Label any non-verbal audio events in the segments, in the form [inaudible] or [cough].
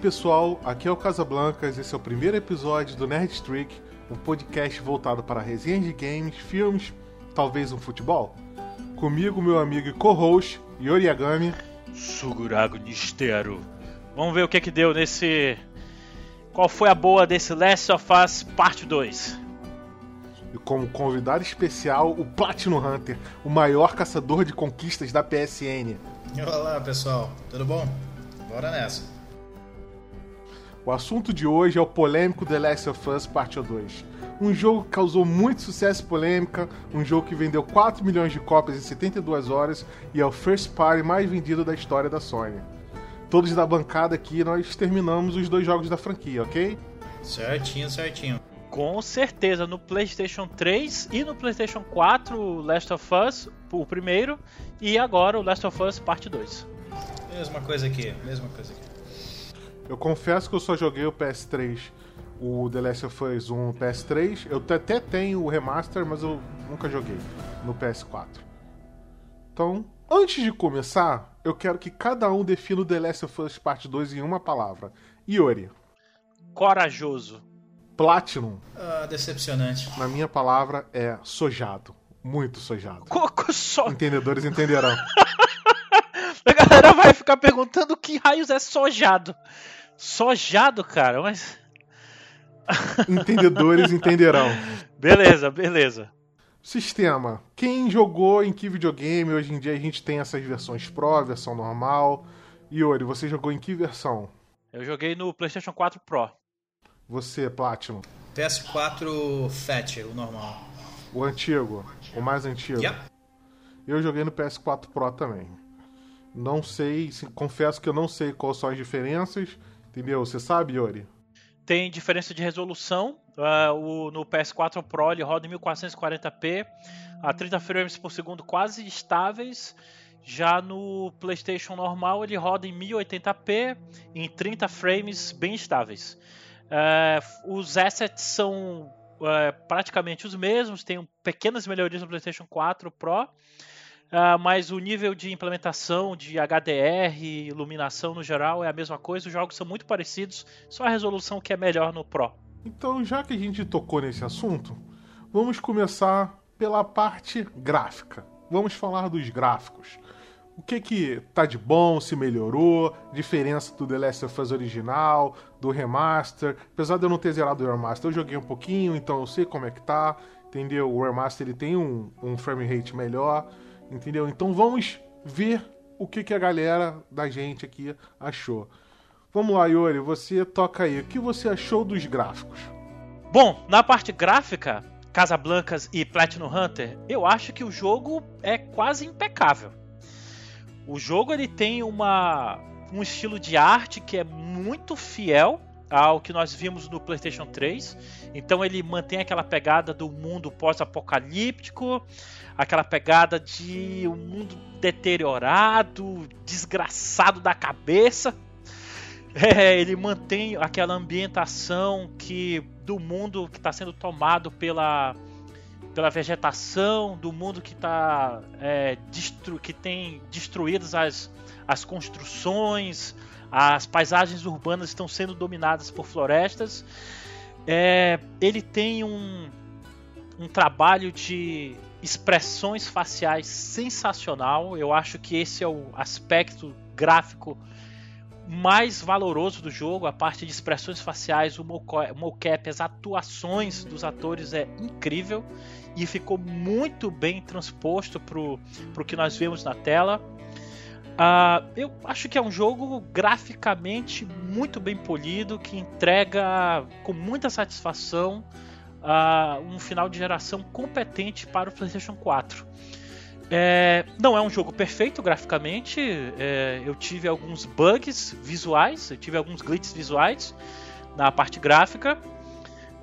pessoal, aqui é o Casablancas, esse é o primeiro episódio do Nerd Streak, um podcast voltado para resenhas de games, filmes, talvez um futebol. Comigo, meu amigo e co-host, Yori Yagami. Sugurago Nistero. Vamos ver o que é que deu nesse. Qual foi a boa desse Last of Us Parte 2? E como convidado especial, o Platinum Hunter, o maior caçador de conquistas da PSN. Olá pessoal, tudo bom? Bora nessa. O assunto de hoje é o polêmico The Last of Us Part 2. Um jogo que causou muito sucesso e polêmica, um jogo que vendeu 4 milhões de cópias em 72 horas e é o first party mais vendido da história da Sony. Todos da bancada aqui, nós terminamos os dois jogos da franquia, ok? Certinho, certinho. Com certeza, no PlayStation 3 e no PlayStation 4, Last of Us, o primeiro, e agora o Last of Us Parte 2. Mesma coisa aqui, mesma coisa aqui. Eu confesso que eu só joguei o PS3, o The Last of Us 1 PS3. Eu até tenho o remaster, mas eu nunca joguei no PS4. Então, antes de começar, eu quero que cada um defina o The Last of Us Part 2 em uma palavra. Iori. Corajoso. Platinum. Ah, decepcionante. Na minha palavra é sojado. Muito sojado. Coco só. Entendedores entenderão. [laughs] A galera vai ficar perguntando que raios é sojado. Sojado, cara, mas. [laughs] Entendedores entenderão. Beleza, beleza. Sistema. Quem jogou em que videogame? Hoje em dia a gente tem essas versões Pro, versão normal. Yuri, você jogou em que versão? Eu joguei no PlayStation 4 Pro. Você, Platinum? PS4 Fat, o normal. O antigo, o mais antigo. Yep. Eu joguei no PS4 Pro também. Não sei, confesso que eu não sei quais são as diferenças. Entendeu? Você sabe, Yuri? Tem diferença de resolução. Uh, o, no PS4 Pro ele roda em 1440p, a 30 frames por segundo quase estáveis. Já no PlayStation normal ele roda em 1080p, em 30 frames bem estáveis. Uh, os assets são uh, praticamente os mesmos, tem pequenas melhorias no PlayStation 4 Pro. Uh, mas o nível de implementação de HDR, iluminação no geral é a mesma coisa. Os jogos são muito parecidos, só a resolução que é melhor no Pro. Então, já que a gente tocou nesse assunto, vamos começar pela parte gráfica. Vamos falar dos gráficos. O que que tá de bom, se melhorou, diferença do The Last of Us original, do remaster. Apesar de eu não ter zerado o remaster, eu joguei um pouquinho, então eu sei como é que tá, entendeu? O remaster ele tem um, um frame rate melhor. Entendeu? Então vamos ver o que, que a galera da gente aqui achou. Vamos lá, Yuri, você toca aí. O que você achou dos gráficos? Bom, na parte gráfica, Casablancas e Platinum Hunter, eu acho que o jogo é quase impecável. O jogo ele tem uma, um estilo de arte que é muito fiel ao que nós vimos no PlayStation 3. Então ele mantém aquela pegada do mundo pós-apocalíptico, aquela pegada de um mundo deteriorado, desgraçado da cabeça. [laughs] É, ele mantém aquela ambientação que do mundo que está sendo tomado pela pela vegetação, do mundo que está é, que tem destruídas as, as construções, as paisagens urbanas estão sendo dominadas por florestas. É, ele tem um, um trabalho de expressões faciais sensacional. Eu acho que esse é o aspecto gráfico mais valoroso do jogo, a parte de expressões faciais, o mocap, as atuações dos atores é incrível e ficou muito bem transposto para o que nós vemos na tela. Uh, eu acho que é um jogo graficamente muito bem polido, que entrega com muita satisfação uh, um final de geração competente para o PlayStation 4. É, não é um jogo perfeito graficamente, é, eu tive alguns bugs visuais, eu tive alguns glitches visuais na parte gráfica,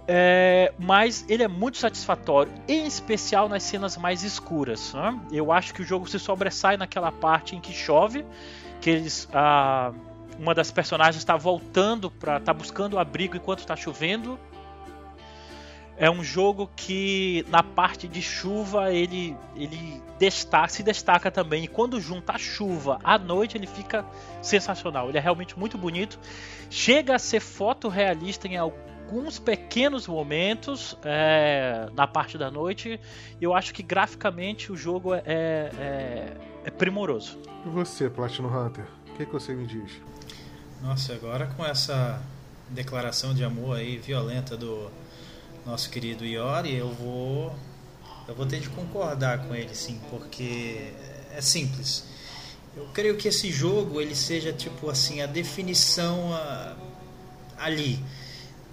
é, mas ele é muito satisfatório, em especial nas cenas mais escuras. Né? Eu acho que o jogo se sobressai naquela parte em que chove, que eles, ah, uma das personagens está voltando para, está buscando abrigo enquanto está chovendo é um jogo que na parte de chuva ele, ele destaca, se destaca também. E quando junta a chuva à noite, ele fica sensacional. Ele é realmente muito bonito. Chega a ser fotorrealista em alguns pequenos momentos é, na parte da noite. Eu acho que graficamente o jogo é, é, é primoroso. E você, Platinum Hunter? O que, que você me diz? Nossa, agora com essa declaração de amor aí violenta do nosso querido Iori, eu vou eu vou ter de concordar com ele sim, porque é simples. Eu creio que esse jogo ele seja tipo assim a definição a, ali.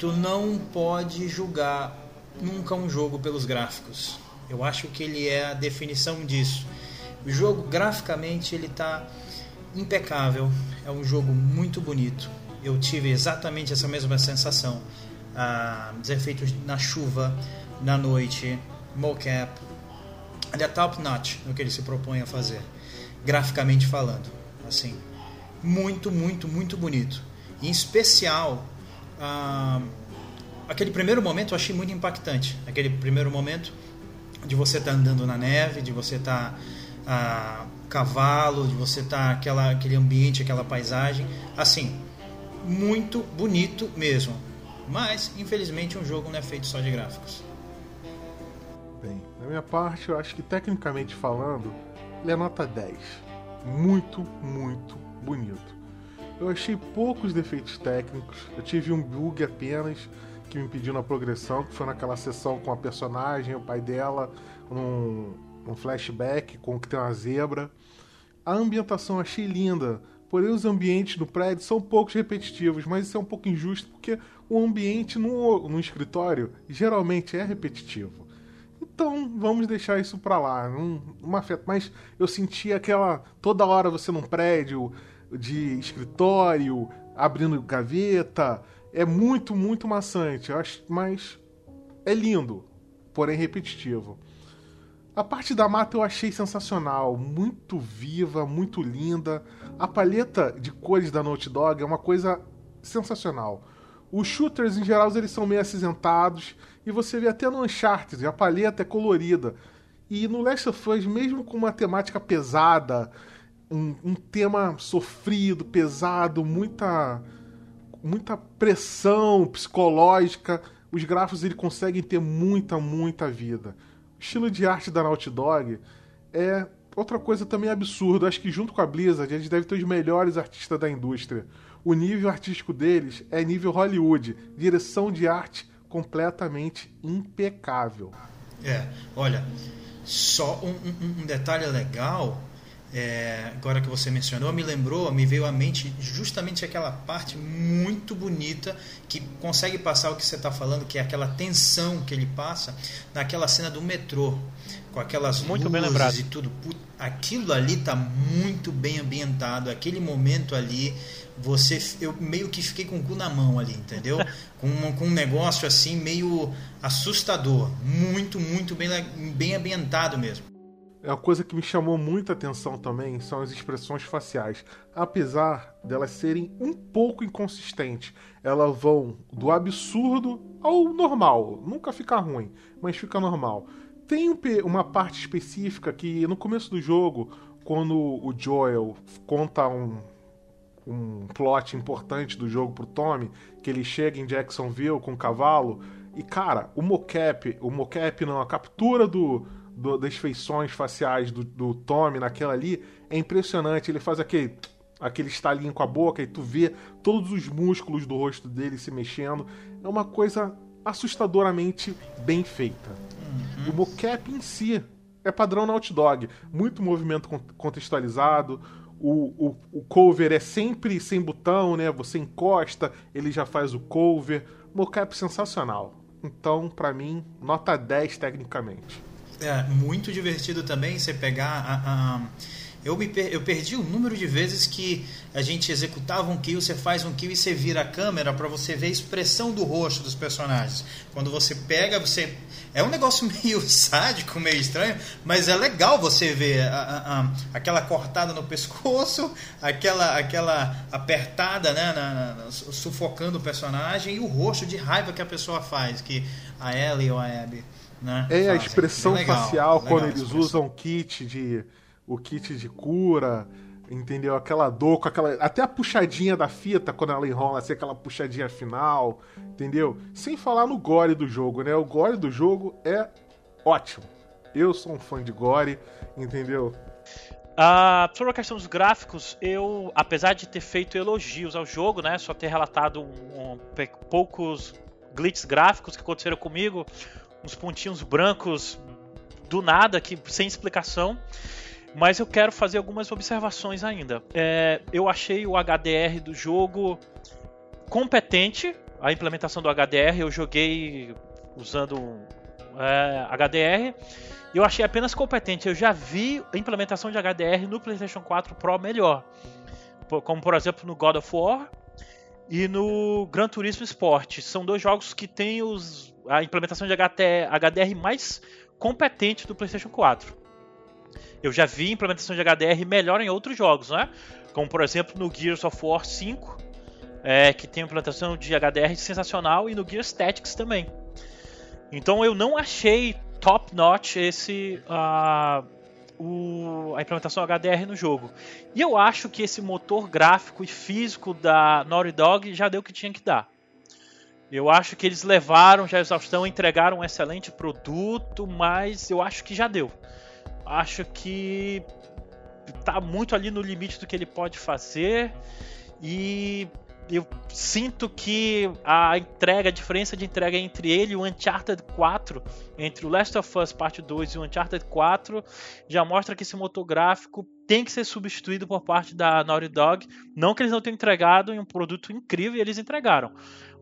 Tu não pode julgar nunca um jogo pelos gráficos. Eu acho que ele é a definição disso. O jogo graficamente ele está impecável. É um jogo muito bonito. Eu tive exatamente essa mesma sensação ah, os efeitos na chuva, na noite, mocap. Ele é top notch no que ele se propõe a fazer, graficamente falando. Assim, muito, muito, muito bonito. Em especial, ah, aquele primeiro momento eu achei muito impactante. Aquele primeiro momento de você estar tá andando na neve, de você estar tá, ah, cavalo, de você estar tá aquela, aquele ambiente, aquela paisagem. Assim, muito bonito mesmo. Mas, infelizmente, um jogo não é feito só de gráficos. Bem, da minha parte, eu acho que tecnicamente falando, ele é nota 10. Muito, muito bonito. Eu achei poucos defeitos técnicos, eu tive um bug apenas que me impediu na progressão, que foi naquela sessão com a personagem, o pai dela, num flashback com que tem uma zebra. A ambientação achei linda, porém os ambientes do prédio são poucos repetitivos, mas isso é um pouco injusto porque o ambiente no, no escritório geralmente é repetitivo. Então vamos deixar isso para lá. Não, não afeta. Mas eu sentia aquela. Toda hora você num prédio de escritório, abrindo gaveta. É muito, muito maçante. Mas é lindo, porém repetitivo. A parte da mata eu achei sensacional, muito viva, muito linda. A paleta de cores da Naughty Dog é uma coisa sensacional. Os shooters, em geral, eles são meio acinzentados. E você vê até no Uncharted, a paleta é colorida. E no Last of Us, mesmo com uma temática pesada, um, um tema sofrido, pesado, muita, muita pressão psicológica, os gráficos ele conseguem ter muita, muita vida. O estilo de arte da Naughty Dog é outra coisa também absurda. Acho que junto com a Blizzard, eles devem ter os melhores artistas da indústria o nível artístico deles é nível Hollywood, direção de arte completamente impecável. É, olha, só um, um, um detalhe legal, é, agora que você mencionou, me lembrou, me veio à mente justamente aquela parte muito bonita que consegue passar o que você está falando, que é aquela tensão que ele passa naquela cena do metrô, com aquelas muito luzes e tudo. Aquilo ali está muito bem ambientado, aquele momento ali você eu meio que fiquei com o cu na mão ali, entendeu? [laughs] com, um, com um negócio assim meio assustador, muito, muito bem, bem ambientado mesmo. É uma coisa que me chamou muita atenção também são as expressões faciais. Apesar delas serem um pouco inconsistentes, elas vão do absurdo ao normal. Nunca fica ruim, mas fica normal. Tem uma parte específica que no começo do jogo, quando o Joel conta um, um plot importante do jogo pro Tommy, que ele chega em Jacksonville com o cavalo, e cara, o mocap, o mocap não, a captura do, do das feições faciais do, do Tommy naquela ali é impressionante, ele faz aquele aquele estalinho com a boca e tu vê todos os músculos do rosto dele se mexendo, é uma coisa assustadoramente bem feita. Uhum. O mocap em si é padrão Naughty Dog, muito movimento contextualizado, o, o, o cover é sempre sem botão, né? Você encosta, ele já faz o cover. Mocap sensacional. Então, para mim, nota 10 tecnicamente. É, muito divertido também você pegar a, a Eu, me per eu perdi o número de vezes que a gente executava um kill, você faz um kill e você vira a câmera para você ver a expressão do rosto dos personagens. Quando você pega, você. É um negócio [laughs] meio sádico, meio estranho, mas é legal você ver a, a, a, aquela cortada no pescoço, aquela, aquela apertada, né, na, na, sufocando o personagem e o rosto de raiva que a pessoa faz, que a Ellie ou a Abby. Né, é a expressão é facial legal, quando eles usam kit de o kit de cura, entendeu? Aquela dor, com aquela. Até a puxadinha da fita quando ela enrola, assim, aquela puxadinha final, entendeu? Sem falar no gore do jogo, né? O gore do jogo é ótimo. Eu sou um fã de gore, entendeu? Uh, sobre a questão dos gráficos, eu, apesar de ter feito elogios ao jogo, né, só ter relatado um, um, poucos glitches gráficos que aconteceram comigo, uns pontinhos brancos do nada, que sem explicação. Mas eu quero fazer algumas observações ainda. É, eu achei o HDR do jogo competente, a implementação do HDR. Eu joguei usando é, HDR. Eu achei apenas competente. Eu já vi a implementação de HDR no PlayStation 4 Pro melhor. Como por exemplo no God of War e no Gran Turismo Sport. São dois jogos que têm os, a implementação de HDR mais competente do PlayStation 4. Eu já vi implementação de HDR melhor em outros jogos, né? Como por exemplo no Gears of War 5, é, que tem implementação de HDR sensacional, e no Gears Tactics também. Então eu não achei top notch esse uh, o, a implementação HDR no jogo. E eu acho que esse motor gráfico e físico da Naughty Dog já deu o que tinha que dar. Eu acho que eles levaram já a exaustão, entregaram um excelente produto, mas eu acho que já deu acho que tá muito ali no limite do que ele pode fazer e eu sinto que a entrega, a diferença de entrega entre ele e o Uncharted 4, entre o Last of Us Parte 2 e o Uncharted 4, já mostra que esse motor gráfico tem que ser substituído por parte da Naughty Dog. Não que eles não tenham entregado um produto incrível, eles entregaram.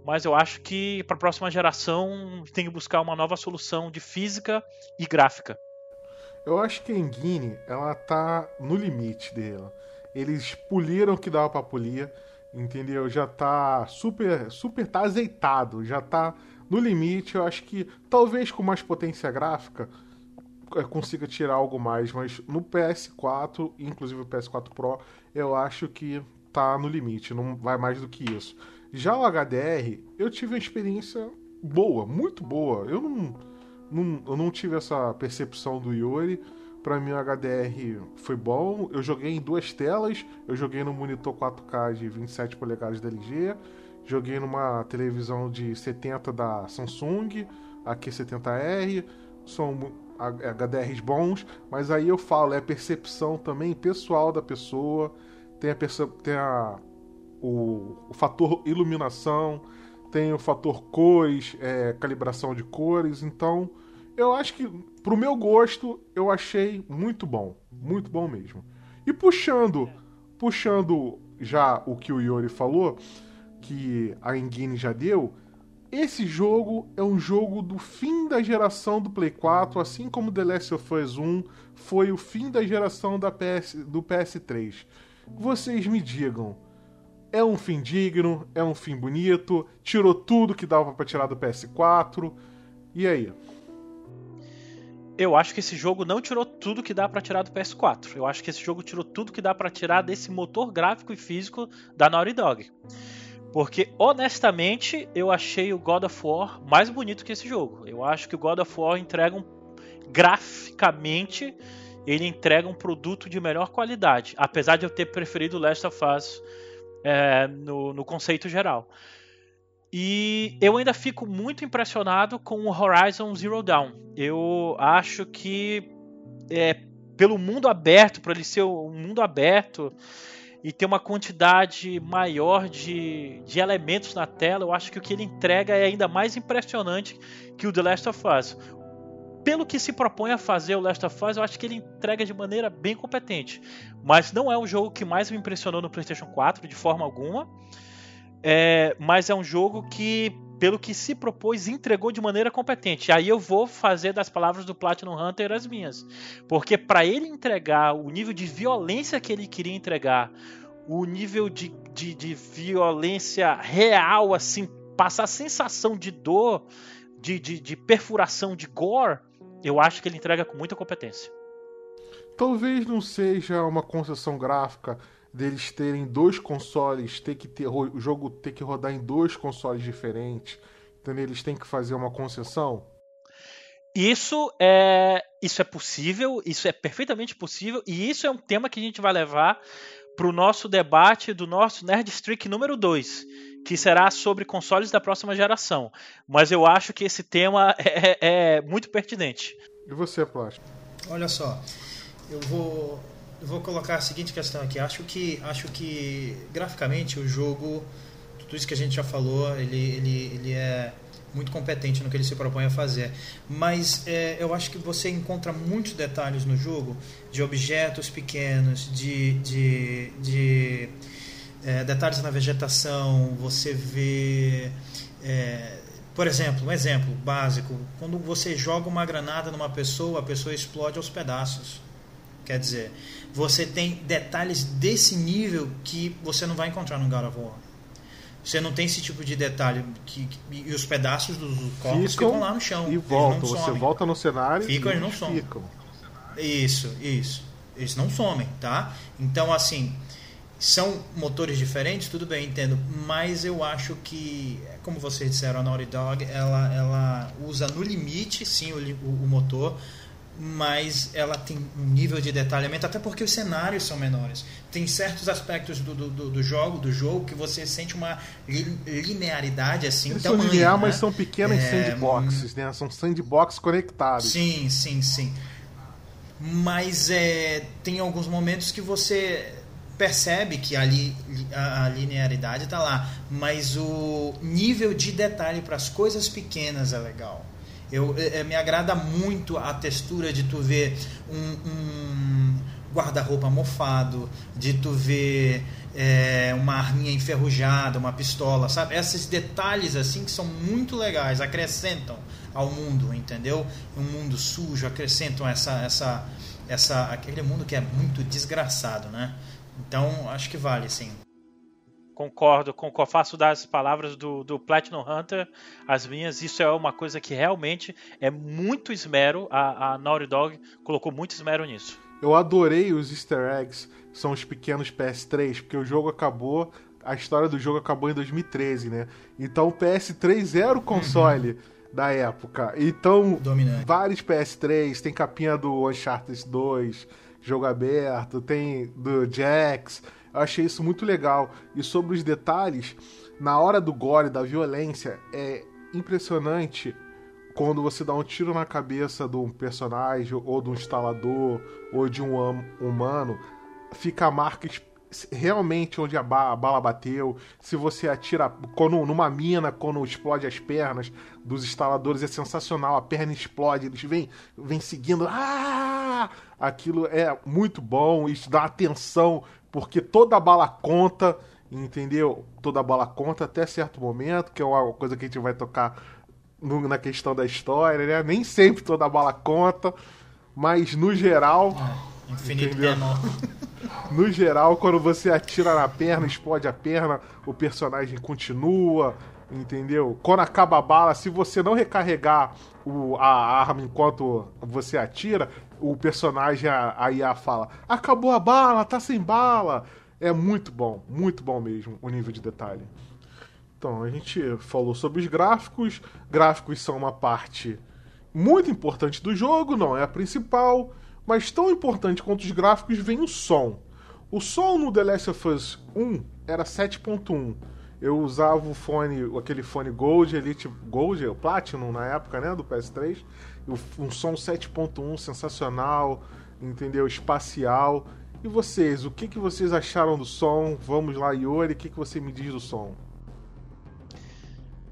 Mas eu acho que para a próxima geração tem que buscar uma nova solução de física e gráfica. Eu acho que a Engine, ela tá no limite dela. Eles poliram o que dava pra polir, entendeu? Já tá super, super tá azeitado, já tá no limite. Eu acho que talvez com mais potência gráfica é, consiga tirar algo mais, mas no PS4, inclusive o PS4 Pro, eu acho que tá no limite, não vai mais do que isso. Já o HDR, eu tive uma experiência boa, muito boa. Eu não não, eu não tive essa percepção do Yuri. Para mim o HDR foi bom. Eu joguei em duas telas. Eu joguei no monitor 4K de 27 polegadas da LG. Joguei numa televisão de 70 da Samsung, a Q70R. São HDRs bons, mas aí eu falo, é a percepção também pessoal da pessoa. Tem a, tem a o, o fator iluminação, tem o fator cores, é, calibração de cores, então eu acho que, pro meu gosto, eu achei muito bom. Muito bom mesmo. E puxando, puxando já o que o Yori falou, que a Engine já deu, esse jogo é um jogo do fim da geração do Play 4, assim como The Last of Us 1 foi o fim da geração da PS, do PS3. Vocês me digam, é um fim digno? É um fim bonito? Tirou tudo que dava para tirar do PS4? E aí? Eu acho que esse jogo não tirou tudo que dá para tirar do PS4. Eu acho que esse jogo tirou tudo que dá para tirar desse motor gráfico e físico da Naughty Dog. Porque, honestamente, eu achei o God of War mais bonito que esse jogo. Eu acho que o God of War entrega um. Graficamente, ele entrega um produto de melhor qualidade. Apesar de eu ter preferido Last of Us é, no, no conceito geral. E eu ainda fico muito impressionado com o Horizon Zero Dawn. Eu acho que é, pelo mundo aberto, para ele ser um mundo aberto e ter uma quantidade maior de, de elementos na tela, eu acho que o que ele entrega é ainda mais impressionante que o The Last of Us. Pelo que se propõe a fazer o Last of Us, eu acho que ele entrega de maneira bem competente. Mas não é o jogo que mais me impressionou no PlayStation 4, de forma alguma. É, mas é um jogo que pelo que se propôs, entregou de maneira competente. Aí eu vou fazer das palavras do Platinum Hunter as minhas. Porque para ele entregar o nível de violência que ele queria entregar, o nível de, de, de violência real, assim, passar a sensação de dor, de, de, de perfuração, de gore, eu acho que ele entrega com muita competência. Talvez não seja uma concessão gráfica deles terem dois consoles, ter que ter o jogo ter que rodar em dois consoles diferentes. Então eles têm que fazer uma concessão. Isso é isso é possível, isso é perfeitamente possível e isso é um tema que a gente vai levar para o nosso debate do nosso Nerd Streak número 2, que será sobre consoles da próxima geração. Mas eu acho que esse tema [laughs] é, é muito pertinente. E você, Plástico? Olha só, eu vou vou colocar a seguinte questão aqui. Acho que, acho que graficamente o jogo, tudo isso que a gente já falou, ele, ele, ele é muito competente no que ele se propõe a fazer. Mas é, eu acho que você encontra muitos detalhes no jogo de objetos pequenos, de, de, de é, detalhes na vegetação. Você vê. É, por exemplo, um exemplo básico: quando você joga uma granada numa pessoa, a pessoa explode aos pedaços. Quer dizer, você tem detalhes desse nível que você não vai encontrar no God of War. Você não tem esse tipo de detalhe que, que e os pedaços dos corpos ficam, ficam lá no chão e voltam. Você volta no cenário ficam, e eles não somem. Ficam. Isso, isso. Eles não somem, tá? Então assim, são motores diferentes, tudo bem, entendo, mas eu acho que, como vocês disseram, a Naughty Dog, ela, ela usa no limite, sim, o, o, o motor, mas ela tem um nível de detalhamento, até porque os cenários são menores. Tem certos aspectos do, do, do jogo, do jogo, que você sente uma linearidade assim. Eles tamanho, são linear, né? mas são pequenas é, sandboxes, né? São sandboxes conectados. Sim, sim, sim. Mas é, tem alguns momentos que você percebe que a, a linearidade está lá, mas o nível de detalhe para as coisas pequenas é legal. Eu, é, é, me agrada muito a textura de tu ver um, um guarda-roupa mofado, de tu ver é, uma arminha enferrujada, uma pistola, sabe? Esses detalhes assim que são muito legais, acrescentam ao mundo, entendeu? Um mundo sujo, acrescentam essa, essa, essa, aquele mundo que é muito desgraçado, né? Então acho que vale, sim. Concordo, concordo, faço das palavras do, do Platinum Hunter as minhas. Isso é uma coisa que realmente é muito esmero. A, a Naughty Dog colocou muito esmero nisso. Eu adorei os easter eggs, são os pequenos PS3, porque o jogo acabou, a história do jogo acabou em 2013, né? Então o PS3 era o console uhum. da época. Então, Dominante. vários PS3, tem capinha do Uncharted 2, jogo aberto, tem do Jax eu achei isso muito legal. E sobre os detalhes, na hora do gore, da violência, é impressionante quando você dá um tiro na cabeça de um personagem, ou de um instalador, ou de um humano, fica a marca realmente onde a bala bateu. Se você atira quando, numa mina, quando explode as pernas dos instaladores, é sensacional. A perna explode, eles vêm, vêm seguindo. Ah! Aquilo é muito bom, isso dá atenção porque toda bala conta, entendeu? Toda bala conta até certo momento, que é uma coisa que a gente vai tocar no, na questão da história, né? Nem sempre toda bala conta, mas no geral. Infinito [laughs] No geral, quando você atira na perna, explode a perna, o personagem continua, entendeu? Quando acaba a bala, se você não recarregar o, a arma enquanto você atira, o personagem, a, IA fala: Acabou a bala, tá sem bala. É muito bom, muito bom mesmo o nível de detalhe. Então, a gente falou sobre os gráficos. Gráficos são uma parte muito importante do jogo, não é a principal, mas tão importante quanto os gráficos vem o som. O som no The Last of Us 1 era 7.1. Eu usava o fone, aquele fone Gold, Elite Gold, o Platinum na época, né, do PS3 um som 7.1 sensacional, entendeu? Espacial. E vocês, o que, que vocês acharam do som? Vamos lá, Yori, o que, que você me diz do som?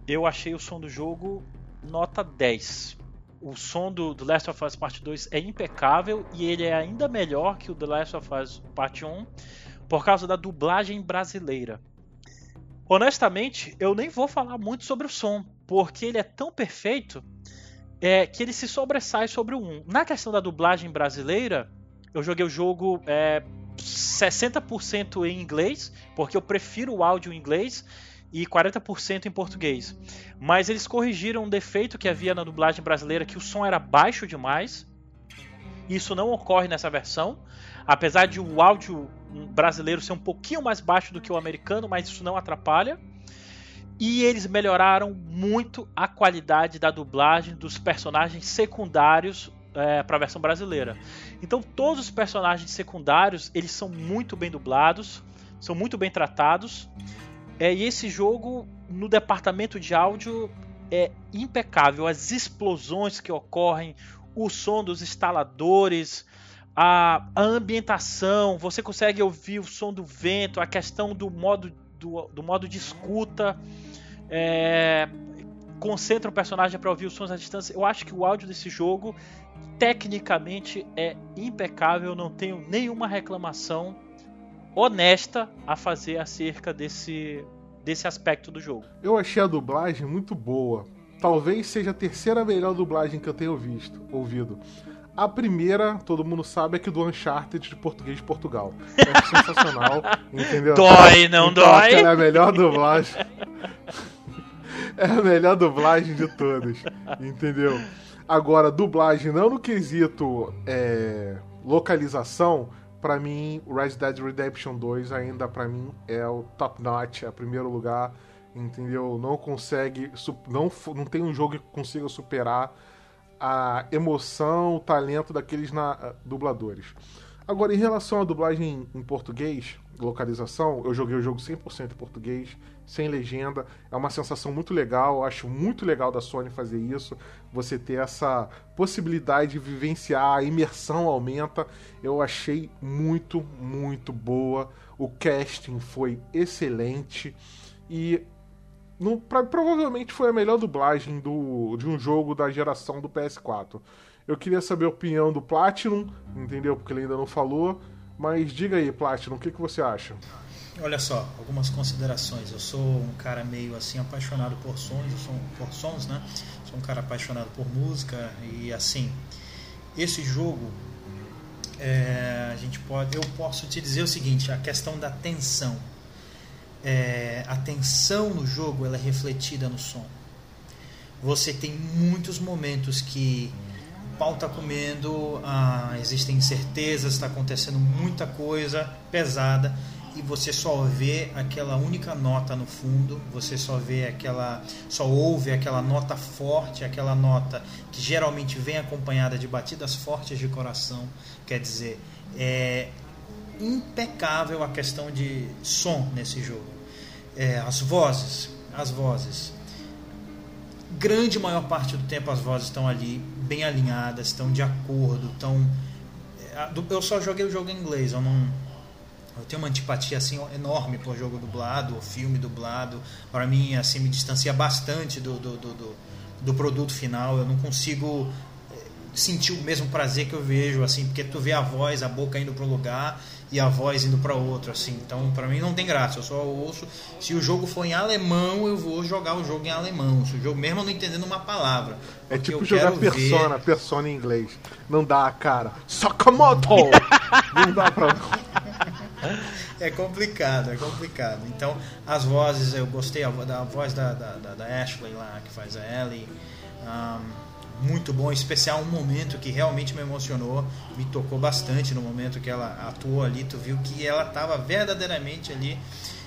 Eu achei o som do jogo nota 10. O som do, do Last of Us Part 2 é impecável e ele é ainda melhor que o The Last of Us Part 1 por causa da dublagem brasileira. Honestamente, eu nem vou falar muito sobre o som, porque ele é tão perfeito é, que ele se sobressai sobre o 1. Na questão da dublagem brasileira, eu joguei o jogo é, 60% em inglês, porque eu prefiro o áudio em inglês, e 40% em português. Mas eles corrigiram um defeito que havia na dublagem brasileira, que o som era baixo demais. Isso não ocorre nessa versão. Apesar de o áudio brasileiro ser um pouquinho mais baixo do que o americano, mas isso não atrapalha. E eles melhoraram muito a qualidade da dublagem dos personagens secundários é, para a versão brasileira. Então todos os personagens secundários eles são muito bem dublados, são muito bem tratados. É, e esse jogo no departamento de áudio é impecável. As explosões que ocorrem, o som dos instaladores, a, a ambientação, você consegue ouvir o som do vento, a questão do modo, do, do modo de escuta. É, concentra o personagem para ouvir os sons à distância. Eu acho que o áudio desse jogo, tecnicamente, é impecável. Não tenho nenhuma reclamação honesta a fazer acerca desse, desse aspecto do jogo. Eu achei a dublagem muito boa. Talvez seja a terceira melhor dublagem que eu tenho visto, ouvido. A primeira, todo mundo sabe, é que do Uncharted de português de Portugal. É [laughs] sensacional, entendeu? Dói, não então, dói? É a melhor dublagem. [laughs] é a melhor dublagem de todas, entendeu? Agora, dublagem não no quesito é, localização, para mim, Red Dead Redemption 2 ainda para mim é o top notch, é o primeiro lugar, entendeu? Não consegue, não, não tem um jogo que consiga superar a emoção, o talento daqueles na, dubladores. Agora, em relação à dublagem em português, localização, eu joguei o jogo 100% em português, sem legenda. É uma sensação muito legal, eu acho muito legal da Sony fazer isso. Você ter essa possibilidade de vivenciar, a imersão aumenta. Eu achei muito, muito boa. O casting foi excelente e no, pra, provavelmente foi a melhor dublagem do, de um jogo da geração do PS4. Eu queria saber a opinião do Platinum, entendeu? Porque ele ainda não falou. Mas diga aí, Platinum, o que, que você acha? Olha só, algumas considerações. Eu sou um cara meio assim apaixonado por sons, sou, por sons, né? Sou um cara apaixonado por música e assim. Esse jogo, é, a gente pode, eu posso te dizer o seguinte: a questão da tensão. É, a tensão no jogo ela é refletida no som. Você tem muitos momentos que pau tá comendo, ah, existem incertezas, está acontecendo muita coisa pesada e você só vê aquela única nota no fundo, você só vê aquela, só ouve aquela nota forte, aquela nota que geralmente vem acompanhada de batidas fortes de coração, quer dizer, é impecável a questão de som nesse jogo. É, as vozes, as vozes, grande maior parte do tempo as vozes estão ali bem alinhadas, estão de acordo, estão. É, eu só joguei o jogo em inglês, eu não. Eu tenho uma antipatia assim enorme por jogo dublado, ou filme dublado. Para mim, assim, me distancia bastante do, do, do, do, do produto final. Eu não consigo é, sentir o mesmo prazer que eu vejo, assim, porque tu vê a voz, a boca indo para um lugar e a voz indo para outro, assim. Então, para mim não tem graça. Eu só ouço. Se o jogo for em alemão, eu vou jogar o jogo em alemão. Se o jogo mesmo não entendendo uma palavra. É tipo jogar Persona, ver... Persona em inglês. Não dá, cara. Sakamoto! [laughs] não dá pra. É complicado, é complicado. Então, as vozes, eu gostei da voz da, da, da Ashley lá, que faz a Ellie. Um, muito bom, em especial um momento que realmente me emocionou, me tocou bastante no momento que ela atuou ali, tu viu que ela estava verdadeiramente ali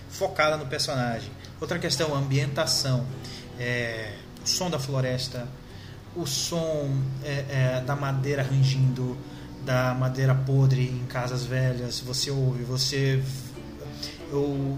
focada no personagem. Outra questão, ambientação, é, o som da floresta, o som é, é, da madeira rangindo, da madeira podre em casas velhas, você ouve, você eu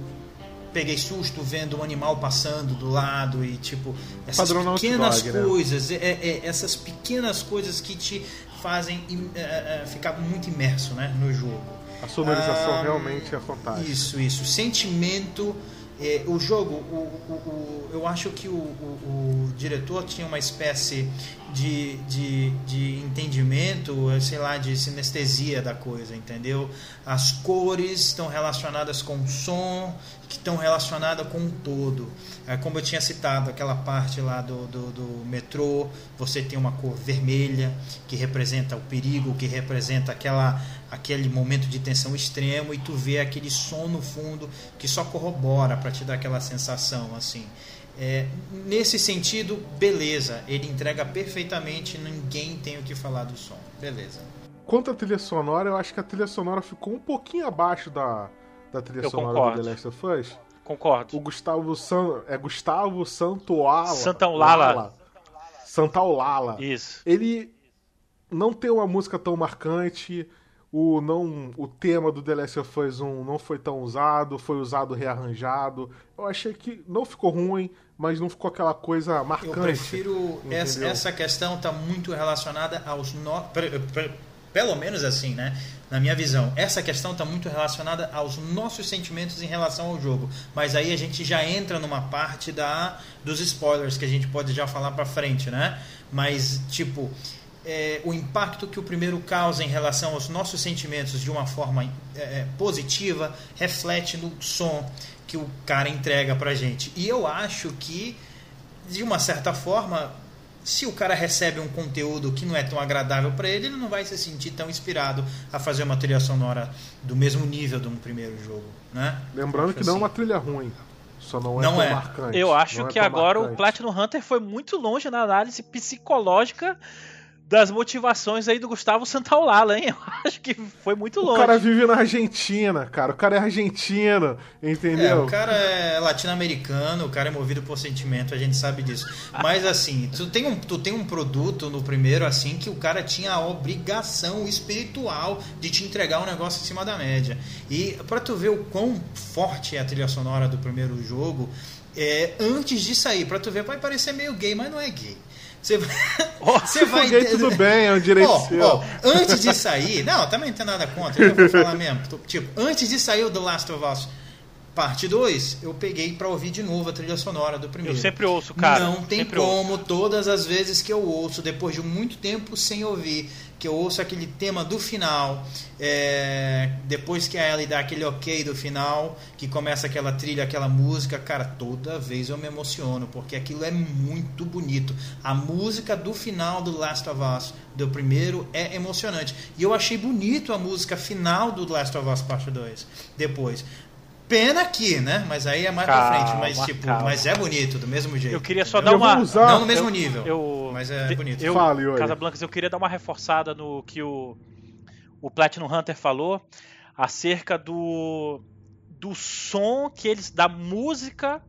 peguei susto vendo um animal passando do lado e tipo essas Padrão pequenas né? coisas, né? é, é, essas pequenas coisas que te fazem é, é, ficar muito imerso, né, no jogo. A sonorização ah, realmente é fantástica. Isso, isso. Sentimento É, o jogo, o, o, o, eu acho que o, diretor tinha uma espécie de, de, de entendimento, sei lá, de sinestesia da coisa, entendeu? As cores estão relacionadas com o som, que estão relacionadas com o todo. É, como eu tinha citado, aquela parte lá do, do, do, metrô, você tem uma cor vermelha, que representa o perigo, que representa aquela, aquele momento de tensão extremo, e tu vê aquele som no fundo que só corrobora para te dar aquela sensação assim. É, nesse sentido, beleza, ele entrega perfeitamente, ninguém tem o que falar do som, beleza. Quanto à trilha sonora, eu acho que a trilha sonora ficou um pouquinho abaixo da, da trilha eu sonora concordo. do The Last of Us. Concordo. O Gustavo San... é Gustavo Santoala. Santaolala. Santaolala. Isso. Ele não tem uma música tão marcante. O, não, o tema do The Last of Us 1 não foi tão usado, foi usado rearranjado. Eu achei que não ficou ruim, mas não ficou aquela coisa marcante. Eu prefiro. Essa, essa, questão está muito relacionada aos. No... Pelo menos assim, né? na minha visão. Essa questão está muito relacionada aos nossos sentimentos em relação ao jogo. Mas aí a gente já entra numa parte da dos spoilers que a gente pode já falar para frente, né? Mas tipo é, o impacto que o primeiro causa em relação aos nossos sentimentos de uma forma é, é positiva reflete no som que o cara entrega pra gente. E eu acho que de uma certa forma se o cara recebe um conteúdo que não é tão agradável para ele, ele não vai se sentir tão inspirado a fazer uma trilha sonora do mesmo nível de um primeiro jogo, né? Lembrando que assim. não é uma assim. trilha ruim. Só não é não é. marcante. Eu acho não é que é agora marcante. o Platinum Hunter foi muito longe na análise psicológica das motivações aí do Gustavo Santaolala, hein? [laughs] Eu acho que foi muito longe. O cara vive na Argentina, cara. O cara é argentino, entendeu? É, o cara é latino-americano, o cara é movido por sentimento, a gente sabe disso. Mas assim, tu tem, um, tu tem um produto no primeiro, assim, que o cara tinha a obrigação espiritual de te entregar um negócio em cima da média. E para tu ver o quão forte é a trilha sonora do primeiro jogo, é, antes de sair, para tu ver, vai parecer meio gay, mas não é gay. Você vai. Oh, [laughs] você vai tudo bem, é um direito oh, seu. Oh, antes de sair. Não, também não tem nada contra, eu vou falar mesmo. Tipo, antes de sair o The Last of Us parte 2, eu peguei para ouvir de novo a trilha sonora do primeiro. Eu sempre ouço, cara. Não tem como, ouço. todas as vezes que eu ouço, depois de muito tempo sem ouvir, que eu ouço aquele tema do final, é, depois que a Ellie dá aquele ok do final, que começa aquela trilha, aquela música, cara, toda vez eu me emociono, porque aquilo é muito bonito. A música do final do Last of Us, do primeiro, é emocionante. E eu achei bonito a música final do Last of Us Parte 2, depois. Pena aqui, né? Mas aí é mais calma, pra frente. Mas, tipo, mas é bonito, do mesmo jeito. Eu queria só dar uma. Usar... Não no mesmo eu, nível. Eu, mas é de, bonito. Eu, Fale, Casa Blancas, eu queria dar uma reforçada no que o, o Platinum Hunter falou acerca do, do som que eles. da música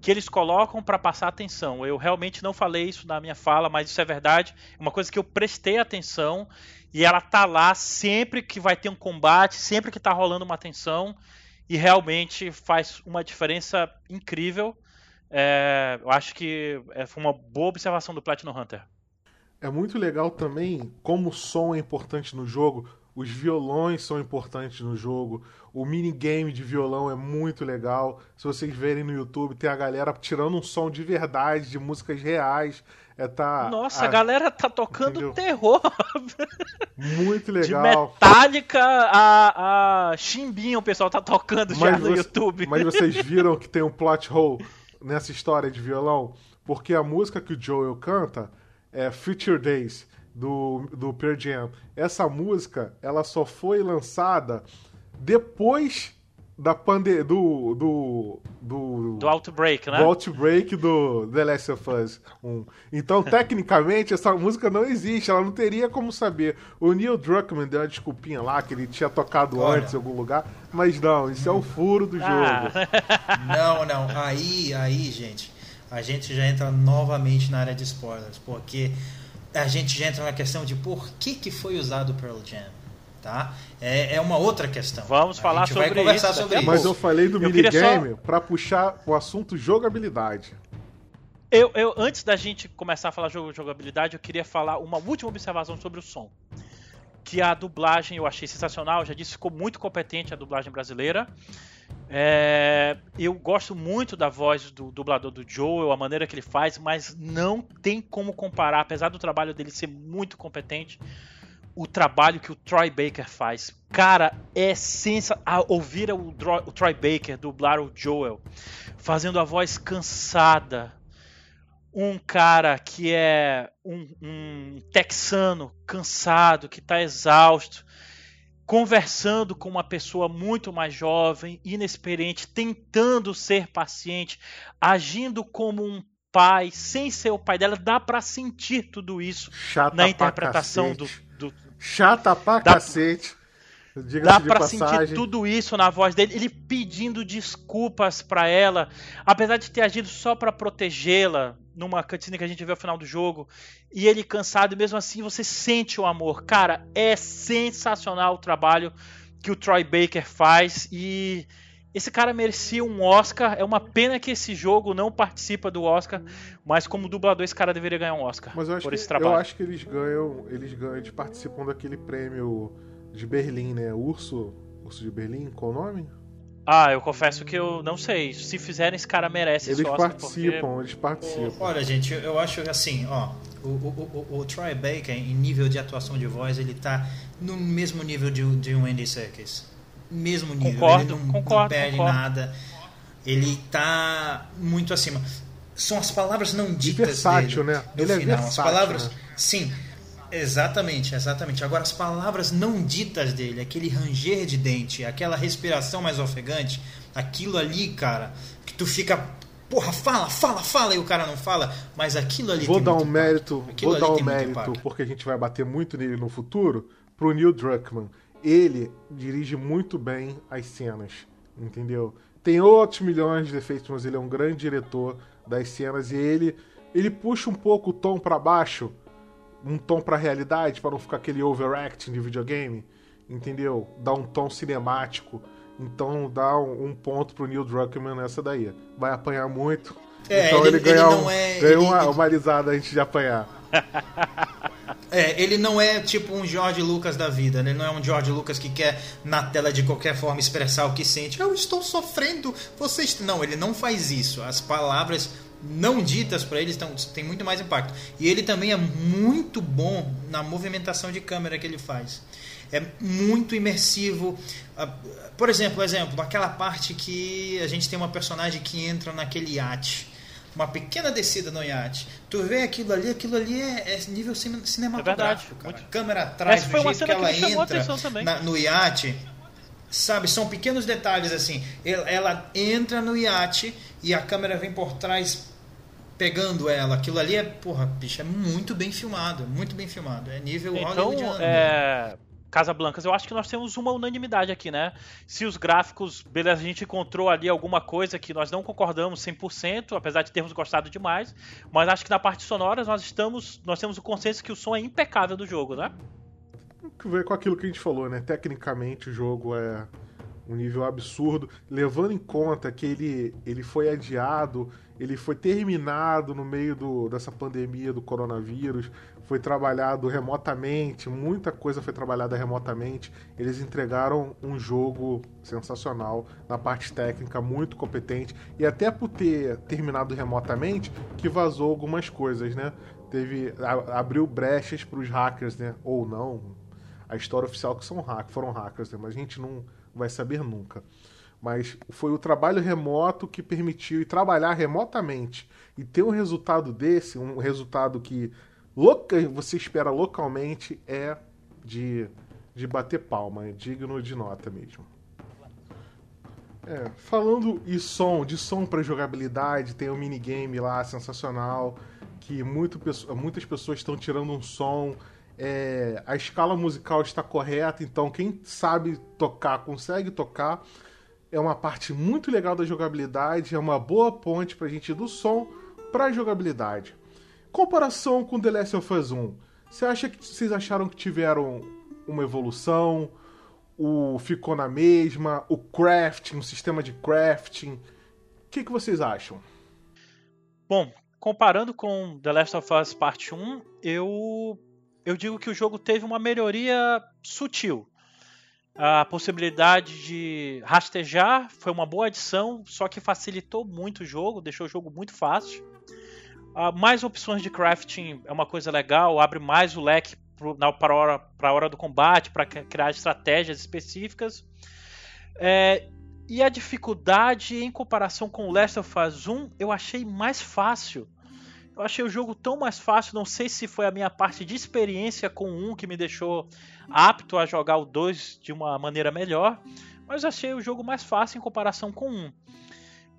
que eles colocam para passar atenção. Eu realmente não falei isso na minha fala, mas isso é verdade. Uma coisa que eu prestei atenção e ela tá lá sempre que vai ter um combate, sempre que tá rolando uma tensão e realmente faz uma diferença incrível. É, eu acho que é, foi uma boa observação do Platinum Hunter. É muito legal também como o som é importante no jogo, os violões são importantes no jogo, o minigame de violão é muito legal. Se vocês verem no YouTube, tem a galera tirando um som de verdade, de músicas reais. É tá, Nossa, a, a galera tá tocando entendeu? terror. Muito legal. De Metallica a, a Chimbinha o pessoal tá tocando mas já no você, YouTube. Mas vocês [laughs] viram que tem um plot hole nessa história de violão? Porque a música que o Joel canta é Future Days, do, do Pearl Jam. Essa música, ela só foi lançada depois da pande do, do do do Outbreak, né? Do Outbreak do The Last of Us 1. Então, tecnicamente, essa música não existe, ela não teria como saber. O Neil Druckmann deu uma desculpinha lá que ele tinha tocado Olha. antes em algum lugar, mas não, isso é o furo do ah. jogo. [laughs] Não, não. Aí, aí, gente, a gente já entra novamente na área de spoilers, porque a gente já entra na questão de por que que foi usado o Pearl Jam tá? É, é uma outra questão. Vamos falar sobre vai conversar isso. Sobre isso. Mas eu falei do minigame só... para puxar o assunto jogabilidade. Eu, eu, antes da gente começar a falar jogo jogabilidade, eu queria falar uma última observação sobre o som. Que a dublagem eu achei sensacional, já disse, ficou muito competente a dublagem brasileira. É, eu gosto muito da voz do dublador do Joel, a maneira que ele faz, mas não tem como comparar, apesar do trabalho dele ser muito competente, o trabalho que o Troy Baker faz. Cara, é sensacional. Ouvir o, o Troy Baker dublar o Joel, fazendo a voz cansada. Um cara que é um, um texano cansado, que está exausto, conversando com uma pessoa muito mais jovem, inexperiente, tentando ser paciente, agindo como um pai, sem ser o pai dela, dá para sentir tudo isso Chata na interpretação do, do, Chata pra dá, cacete. Dá pra sentir tudo isso na voz dele, ele pedindo desculpas para ela, apesar de ter agido só para protegê-la numa cutscene que a gente vê ao final do jogo, e ele cansado, e mesmo assim você sente o amor. Cara, é sensacional o trabalho que o Troy Baker faz e esse cara merecia um Oscar. É uma pena que esse jogo não participa do Oscar, mas como dublador esse cara deveria ganhar um Oscar mas eu acho por que, esse trabalho. Eu acho que eles ganham, eles ganham, eles participam daquele prêmio de Berlim, né? Urso, Urso de Berlim, qual o nome? Ah, eu confesso que eu não sei. Se fizerem, esse cara merece eles esse Oscar. Participam, porque... Eles participam, Olha, gente, eu acho assim, ó, o, o, o, o Troy Baker, em nível de atuação de voz, ele tá no mesmo nível de, de um Andy Serkis mesmo nível. Concordo, ele não, concordo, não perde concordo. nada. Ele tá muito acima. São as palavras não ditas versátil, dele, né? Ele é final. versátil, as palavras, né? sim. Exatamente, exatamente. Agora as palavras não ditas dele, aquele ranger de dente, aquela respiração mais ofegante, aquilo ali, cara, que tu fica porra, fala, fala, fala, e o cara não fala, mas aquilo ali vou tem dar muito um mérito, vou dar um mérito, porque a gente vai bater muito nele no futuro, pro Neil Druckmann. Ele dirige muito bem as cenas, entendeu? Tem outros milhões de defeitos, mas ele é um grande diretor das cenas e ele ele puxa um pouco o tom para baixo, um tom para realidade, para não ficar aquele overacting de videogame, entendeu? Dá um tom cinemático. Então dá um, um ponto pro Neil Druckmann nessa daí. Vai apanhar muito. É, então ele- ele, ganha, ele um- é- ganha ele- uma, ele- uma alisada antes de apanhar. [laughs] É, ele não é tipo um George Lucas da vida, né? Ele não é um George Lucas que quer na tela de qualquer forma expressar o que sente. Eu estou sofrendo, vocês. Não, ele não faz isso. As palavras não ditas para ele estão, têm muito mais impacto. E ele também é muito bom na movimentação de câmera que ele faz. É muito imersivo. Ah, Por exemplo, exemplo, aquela parte que a gente tem uma personagem que entra naquele iate uma pequena descida no iate. Tu vê aquilo ali, aquilo ali é, é nível cine- cinematográfico, muito. A câmera atrás, Essa do jeito que ela entra na- no iate, sabe? São pequenos detalhes assim. Ela, ela entra no iate e a câmera vem por trás pegando ela. Aquilo ali é, porra, bicho, é muito bem filmado, muito bem filmado. É nível Então, hollywoodiano. é... Casa Blancas, eu acho que nós temos uma unanimidade aqui, né? Se os gráficos, beleza, a gente encontrou ali alguma coisa que nós não concordamos 100%, apesar de termos gostado demais, mas acho que na parte sonora nós estamos, nós temos o consenso que o som é impecável do jogo, né? que ver com aquilo que a gente falou, né? Tecnicamente o jogo é um nível absurdo, levando em conta que ele, ele foi adiado, ele foi terminado no meio do, dessa pandemia do coronavírus, foi trabalhado remotamente, muita coisa foi trabalhada remotamente. Eles entregaram um jogo sensacional na parte técnica, muito competente, e até por ter terminado remotamente, que vazou algumas coisas, né? Teve, abriu brechas para os hackers, né? Ou não, a história oficial que são hack, foram hackers, né? mas a gente não vai saber nunca. Mas foi o trabalho remoto que permitiu e trabalhar remotamente e ter um resultado desse, um resultado que loca, você espera localmente, é de, de bater palma, é digno de nota mesmo. É, falando e som, de som para jogabilidade, tem um minigame lá sensacional que muito, muitas pessoas estão tirando um som. é, a escala musical está correta, então quem sabe tocar consegue tocar. É uma parte muito legal da jogabilidade, é uma boa ponte pra gente ir do som pra jogabilidade. Comparação com The Last of Us 1. Você acha que vocês acharam que tiveram uma evolução? O ficou na mesma? O crafting, o sistema de crafting? O que, que vocês acham? Bom, comparando com The Last of Us Parte 1, eu, eu digo que o jogo teve uma melhoria sutil. A possibilidade de rastejar foi uma boa adição, só que facilitou muito o jogo, deixou o jogo muito fácil. Uh, mais opções de crafting é uma coisa legal, abre mais o leque para a hora, hora do combate, para criar estratégias específicas. É, e a dificuldade em comparação com o Last of Us 1, eu achei mais fácil. Eu achei o jogo tão mais fácil, não sei se foi a minha parte de experiência com o 1 que me deixou apto a jogar o 2 de uma maneira melhor, mas achei o jogo mais fácil em comparação com o 1.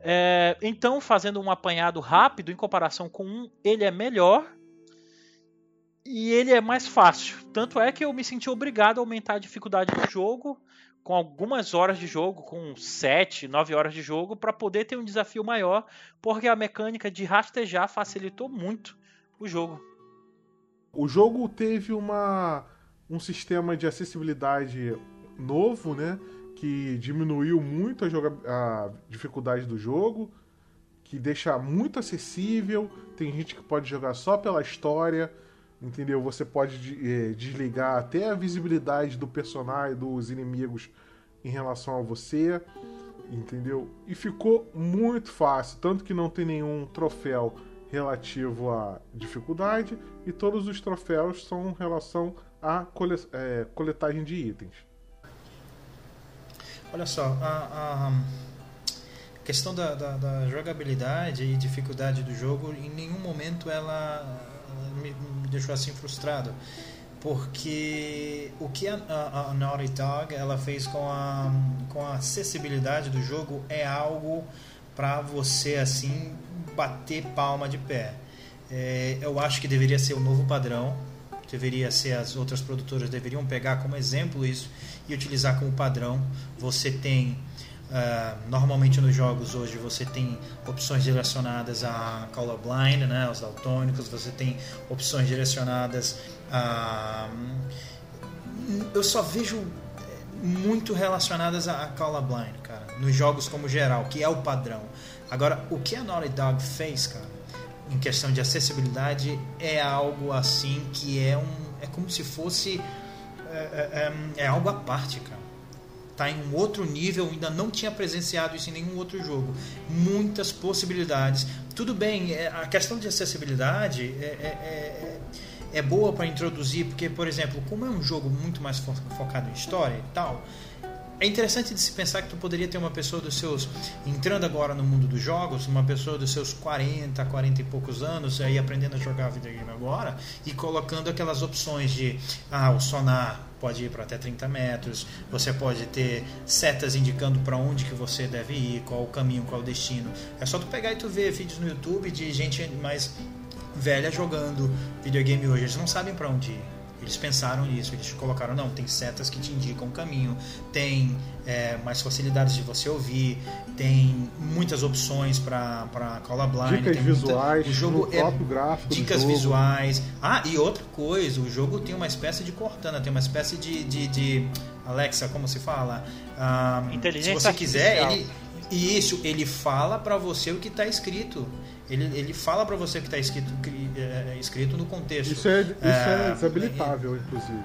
É, então, fazendo um apanhado rápido em comparação com 1, ele é melhor e ele é mais fácil. Tanto é que eu me senti obrigado a aumentar a dificuldade do jogo com algumas horas de jogo, com 7, 9 horas de jogo, para poder ter um desafio maior, porque a mecânica de rastejar facilitou muito o jogo. O jogo teve uma, um sistema de acessibilidade novo, né? Que diminuiu muito a, a dificuldade do jogo, que deixa muito acessível. Tem gente que pode jogar só pela história, entendeu? Você pode é, desligar até a visibilidade do personagem, dos inimigos em relação a você, entendeu? E ficou muito fácil, tanto que não tem nenhum troféu relativo à dificuldade e todos os troféus são em relação à é, coletagem de itens. Olha só, a, a questão da, da, da, jogabilidade e dificuldade do jogo, em nenhum momento ela me, me deixou assim frustrado porque o que a, a, a, Naughty Dog ela fez com a, com a acessibilidade do jogo é algo para você assim bater palma de pé. É, eu acho que deveria ser o novo padrão, deveria ser as outras produtoras deveriam pegar como exemplo isso e utilizar como padrão. Você tem Uh, normalmente nos jogos hoje você tem opções direcionadas a colorblind, né, aos daltônicos, você tem opções direcionadas a. Eu só vejo muito relacionadas a colorblind, cara, nos jogos como geral, que é o padrão. Agora, o que a Naughty Dog fez, cara, em questão de acessibilidade, é algo assim que é um. É como se fosse. É, é, é, é algo à parte, cara está em um outro nível, ainda não tinha presenciado isso em nenhum outro jogo. Muitas possibilidades. Tudo bem, é, a questão de acessibilidade é, é, é, é boa para introduzir, porque, por exemplo, como é um jogo muito mais focado em história e tal, é interessante de se pensar que tu poderia ter uma pessoa dos seus entrando agora no mundo dos jogos, uma pessoa dos seus 40, 40 e poucos anos aí aprendendo a jogar videogame agora e colocando aquelas opções de ah, o sonar pode ir para até 30 metros, você pode ter setas indicando para onde que você deve ir, qual o caminho, qual o destino. É só tu pegar e tu ver vídeos no YouTube de gente mais velha jogando videogame hoje, eles não sabem para onde ir eles pensaram nisso, eles colocaram, não, tem setas que te indicam o caminho, tem é, mais facilidades de você ouvir, tem muitas opções para colorblind. Dicas visuais, muita, o jogo é próprio gráfico Dicas visuais. Ah, e outra coisa, o jogo tem uma espécie de Cortana, tem uma espécie de... de, de Alexa, como se fala? Ah, Inteligência Se você quiser, ele... Isso, ele fala para você o que está escrito. Ele, ele fala para você que está escrito, é, é, escrito no contexto. Isso é, isso é, é desabilitável, inclusive.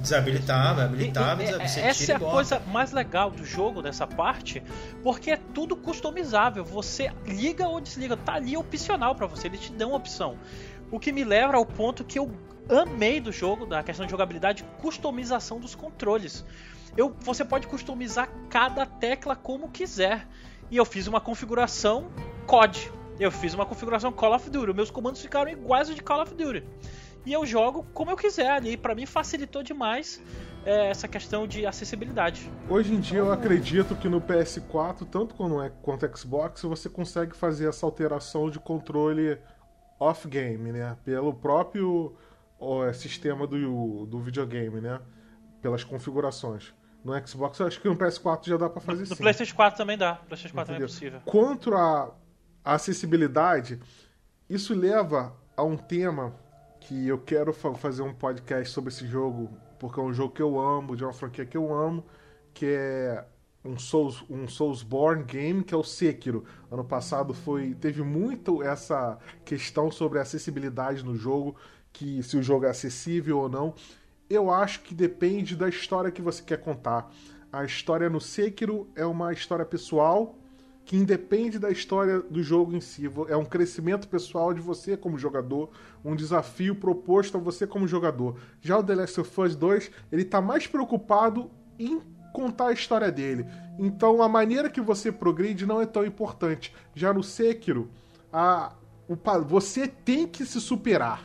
Desabilitável, habilitável. E, e, essa é a coisa mais legal do jogo nessa parte, porque é tudo customizável. Você liga ou desliga, tá ali opcional para você, ele te dá uma opção. O que me leva ao ponto que eu amei do jogo, da questão de jogabilidade, customização dos controles. Eu, você pode customizar cada tecla como quiser. E eu fiz uma configuração COD. Eu fiz uma configuração Call of Duty. Meus comandos ficaram iguais aos de Call of Duty. E eu jogo como eu quiser ali. Para mim facilitou demais é, essa questão de acessibilidade. Hoje em dia eu acredito que no PS4, tanto quanto, é, quanto Xbox, você consegue fazer essa alteração de controle off-game, né? Pelo próprio ó, sistema do, do videogame, né? Pelas configurações. No Xbox, eu acho que no PS4 já dá para fazer no, no PlayStation 4 também dá. No PlayStation 4 Entendeu? também é possível. Quanto a a acessibilidade, isso leva a um tema que eu quero fazer um podcast sobre esse jogo, porque é um jogo que eu amo, de uma franquia que eu amo, que é um Souls, um Soulsborne game, que é o Sekiro. Ano passado foi teve muito essa questão sobre acessibilidade no jogo, que se o jogo é acessível ou não. eu acho que depende da história que você quer contar. A história no Sekiro é uma história pessoal que independe da história do jogo em si. É um crescimento pessoal de você como jogador, um desafio proposto a você como jogador. Já o The Last of Us 2, ele tá mais preocupado em contar a história dele. Então a maneira que você progride não é tão importante. Já no Sekiro, a, o, você tem que se superar,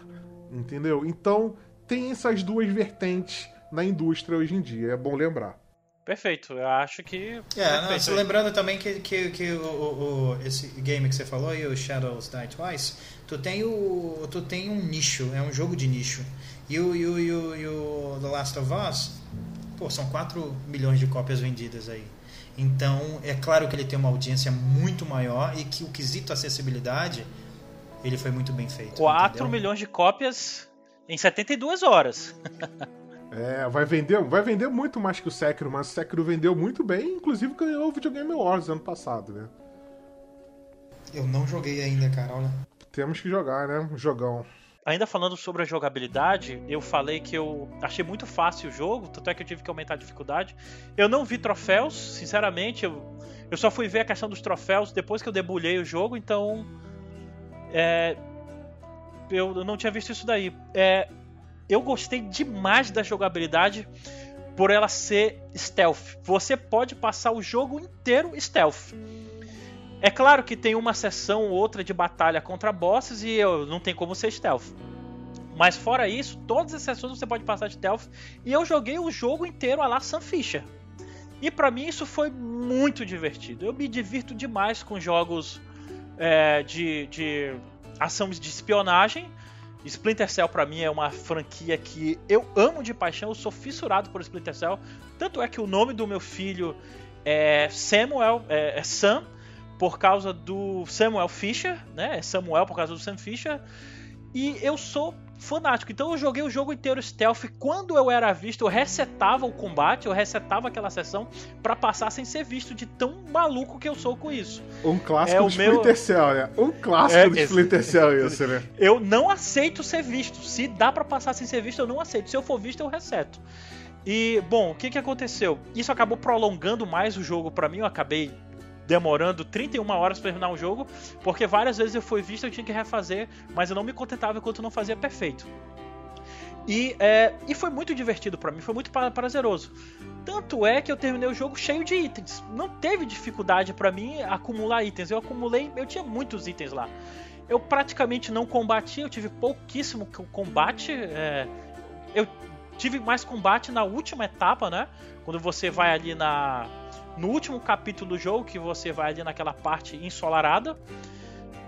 entendeu? Então tem essas duas vertentes na indústria hoje em dia, é bom lembrar. Perfeito, eu acho que. É, não, lembrando também que, que, que o, o, esse game que você falou aí, o Shadows Die Twice, tu tem, o, tu tem um nicho, é um jogo de nicho. E o, e o, e o, e o The Last of Us, pô, são 4 milhões de cópias vendidas aí. Então, é claro que ele tem uma audiência muito maior e que o quesito acessibilidade, ele foi muito bem feito. 4 entendeu? milhões de cópias em 72 horas. [laughs] É, vai vender, vai vender muito mais que o Sekiro, mas o Sekiro vendeu muito bem, inclusive ganhou o Videogame Awards ano passado, né? Eu não joguei ainda, cara, olha. Temos que jogar, né? Jogão. Ainda falando sobre a jogabilidade, eu falei que eu achei muito fácil o jogo, tanto é que eu tive que aumentar a dificuldade. Eu não vi troféus, sinceramente, eu, eu só fui ver a questão dos troféus depois que eu debulhei o jogo, então. É, eu não tinha visto isso daí. É, eu gostei demais da jogabilidade por ela ser stealth. Você pode passar o jogo inteiro stealth. É claro que tem uma sessão ou outra de batalha contra bosses e não tem como ser stealth. Mas fora isso, todas as sessões você pode passar stealth. E eu joguei o jogo inteiro a la Sam. E para mim isso foi muito divertido. Eu me divirto demais com jogos é, de, de ação de espionagem Splinter Cell para mim é uma franquia que eu amo de paixão, eu sou fissurado por Splinter Cell. Tanto é que o nome do meu filho é Samuel, é, é Sam, por causa do Samuel Fisher, né? É Samuel por causa do Sam Fisher. E eu sou fanático. Então eu joguei o jogo inteiro stealth. Quando eu era visto, eu resetava o combate, eu resetava aquela sessão para passar sem ser visto de tão maluco que eu sou com isso. Um clássico é do Splinter meu... Cell, né? Um clássico é, do Splinter Cell isso, né? [laughs] Eu não aceito ser visto. Se dá para passar sem ser visto, eu não aceito. Se eu for visto, eu reseto. E, bom, o que, que aconteceu? Isso acabou prolongando mais o jogo para mim. Eu acabei demorando 31 horas para terminar o jogo, porque várias vezes eu fui visto eu tinha que refazer, mas eu não me contentava enquanto não fazia perfeito. E, é, e foi muito divertido para mim, foi muito prazeroso. Tanto é que eu terminei o jogo cheio de itens. Não teve dificuldade para mim acumular itens. Eu acumulei, eu tinha muitos itens lá. Eu praticamente não combati, eu tive pouquíssimo combate. É, eu tive mais combate na última etapa, né? Quando você vai ali na no último capítulo do jogo, que você vai ali naquela parte ensolarada.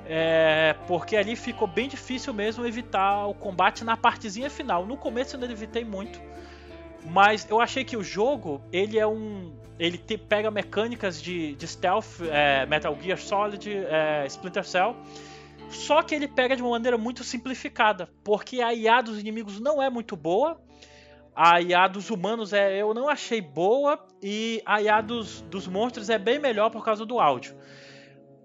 É, porque ali ficou bem difícil mesmo evitar o combate na partezinha final. No começo eu ainda evitei muito, mas eu achei que o jogo ele é um, ele te, pega mecânicas de, de stealth, é, Metal Gear Solid, é, Splinter Cell, só que ele pega de uma maneira muito simplificada, porque a IA dos inimigos não é muito boa a IA dos humanos é, eu não achei boa e a IA dos, dos monstros é bem melhor por causa do áudio.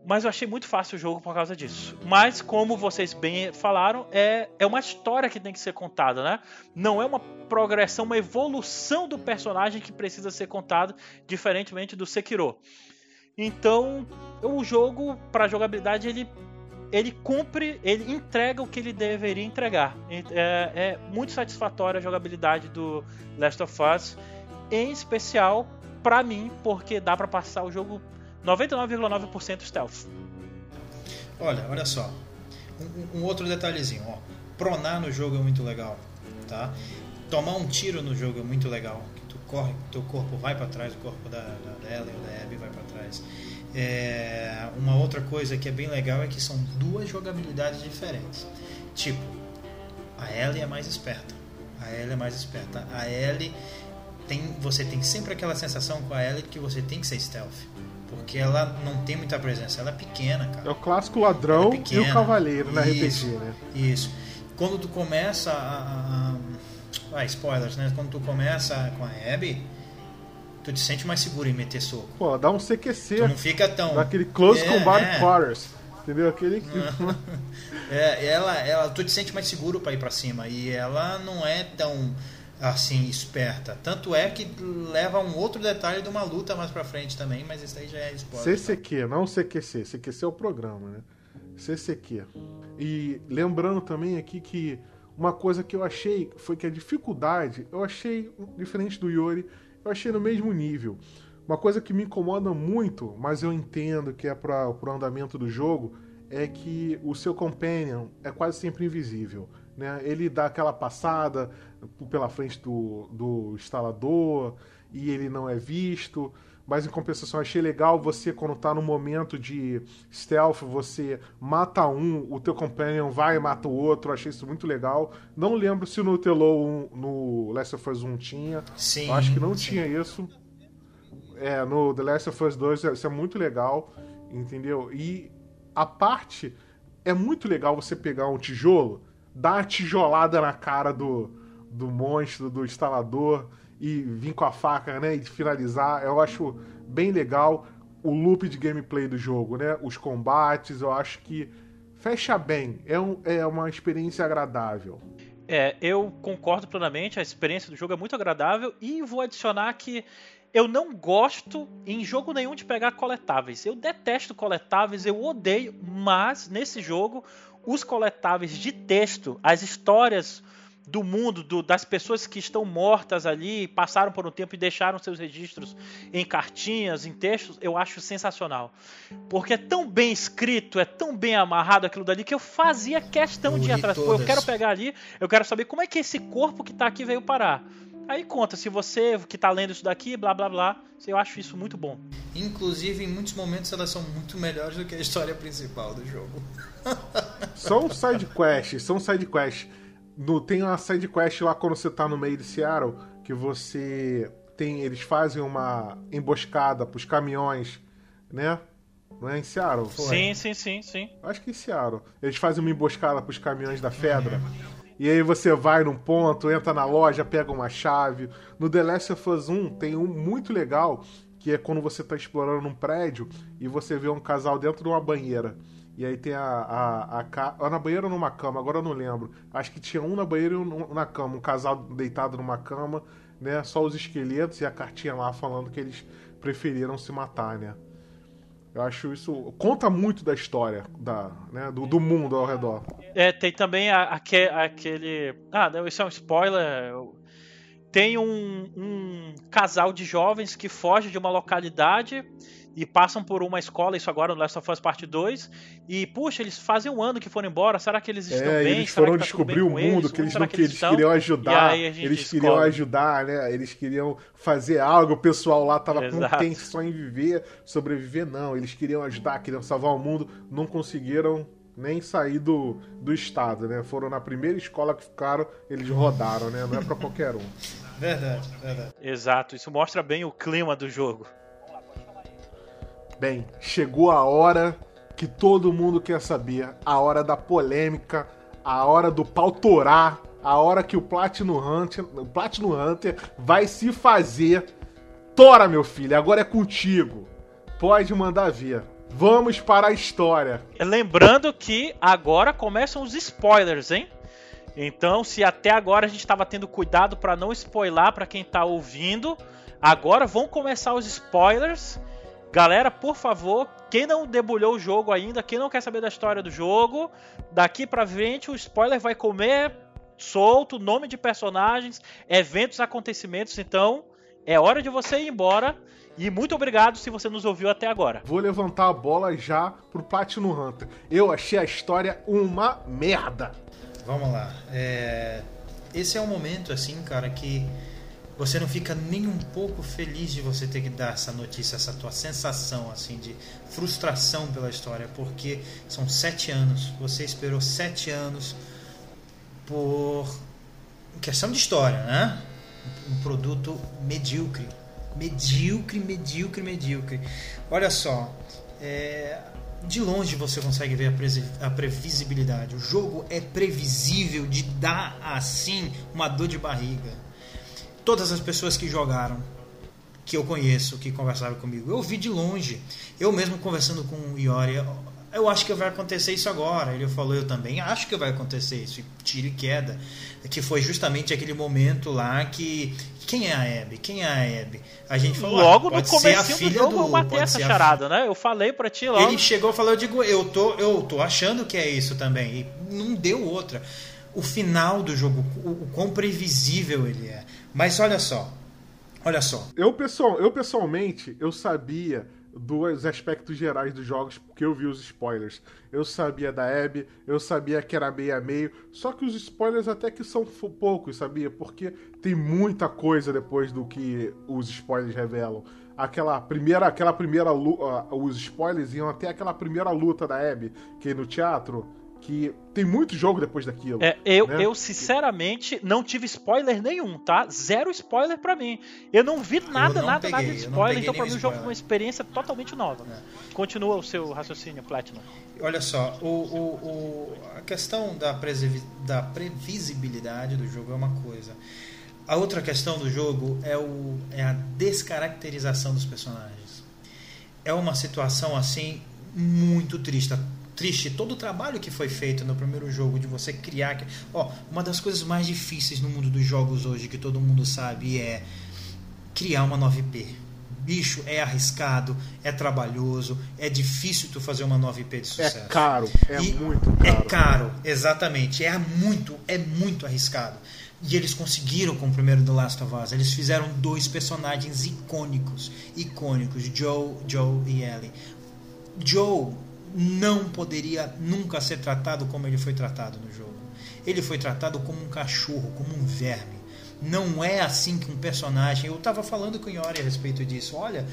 Mas eu achei muito fácil o jogo por causa disso. Mas, como vocês bem falaram, é, é uma história que tem que ser contada, né? Não é uma progressão, uma evolução do personagem que precisa ser contada, diferentemente do Sekiro. Então, o jogo, para jogabilidade, ele ele cumpre, ele entrega o que ele deveria entregar. É, é muito satisfatória a jogabilidade do Last of Us, em especial para mim, porque dá para passar o jogo 99,9% stealth. Olha, olha só. Um, um, outro detalhezinho, ó. Pronar no jogo é muito legal, tá? Tomar um tiro no jogo é muito legal. Tu corre, teu corpo vai para trás, o corpo da, da dela e da Abby vai para trás. É, uma outra coisa que é bem legal é que são duas jogabilidades diferentes. Tipo, a Ellie é mais esperta. A Ellie é mais esperta. A Ellie tem, você tem sempre aquela sensação com a Ellie que você tem que ser stealth. Porque ela não tem muita presença, ela é pequena, cara. É o clássico ladrão é pequena, e o cavaleiro na RPG, né? Isso. Quando tu começa a, a, a, ah, spoilers, né? Quando tu começa com a Abby, tu te sente mais seguro em meter soco. Pô, dá um CQC. Tu não fica tão. Daquele Close é, Combat é. Quarters. Entendeu? Aquele. [laughs] é, ela, ela, tu te sente mais seguro para ir para cima. E ela não é tão. assim esperta. Tanto é que leva a um outro detalhe de uma luta mais pra frente também, mas isso aí já é spoiler. CCQ, não CQC. CQC é o programa, né? CCQ. E lembrando também aqui que uma coisa que eu achei foi que a dificuldade, eu achei diferente do Yori, eu achei no mesmo nível. Uma coisa que me incomoda muito, mas eu entendo que é para o andamento do jogo, é que o seu companion é quase sempre invisível. Né? Ele dá aquela passada pela frente do, do instalador e ele não é visto. Mas em compensação, achei legal você, quando tá no momento de stealth, você mata um, o teu companion vai e mata o outro. Achei isso muito legal. Não lembro se no Telo no Last of Us 1 tinha. Sim. Eu acho que não sim. tinha isso. É, no The Last of Us 2 isso é muito legal, entendeu? E a parte é muito legal você pegar um tijolo, dar uma tijolada na cara do, do monstro, do instalador e vir com a faca, né, e finalizar. Eu acho bem legal o loop de gameplay do jogo, né? Os combates, eu acho que fecha bem. É, um, é uma experiência agradável. É, eu concordo plenamente, a experiência do jogo é muito agradável e vou adicionar que eu não gosto em jogo nenhum de pegar coletáveis. Eu detesto coletáveis, eu odeio, mas nesse jogo os coletáveis de texto, as histórias do mundo, do, das pessoas que estão mortas ali, passaram por um tempo e deixaram seus registros em cartinhas, em textos, eu acho sensacional. Porque é tão bem escrito, é tão bem amarrado aquilo dali que eu fazia questão de ir atrás. Pô, eu quero pegar ali, eu quero saber como é que esse corpo que está aqui veio parar. Aí conta, se você que está lendo isso daqui, blá blá blá, eu acho isso muito bom. Inclusive, em muitos momentos elas são muito melhores do que a história principal do jogo. são side quests, são side quests. No, tem uma side quest lá quando você tá no meio de Seattle, que você tem. Eles fazem uma emboscada pros caminhões, né? Não é em Seattle? Sim, sim, sim, sim. Acho que em Seattle. Eles fazem uma emboscada pros caminhões da Fedra. E aí você vai num ponto, entra na loja, pega uma chave. No The Last of Us 1 tem um muito legal, que é quando você está explorando um prédio e você vê um casal dentro de uma banheira. E aí tem a. a, a, a na banheira ou numa cama, agora eu não lembro. Acho que tinha um na banheira e um na cama. Um casal deitado numa cama, né? Só os esqueletos e a cartinha lá falando que eles preferiram se matar, né? Eu acho isso. Conta muito da história, da, né, do, do mundo ao redor. É, tem também a, aquele. Ah, não, isso é um spoiler. Tem um, um casal de jovens que foge de uma localidade e passam por uma escola, isso agora no Last of Us Part 2, e puxa, eles fazem um ano que foram embora, será que eles estão é, bem? Eles foram tá descobrir o mundo, eles? que eles não que eles, queriam ajudar, eles descobre. queriam ajudar, né? Eles queriam fazer algo, o pessoal lá tava Exato. com intenção em viver, sobreviver não, eles queriam ajudar, queriam salvar o mundo, não conseguiram nem sair do, do estado, né? Foram na primeira escola que ficaram, eles rodaram, né? Não é para qualquer um. [laughs] Verdade, verdade. Exato, isso mostra bem o clima do jogo. Bem, chegou a hora que todo mundo quer saber, a hora da polêmica, a hora do pau torar, a hora que o Platinum Hunter, o Platinum Hunter vai se fazer. Tora, meu filho, agora é contigo. Pode mandar ver. Vamos para a história. Lembrando que agora começam os spoilers, hein? Então, se até agora a gente estava tendo cuidado para não spoiler para quem está ouvindo, agora vão começar os spoilers Galera, por favor, quem não debulhou o jogo ainda, quem não quer saber da história do jogo, daqui pra frente o spoiler vai comer solto, nome de personagens, eventos, acontecimentos, então é hora de você ir embora. E muito obrigado se você nos ouviu até agora. Vou levantar a bola já pro Platinum Hunter. Eu achei a história uma merda. Vamos lá. É... Esse é um momento, assim, cara, que você não fica nem um pouco feliz de você ter que dar essa notícia, essa tua sensação assim de frustração pela história, porque são sete anos. Você esperou sete anos por questão de história, né? Um produto medíocre, medíocre, medíocre, medíocre. Olha só, é, de longe você consegue ver a, previsibilidade. O jogo é previsível de dar assim uma dor de barriga todas as pessoas que jogaram, que eu conheço, que conversaram comigo, eu vi de longe. Eu mesmo conversando com o Iori, Eu acho que vai acontecer isso agora. Ele falou, eu também acho que vai acontecer isso. Tiro e queda. Que foi justamente aquele momento lá que. Quem é a Abby? Quem é a Abby? A gente falou. Logo ah, no começo do jogo do, eu matei essa charada, né? Eu falei pra ti logo. Ele chegou e falou, eu digo, eu tô, eu tô achando que é isso também. E não deu outra. O final do jogo, o, o quão previsível ele é. Mas olha só. Olha só. Eu, pessoal, eu pessoalmente, eu sabia dos aspectos gerais dos jogos, porque eu vi os spoilers. Eu sabia da Abby, eu sabia que era meio a meio, só que os spoilers até que são poucos, sabia? Porque tem muita coisa depois do que os spoilers revelam. Aquela primeira, aquela primeira luta, os spoilers iam até aquela primeira luta da Abby, que no teatro, que tem muito jogo depois daquilo. É, eu, né? eu sinceramente não tive spoiler nenhum, tá? Zero spoiler para mim. Eu não vi nada, não nada, peguei, nada de spoiler, então para mim o jogo foi uma experiência totalmente nova. É. Continua o seu raciocínio, Platinum. Olha só, o, o, o, a questão da, da previsibilidade do jogo é uma coisa. A outra questão do jogo é, o, é a descaracterização dos personagens. É uma situação assim muito triste triste todo o trabalho que foi feito no primeiro jogo de você criar. Ó, uma das coisas mais difíceis no mundo dos jogos hoje que todo mundo sabe é criar uma nova IP. Bicho, é arriscado, é trabalhoso, é difícil tu fazer uma nova IP de é sucesso. É caro, é e muito caro. É caro, exatamente. É muito, é muito arriscado. E eles conseguiram com o primeiro The Last of Us. Eles fizeram dois personagens icônicos, icônicos, Joe, Joe e Ellie. Joe não poderia nunca ser tratado como ele foi tratado no jogo. Ele foi tratado como um cachorro, como um verme. Não é assim que um personagem. Eu estava falando com o Yori a respeito disso. Olha,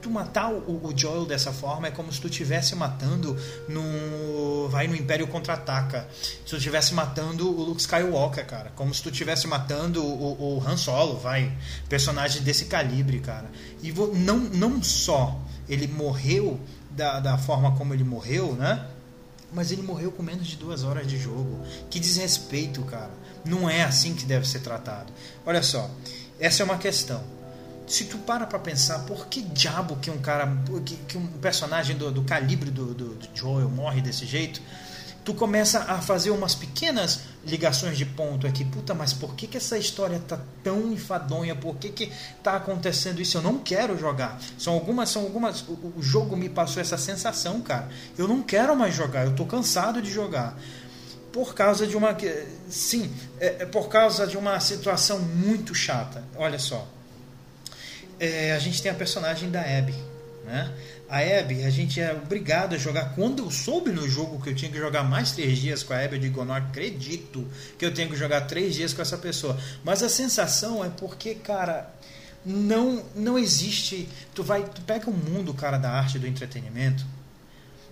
tu matar o, Joel dessa forma é como se tu estivesse matando no vai no Império contra-ataca se tu estivesse matando o Luke Skywalker cara como se tu estivesse matando o, o Han Solo vai personagem desse calibre cara e não não só ele morreu da, da forma como ele morreu, né? Mas ele morreu com menos de duas horas de jogo. Que desrespeito, cara. Não é assim que deve ser tratado. Olha só, essa é uma questão. Se tu para pra pensar, por que diabo que um cara, que, que um personagem do, do calibre do, do, do Joel morre desse jeito? Tu começa a fazer umas pequenas ligações de ponto aqui. Puta, mas por que, que essa história tá tão enfadonha? Por que, que tá acontecendo isso? Eu não quero jogar. São algumas, são algumas. O, o jogo me passou essa sensação, cara. Eu não quero mais jogar, eu tô cansado de jogar. Por causa de uma. Sim, é, é por causa de uma situação muito chata. Olha só. É, a gente tem a personagem da Abby. Né? A Abby, a gente é obrigado a jogar. Quando eu soube no jogo que eu tinha que jogar mais três dias com a Abby, eu digo, não acredito que eu tenho que jogar três dias com essa pessoa. Mas a sensação é porque, cara, não não existe. Tu vai, tu pega o mundo, cara, da arte do entretenimento,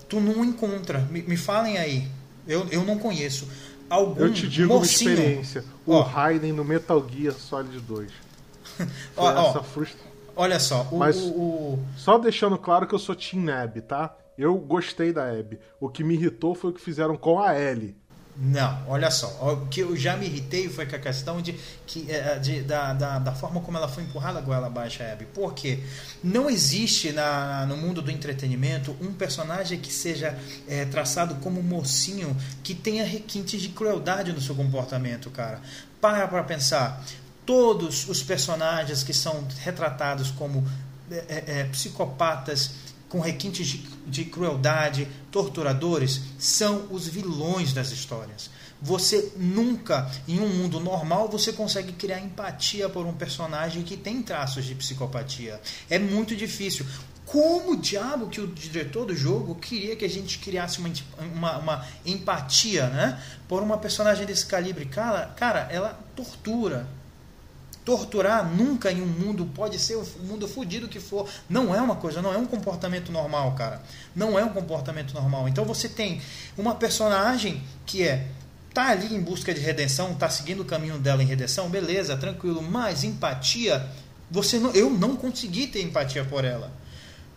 tu não encontra. Me, me falem aí. Eu, eu não conheço. Algum eu te digo mocinho, uma experiência. O ó, Raiden no Metal Gear Solid 2. [laughs] Foi ó, essa frustração Olha só, o, Mas, o, o, Só deixando claro que eu sou Team Abby, tá? Eu gostei da Abby. O que me irritou foi o que fizeram com a Ellie. Não, olha só. O que eu já me irritei foi com a questão de, que, é, de, da, da, da, forma como ela foi empurrada goela abaixo, a Abby. Porque não existe na, no mundo do entretenimento um personagem que seja é, traçado como mocinho que tenha requintes de crueldade no seu comportamento, cara. Para pra pensar todos os personagens que são retratados como é, é, é, psicopatas com requintes de, de crueldade, torturadores, são os vilões das histórias. Você nunca, em um mundo normal, você consegue criar empatia por um personagem que tem traços de psicopatia. É muito difícil. Como diabo que o diretor do jogo queria que a gente criasse uma, uma, uma empatia né, por uma personagem desse calibre? Cara, cara, ela tortura, Torturar nunca em um mundo pode ser o mundo fodido que for. Não é uma coisa, não é um comportamento normal, cara. Não é um comportamento normal. Então você tem uma personagem que é tá ali em busca de redenção, tá seguindo o caminho dela em redenção, beleza, tranquilo, mas empatia, você não, eu não consegui ter empatia por ela.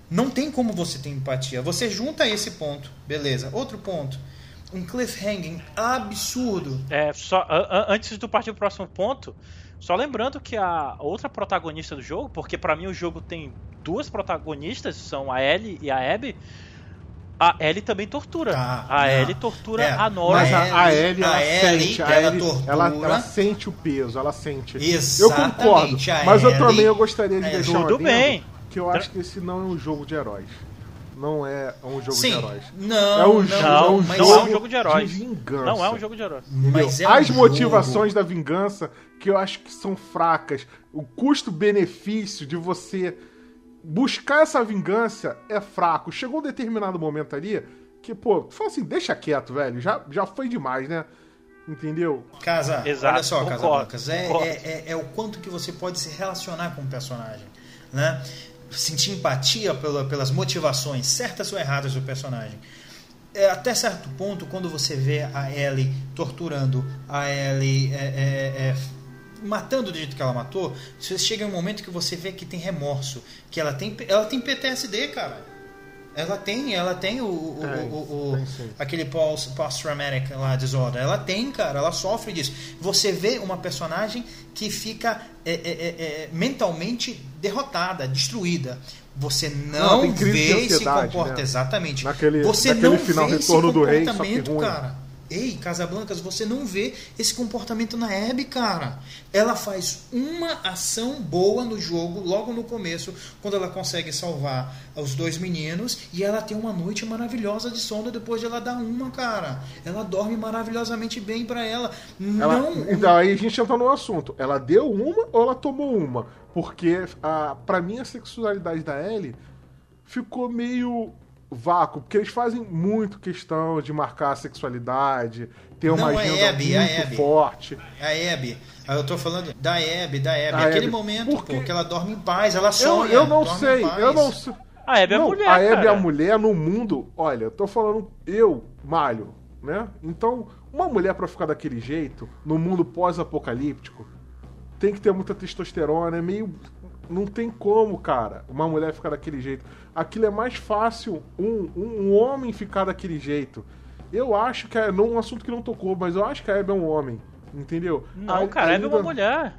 Não tem como você ter empatia. Você junta esse ponto, beleza. Outro ponto, um cliffhanging absurdo. É, só antes do partir pro próximo ponto, só lembrando que a outra protagonista do jogo, porque para mim o jogo tem duas protagonistas, são a Ellie e a Abby. a Ellie também tortura. Tá, a não. Ellie tortura É, a Nora. Mas a, a Ellie- ela a Ellie, sente, a ela Ellie, tortura. ela, ela sente o peso, ela sente. Eu Exatamente, concordo, a mas eu também eu gostaria de é, deixar tudo um bem. que eu acho que esse não é um jogo de heróis. Não é um jogo Sim. de heróis. Não, é um não, jogo, não, é um mas- não jogo é um jogo de heróis. de vingança. Não é um jogo de herói. Mas é um As jogo- motivações da vingança que eu acho que são fracas. O custo-benefício de você buscar essa vingança é fraco. Chegou um determinado momento ali que, pô, tu fala assim, deixa quieto, velho. Já, já foi demais, né? Entendeu? Casa, Exato, olha só, concordo, Casablancas, é, é, é, é o quanto que você pode se relacionar com o personagem, né? Sentir empatia pela, pelas motivações, certas ou erradas do personagem. É, até certo ponto, quando você vê a Ellie torturando, a Ellie é, é, é, matando do jeito que ela matou, você chega em um momento que você vê que tem remorso, que ela tem, ela tem PTSD, cara. Ela tem, ela tem o, o, Tem, o- o- tem aquele post- post-traumatic lá, disorder. Ela tem, cara, ela sofre disso. Você vê uma personagem que fica é, é, é, é, mentalmente derrotada, destruída. Você Não, não, vê esse comportamento. né? Exatamente. Naquele- você naquele não final, vê esse Retorno do Rei, comportamento, cara. Ei, Casablancas, você não vê esse comportamento na Abby, cara. Ela faz uma ação boa no jogo, logo no começo, quando ela consegue salvar os dois meninos, e ela tem uma noite maravilhosa de sono depois de ela dar uma, cara. Ela dorme maravilhosamente bem pra ela. Ela, Não. então aí a gente entra no assunto. Ela deu uma ou ela tomou uma? Porque a, pra mim a sexualidade da Ellie ficou meio vácuo, porque eles fazem muito questão de marcar a sexualidade, ter uma Não, a agenda Abby, a muito forte. A Abby. Ah, Eu tô falando da Abby, da Abby. A Aquele Abby. momento, Porque- pô, que ela dorme em paz, ela Eu, sonha. eu não dorme em sei, eu não sei. A Abby é Não, mulher, a Abby é a mulher no mundo. Olha, eu tô falando eu, Malho, né? Então, uma mulher pra ficar daquele jeito, no mundo pós-apocalíptico, tem que ter muita testosterona, é meio. Não tem como, cara, uma mulher ficar daquele jeito. Aquilo é mais fácil um, um, um homem ficar daquele jeito. Eu acho que é. Não um assunto que não tocou, mas eu acho que a Abby é um homem. Entendeu? Não, A- cara, a Abby é uma ainda- mulher.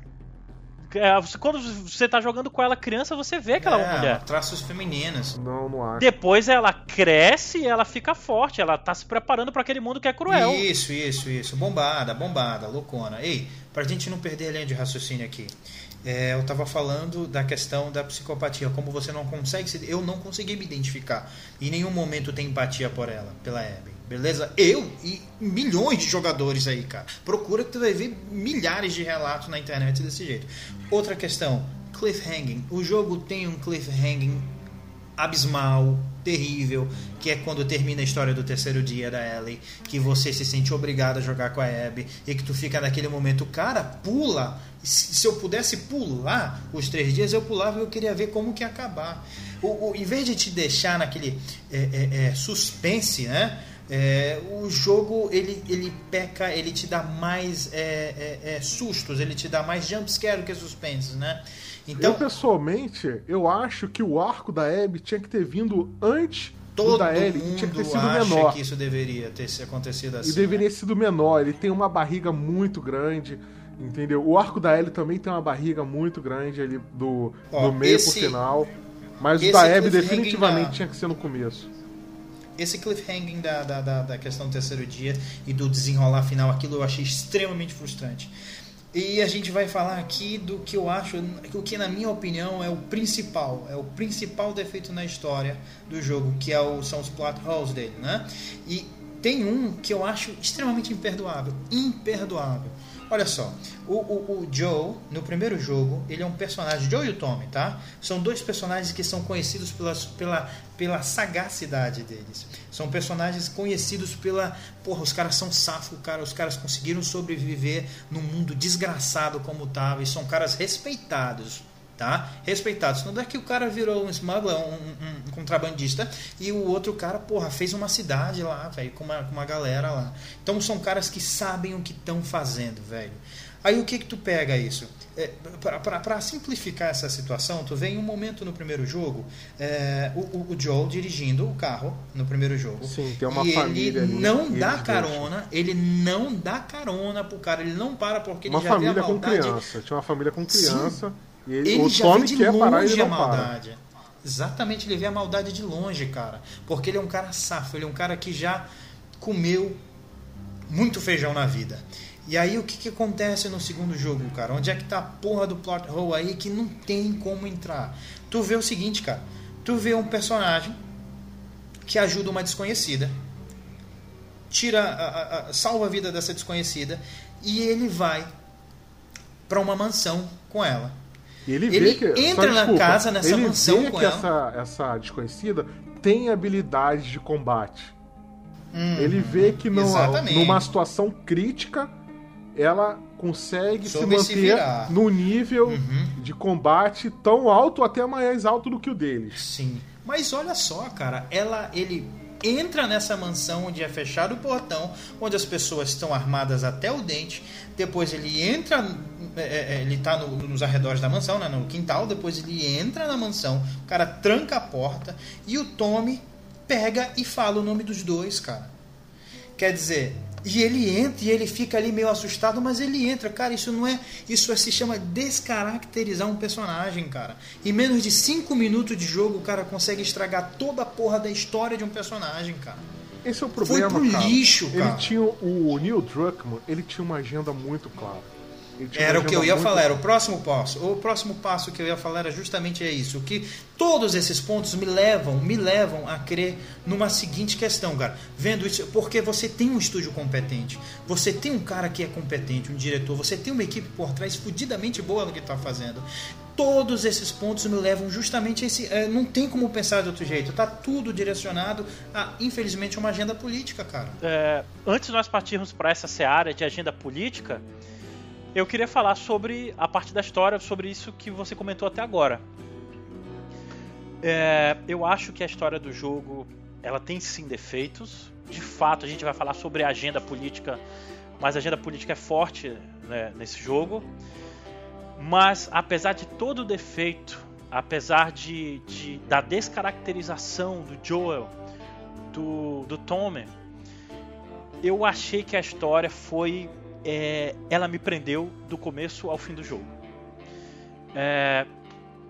É, você- quando você tá jogando com ela criança, você vê que ela é uma mulher. Traços femininos. Não, não acho. Depois ela cresce e ela fica forte. Ela tá se preparando pra aquele mundo que é cruel. Isso, isso, isso. Bombada, bombada, loucona. Ei, pra gente não perder a linha de raciocínio aqui. É, eu tava falando da questão da psicopatia, como você não consegue se, eu não consegui me identificar. Em nenhum momento tem empatia por ela, pela Abby. Beleza? Eu e milhões de jogadores aí, cara. Procura que tu vai ver milhares de relatos na internet desse jeito. Outra questão, cliffhanging. O jogo tem um cliffhanging abismal, terrível, que é quando termina a história do terceiro dia da Ellie, que você se sente obrigado a jogar com a Abby e que tu fica naquele momento, cara, pula. Se eu pudesse pular os três dias, eu pulava e eu queria ver como que ia acabar. O, o- em vez de te deixar naquele é, é, é, suspense, né? É, o jogo ele, ele peca, ele te dá mais é, é, sustos, ele te dá mais jumpscare que suspense, né? Então, eu, pessoalmente, eu acho que o arco da Abby tinha que ter vindo antes do todo da Ellie e mundo tinha que ter sido acha menor. que isso deveria ter se acontecido assim. E deveria ter sido menor. Ele tem uma barriga muito grande, entendeu? O arco da Ellie também tem uma barriga muito grande ali do, Ó, do meio esse- pro final. Mas o da Abby definitivamente da- tinha que ser no começo. Esse cliffhanging da, da, da, da questão do terceiro dia e do desenrolar final, aquilo eu achei extremamente frustrante. E a gente vai falar aqui do que eu acho, o que na minha opinião é o principal, é o principal defeito na história do jogo, que é o, são os plot holes dele, né? E tem um que eu acho extremamente imperdoável, imperdoável. Olha só, o, o, o Joe, no primeiro jogo, ele é um personagem, Joe e o Tommy, tá? São dois personagens que são conhecidos pelas, pela, pela sagacidade deles. São personagens conhecidos pela. Porra, os caras são safos, cara, os caras conseguiram sobreviver num mundo desgraçado como tava, e são caras respeitados. Tá? Respeitados. Não é que o cara virou um smuggler, um, um- um contrabandista, e o outro cara, porra, fez uma cidade lá, velho, com uma, com uma galera lá. Então são caras que sabem o que estão fazendo, velho. Aí o que que tu pega isso? É, para simplificar essa situação, tu vê em um momento no primeiro jogo é, o, o- o Joe dirigindo o carro no primeiro jogo. Sim, tem uma e família ele não dá carona, ele não dá carona pro cara, ele não para porque ele Uma já vê a família com maldade criança. Tinha uma família com criança. E ele, ele o já Tommy vê de quer parar longe ele a para. maldade. Exatamente, ele vê a maldade de longe, cara. Porque ele é um cara safo, ele é um cara que já comeu muito feijão na vida. E aí o que, que acontece no segundo jogo, cara? Onde é que tá a porra do plot hole aí que não tem como entrar? Tu vê o seguinte, cara. Tu vê um personagem que ajuda uma desconhecida, tira, a, a, salva a vida dessa desconhecida e ele vai para uma mansão com ela. E ele, Ele vê que, entra na desculpa, casa, nessa ele mansão vê com que ela. essa, essa desconhecida tem habilidades de combate. Hum, Ele vê que exatamente. numa situação crítica ela consegue se Soube se manter virar. no nível Uhum. de combate tão alto, até mais alto do que o deles. Sim. Mas olha só, cara, ela, ele entra nessa mansão onde é fechado o portão, onde as pessoas estão armadas até o dente. Depois ele entra, é, é, ele tá no- nos arredores da mansão, né, no quintal. Depois ele entra na mansão, o cara tranca a porta e o Tommy pega e fala o nome dos dois, cara. Quer dizer, e ele entra e ele fica ali meio assustado, mas ele entra, cara. Isso não é. Isso é- se chama descaracterizar um personagem, cara. Em menos de 5 minutos de jogo, o cara consegue estragar toda a porra da história de um personagem, cara. Esse é o problema, pro cara. lixo, Ele cara. tinha o Neil Druckmann, ele tinha uma agenda muito clara. Era o que eu ia muito- falar, era o próximo passo. O próximo passo que eu ia falar era justamente é isso. Que todos esses pontos me levam, me levam a crer numa seguinte questão, cara. Vendo isso, porque você tem um estúdio competente, você tem um cara que é competente, um diretor, você tem uma equipe por trás fudidamente boa no que tá fazendo. Todos esses pontos me levam justamente a esse. é, não tem como pensar de outro jeito. Tá tudo direcionado a, infelizmente, uma agenda política, cara. É, antes de nós partirmos para essa seara de agenda política, eu queria falar sobre a parte da história, sobre isso que você comentou até agora. É, eu acho que a história do jogo ela tem sim defeitos. De fato, a gente vai falar sobre a agenda política, mas a agenda política é forte né, nesse jogo. Mas apesar de todo o defeito, apesar de, de- da descaracterização do Joel, do, do Tommy, eu achei que a história foi. É, ela me prendeu do começo ao fim do jogo. É,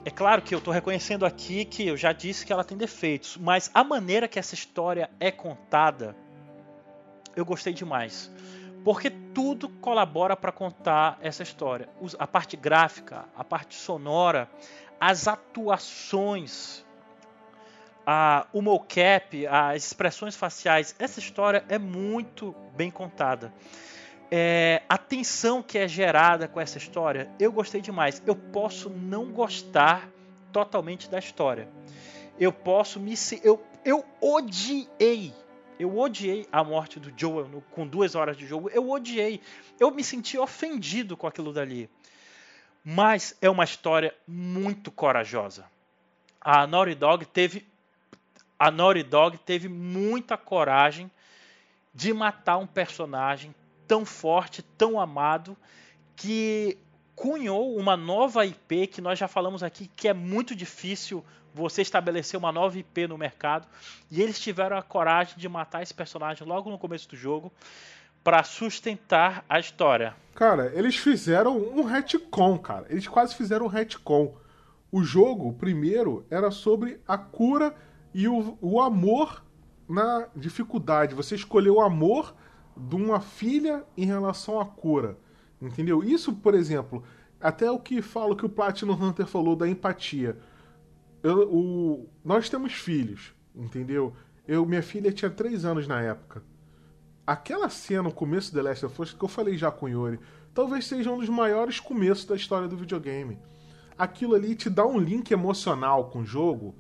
é claro que eu estou reconhecendo aqui que eu já disse que ela tem defeitos, mas a maneira que essa história é contada, eu gostei demais. Porque tudo colabora para contar essa história. A parte gráfica, a parte sonora, as atuações, a, o mocap, as expressões faciais. Essa história é muito bem contada. É, a tensão que é gerada com essa história, eu gostei demais. Eu posso não gostar totalmente da história. Eu posso me. Eu, eu odiei. Eu odiei a morte do Joel no- com duas horas de jogo. Eu odiei. Eu me senti ofendido com aquilo dali. Mas é uma história muito corajosa. A Naughty Dog teve a Naughty Dog teve muita coragem de matar um personagem tão forte, tão amado, que cunhou uma nova IP que nós já falamos aqui que é muito difícil você estabelecer uma nova IP no mercado. E eles tiveram a coragem de matar esse personagem logo no começo do jogo para sustentar a história. Cara, eles fizeram um retcon, cara. Eles quase fizeram um retcon. O jogo, primeiro, era sobre a cura e o, o amor na dificuldade. Você escolheu o amor de uma filha em relação à cura. Entendeu? Isso, por exemplo, até o que falo que o Platinum Hunter falou da empatia. Eu- o- nós temos filhos, entendeu? Eu, minha filha tinha 3 anos na época. Aquela cena no começo de The Last of Us, que eu falei já com o Yuri, talvez seja um dos maiores começos da história do videogame. Aquilo ali te dá um link emocional com o jogo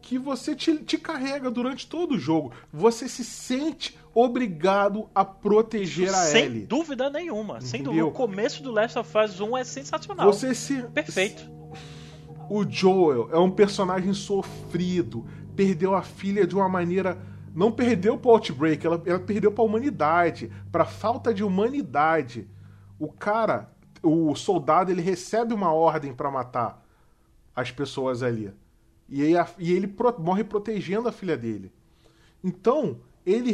que você te, te carrega durante todo o jogo. Você se sente obrigado a proteger a sem Ellie. dúvida nenhuma. Sem Entendeu? dúvida. O começo do Last of Us 1 é sensacional. Você se. Perfeito. O Joel é um personagem sofrido, perdeu a filha de uma maneira. Não perdeu pro Outbreak, ela, ela perdeu pra humanidade, pra falta de humanidade. O cara, o soldado, ele recebe uma ordem pra matar as pessoas ali. E, aí a- e ele pro- morre protegendo a filha dele. Então, ele,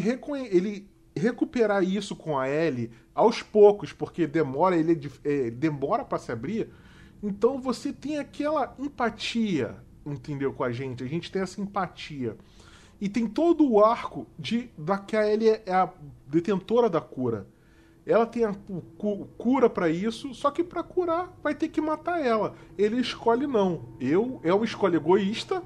ele recuperar isso com a Ellie aos poucos, porque demora, ele é é, demora para se abrir. Então você tem aquela empatia entendeu, com a gente. A gente tem essa empatia. E tem todo o arco de da que a Ellie é a detentora da cura. Ela tem a cura para isso, só que para curar vai ter que matar ela. Ele escolhe não. Eu é uma escolha egoísta.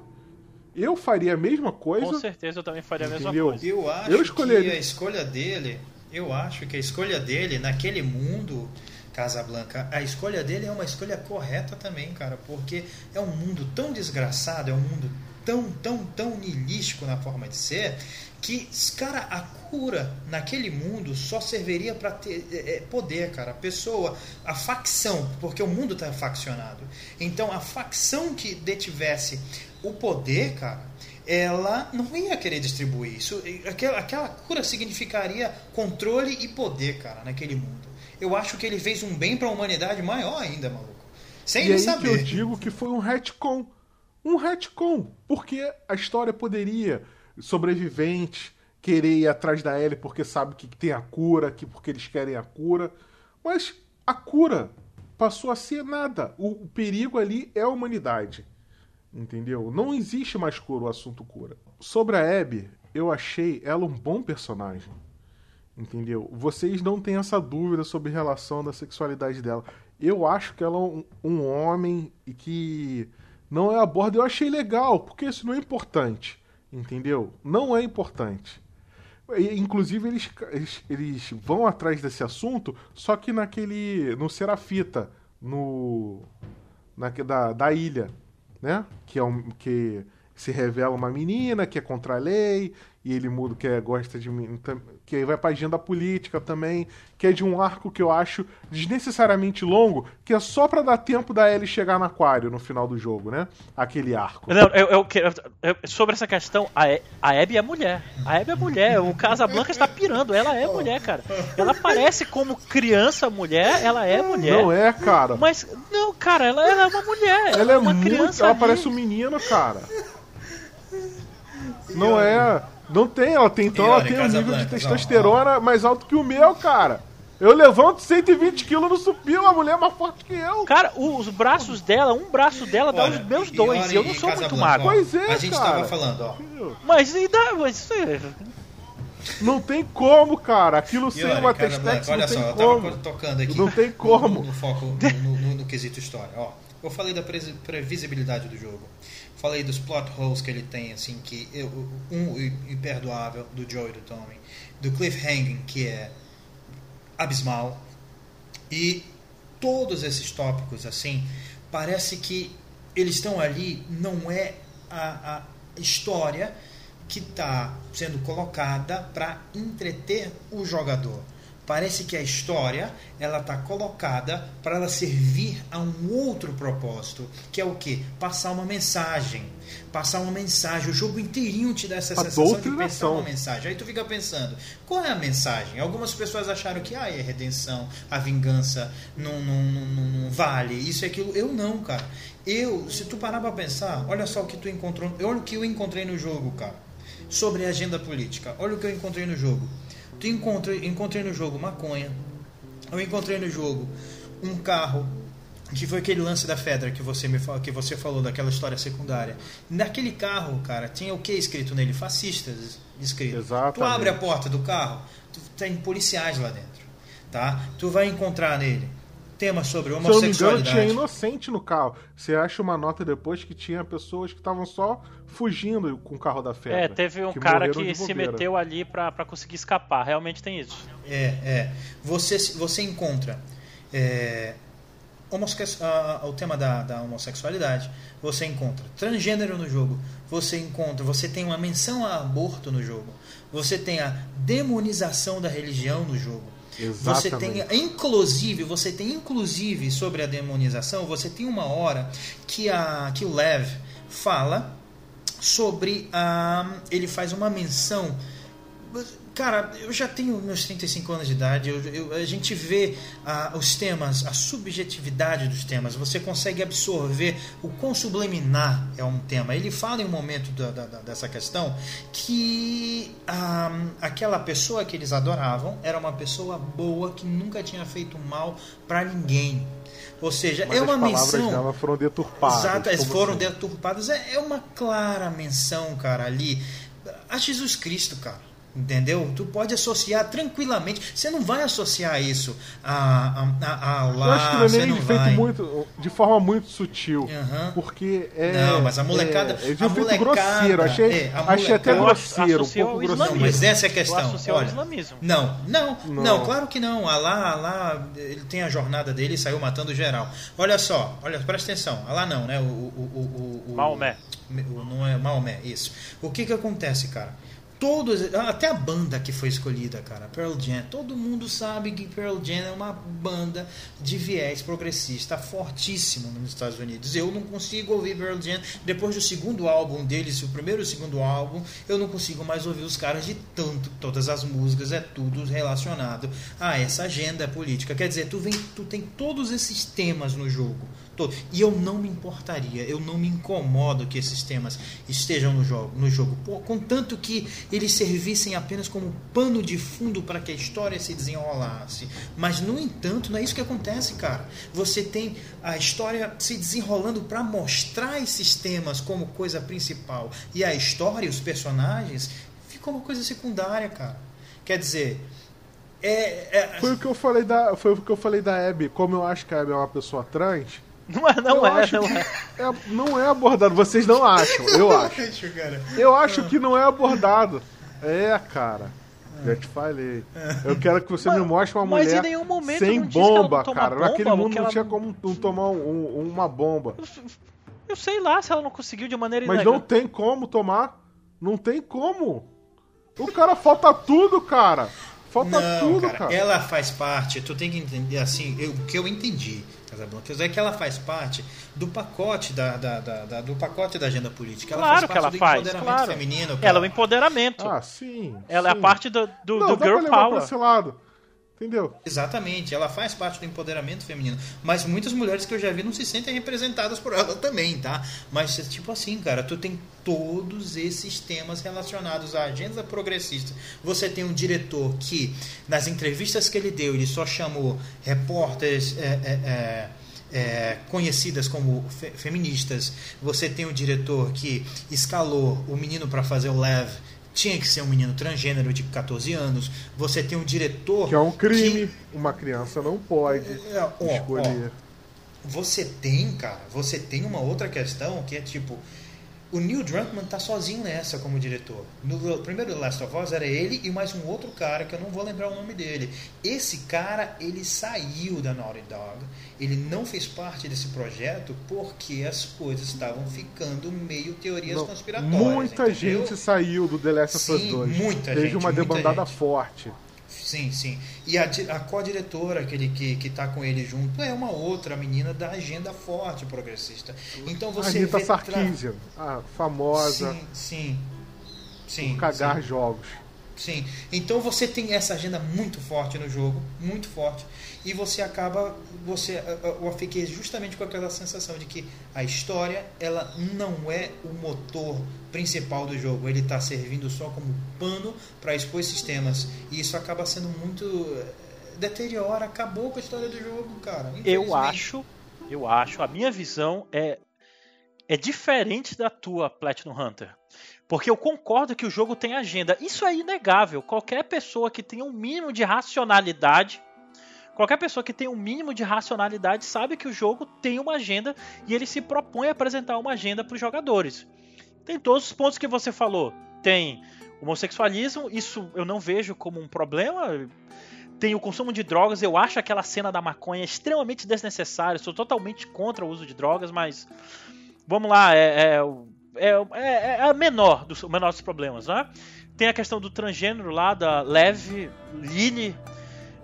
Eu faria a mesma coisa. Com certeza eu também faria a mesma coisa. Eu acho eu escolheria... que a escolha dele, eu acho que a escolha dele naquele mundo Casablanca, a escolha dele é uma escolha correta também, cara, porque é um mundo tão desgraçado, é um mundo tão, tão, tão nilístico na forma de ser, que, cara, a cura naquele mundo só serviria para ter é, é, poder, cara. A pessoa, a facção, porque o mundo está faccionado. Então, a facção que detivesse o poder, cara, ela não ia querer distribuir isso. Aquela, aquela cura significaria controle e poder, cara, naquele mundo. Eu acho que ele fez um bem para a humanidade maior ainda, maluco. Sem e ele aí saber. que eu digo que foi um retcon. Um retcon. Porque a história poderia sobrevivente querer ir atrás da Ellie porque sabe que tem a cura, que porque eles querem a cura. Mas a cura passou a ser nada. O, o perigo ali é a humanidade. Entendeu? Não existe mais cura o assunto cura. Sobre a Abby, eu achei ela um bom personagem. Entendeu? Vocês não têm essa dúvida sobre relação da sexualidade dela. Eu acho que ela é um, um homem e que não é aborda. Eu achei legal, porque isso não é importante. Entendeu? Não é importante. Inclusive, eles, eles, eles, vão atrás desse assunto, só que naquele. no Serafita, no. Na, da, da ilha, né? Que é um. Que se revela uma menina que é contra a lei, e ele muda, que é, gosta de que aí vai pra agenda política também, que é de um arco que eu acho desnecessariamente longo, que é só para dar tempo da Ellie chegar no aquário no final do jogo, né? Aquele arco. Não, eu, eu, eu, sobre essa questão, a, a Abby é mulher. A Abby é mulher. O Casablanca está pirando. Ela é mulher, cara. Ela parece como criança mulher, ela é mulher. Não é, cara. Mas, não, cara, ela, ela é uma mulher. Ela, ela é uma muito, criança. Ela ali. parece um menino, cara. Não é. Não tem, ela tem, então ela tem um nível de testosterona mais alto que o meu, cara. Eu levanto 120 quilos no supino, a mulher é mais forte que eu. Cara, os braços dela, um braço dela dá os meus dois. E, eu não sou muito magro. Pois é, A gente cara. tava falando, ó. Mas e dá, mas... Não tem como, cara. Aquilo sem uma testex não tem só, como. Eu tava tocando aqui. Não tem como. No, no foco, no, no, no, quesito história. Ó, eu falei da previsibilidade do jogo. Falei dos plot holes que ele tem, assim, que um imperdoável do Joe e do Tommy, do cliffhanging que é abismal e todos esses tópicos, assim, parece que eles estão ali, não é a, a história que está sendo colocada para entreter o jogador. Parece que a história ela está colocada para ela servir a um outro propósito, que é o que? Passar uma mensagem. Passar uma mensagem. O jogo inteirinho te dá essa a sensação de passar uma mensagem. Aí tu fica pensando, qual é a mensagem? Algumas pessoas acharam que ah, é a redenção, a vingança não, não, não, não vale, isso e aquilo. Eu não, cara. Eu, se tu parar para pensar, olha só o que tu encontrou, olha o que eu encontrei no jogo, cara. Sobre a agenda política. Olha o que eu encontrei no jogo Tu encontra, encontrei no jogo maconha. Eu encontrei no jogo um carro que foi aquele lance da Fedra que você me que você falou daquela história secundária. Naquele carro, cara, tinha o que escrito nele? Fascistas escrito. Exatamente. Tu abre a porta do carro, tu tem policiais lá dentro, tá? Tu vai encontrar nele tema sobre homossexualidade. Se eu não me engano, tinha inocente no carro. Você acha uma nota depois que tinha pessoas que estavam só fugindo com o carro da Fedra. É, teve um que cara que se meteu ali para conseguir escapar. Realmente tem isso. É, é. Você, você encontra é, o tema da, da homossexualidade, você encontra transgênero no jogo, você encontra, você tem uma menção a aborto no jogo, você tem a demonização da religião no jogo. Exatamente. Você tem, inclusive, você tem inclusive sobre a demonização, você tem uma hora que a que o Lev fala sobre a ele faz uma menção Cara, eu já tenho meus 35 anos de idade, eu, eu, a gente vê ah, os temas, a subjetividade dos temas, você consegue absorver o quão subliminar é um tema. Ele fala em um momento da, da, dessa questão que ah, aquela pessoa que eles adoravam era uma pessoa boa que nunca tinha feito mal para ninguém. Ou seja, Mas é uma as palavras menção. dela foram deturpadas. Exato, foram assim? deturpadas. É, é uma clara menção, cara, ali a Jesus Cristo, cara. Entendeu? Tu pode associar tranquilamente. Você não vai associar isso a, a, a, a lá. Eu acho que não é você nem não feito vai. muito, de forma muito sutil. Aham. Porque é. Não, mas a molecada- É, é a molecada- grosseiro. Achei, é, a achei até molecada- grosseiro, um pouco grosseiro. Não, mas essa é a questão. Olha, islamismo. Não, não, não, Não. claro que não. Alá, Alá, ele tem a jornada dele e saiu matando geral. Olha só, olha, presta atenção. Alá não, né? O, o, o, o, o- Maomé. o- Não é Maomé, isso. O que que acontece, cara? Todos, até a banda que foi escolhida, cara, Pearl Jam, todo mundo sabe que Pearl Jam é uma banda de viés progressista fortíssimo nos Estados Unidos. Eu não consigo ouvir Pearl Jam depois do segundo álbum deles, o primeiro e o segundo álbum, eu não consigo mais ouvir os caras de tanto, todas as músicas é tudo relacionado a essa agenda política. Quer dizer, tu vem, tu tem todos esses temas no jogo. Todo. E eu não me importaria, eu não me incomodo que esses temas estejam no jogo, no jogo Pô, contanto que eles servissem apenas como pano de fundo para que a história se desenrolasse. Mas, no entanto, não é isso que acontece, cara. Você tem a história se desenrolando para mostrar esses temas como coisa principal. E a história, os personagens, ficou uma coisa secundária, cara. Quer dizer, é, é- Foi o que eu falei da, foi o que eu falei da Abby. Como eu acho que a Abby é uma pessoa trans, Não é, não Eu é, acho não é. é- não é abordado. Vocês não acham? Eu acho. Eu acho que não é abordado. É, cara. Já te falei. Eu quero que você Mas- me mostre uma mas em mulher nenhum momento sem ela bomba, cara. bomba, Naquele mundo que não ela tinha como não tomar um- uma bomba. Eu sei lá se ela não conseguiu de maneira Mas não tem como tomar. Não tem como. O cara falta tudo, cara. Falta Não, tudo, cara, cara. ela faz parte, tu tem que entender assim, eu- o que eu entendi, Casablanca, é que ela faz parte do pacote da, da- da- da- do pacote da agenda política. Ela Claro faz que parte ela do faz, empoderamento claro. feminino. cara. Ela é o empoderamento. Ah, sim. ela é a sim. parte do, do, Não, do dá girl pra levar pra power. esse lado. Entendeu? Exatamente, ela faz parte do empoderamento feminino. Mas muitas mulheres que eu já vi não se sentem representadas por ela também, tá? Mas, tipo assim, cara, tu tem todos esses temas relacionados à agenda progressista. Você tem um diretor que, nas entrevistas que ele deu, ele só chamou repórteres. é, é, é, é, conhecidas como fe- feministas. Você tem um diretor que escalou o menino para fazer o Lev. Tinha que ser um menino transgênero de 14 anos. Você tem um diretor. Que é um crime. Uma criança não pode É, ó, escolher. Você tem, cara, você tem uma outra questão que é tipo. O Neil Druckmann tá sozinho nessa como diretor. No primeiro The Last of Us era ele e mais um outro cara que eu não vou lembrar o nome dele. Esse cara, ele saiu da Naughty Dog. Ele não fez parte desse projeto porque as coisas estavam ficando meio teorias Não, conspiratórias. muita entendeu? gente saiu do The Last of Us Sim, 2. muita Teve gente, uma gente. forte. Sim, sim. E a, a co-diretora aquele que, que tá com ele junto é uma outra menina da agenda forte progressista. Então você Anitta vê Sarkeesian, a famosa Sim, sim. Sim. por cagar sim. jogos. Sim. Então você tem essa agenda muito forte no jogo, muito forte, e você acaba, você, eu fiquei justamente com aquela sensação de que a história ela não é o motor principal do jogo, ele está servindo só como pano para expor esses temas, e isso acaba sendo muito eh, deteriora, acabou com a história do jogo, cara. Eu acho, eu acho, a minha visão é é diferente da tua Platinum Hunter. Porque eu concordo que o jogo tem agenda. Isso é inegável. Qualquer pessoa que tenha um mínimo de racionalidade, qualquer pessoa que tenha um mínimo de racionalidade sabe que o jogo tem uma agenda e ele se propõe a apresentar uma agenda para os jogadores. Tem todos os pontos que você falou. Tem homossexualismo, isso eu não vejo como um problema. Tem o consumo de drogas, eu acho aquela cena da maconha extremamente desnecessária. Sou totalmente contra o uso de drogas, mas vamos lá, é, é, é, é, é a menor dos, o menor dos problemas, né? Tem a questão do transgênero lá, da Lev, Lily,